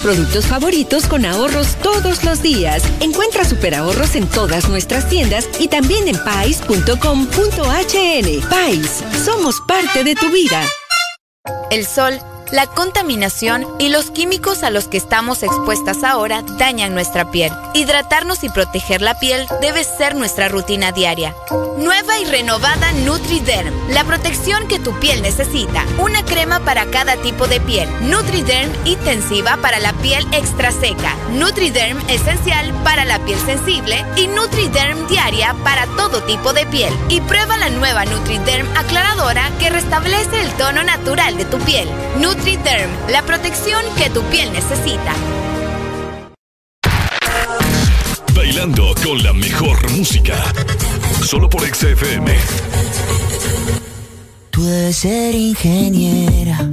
productos favoritos con ahorros todos los días. Encuentra super ahorros en todas nuestras tiendas y también en pais.com.hn. Pais, somos parte de tu vida. El sol, la contaminación y los químicos a los que estamos expuestas ahora dañan nuestra piel. Hidratarnos y proteger la piel debe ser nuestra rutina diaria. Nueva y renovada NutriDerm, la protección que tu piel necesita. Una crema para cada tipo de piel. NutriDerm intensiva para la piel extra seca. NutriDerm esencial para la piel sensible y NutriDerm diaria para todo tipo de piel. Y prueba la nueva NutriDerm aclaradora que restablece el tono natural de tu piel. NutriDerm, la protección que tu piel necesita. Bailando con la mejor música solo por XFM. Tú debes ser ingeniera.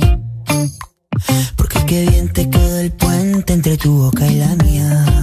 Porque qué bien te quedó el puente entre tu boca y la mía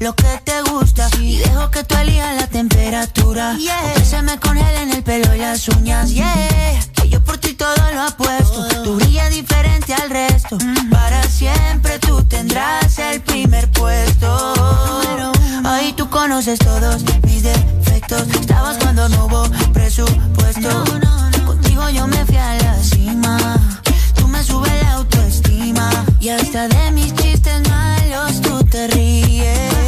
lo que te gusta. Y dejo que tú elijas la temperatura. Yeah. Que se me congelen el pelo y las uñas. Yeah. Que yo por ti todo lo apuesto. Oh. Tu brilla diferente al resto. Mm. Para siempre tú tendrás el primer puesto. Ahí tú conoces todos mis defectos. Estabas cuando no hubo presupuesto. Contigo yo me fui a la cima. Tú me subes la autoestima. Y hasta de mis chistes malos tú te ríes.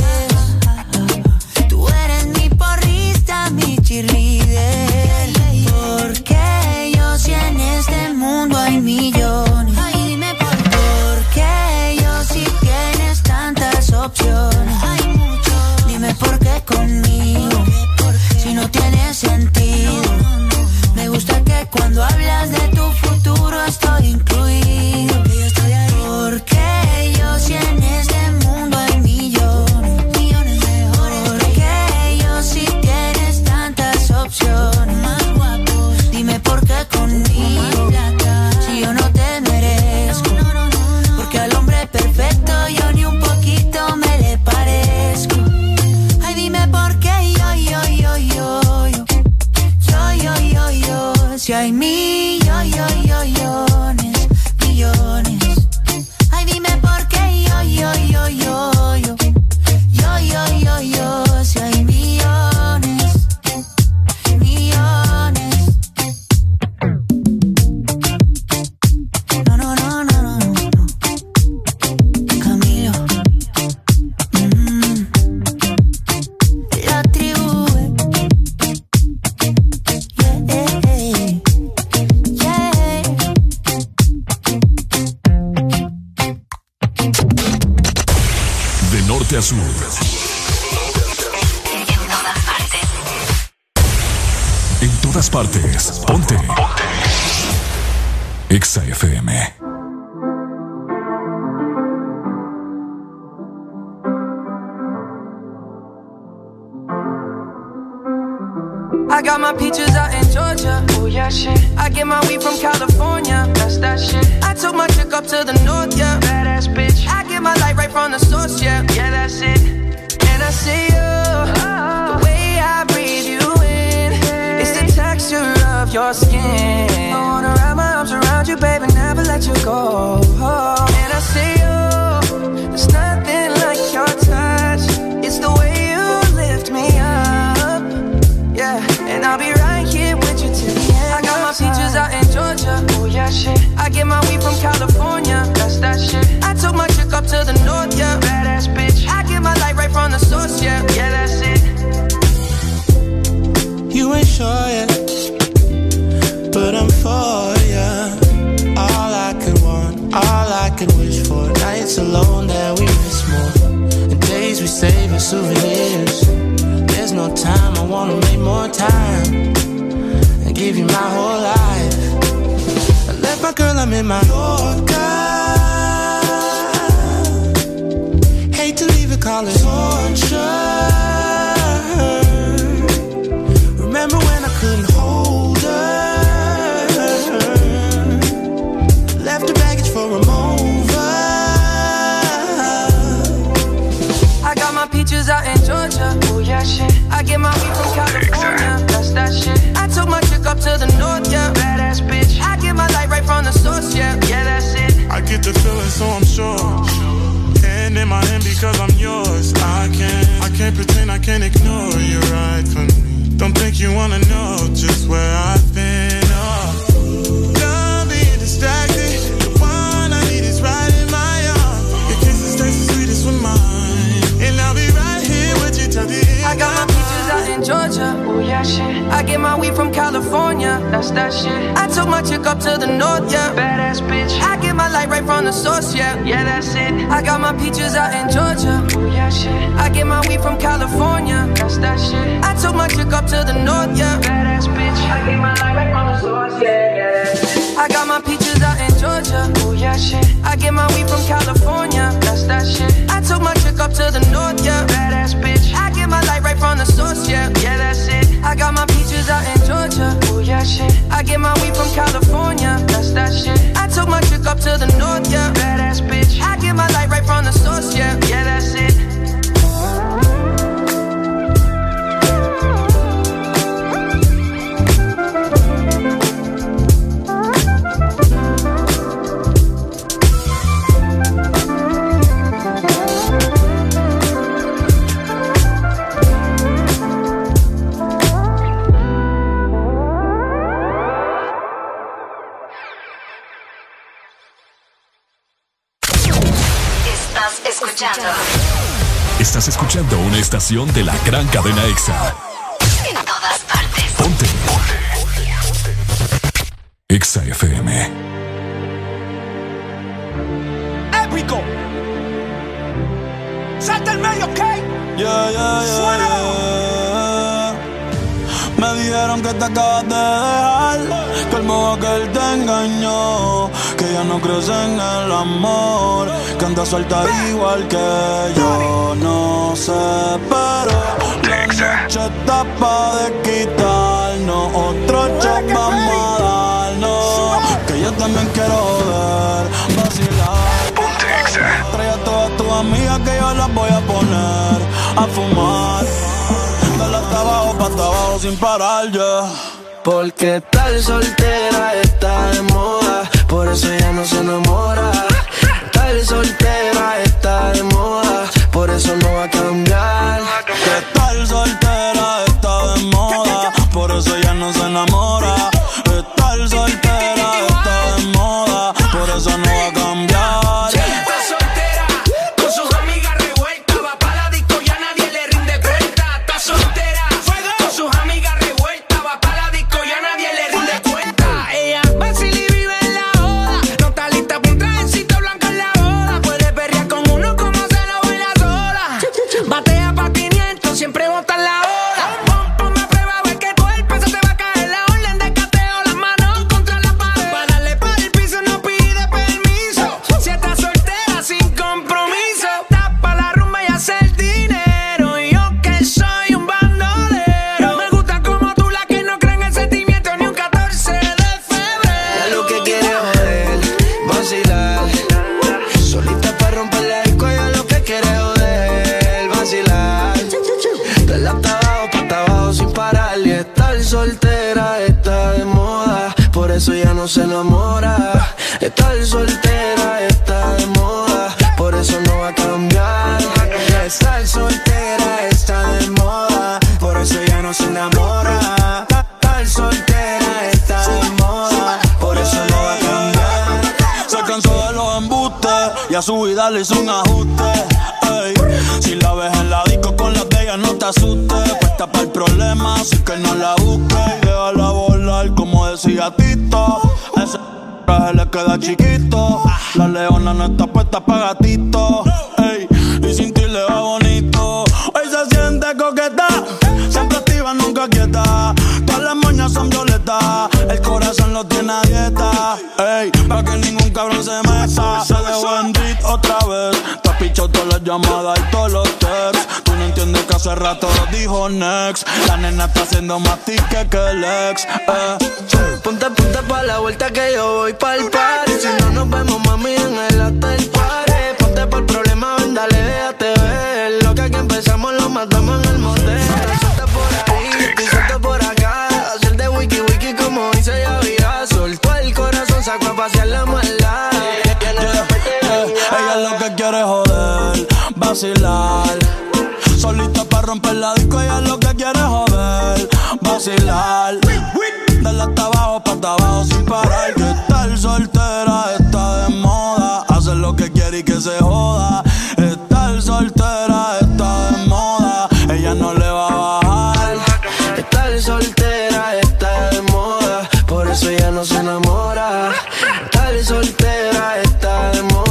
mi cheerleader. Porque yo si en este mundo hay millones. Ay, dime por qué. Porque yo si tienes tantas opciones. Dime por qué conmigo. Si no tiene sentido. Me gusta que cuando hablas de tu futuro estoy incluido.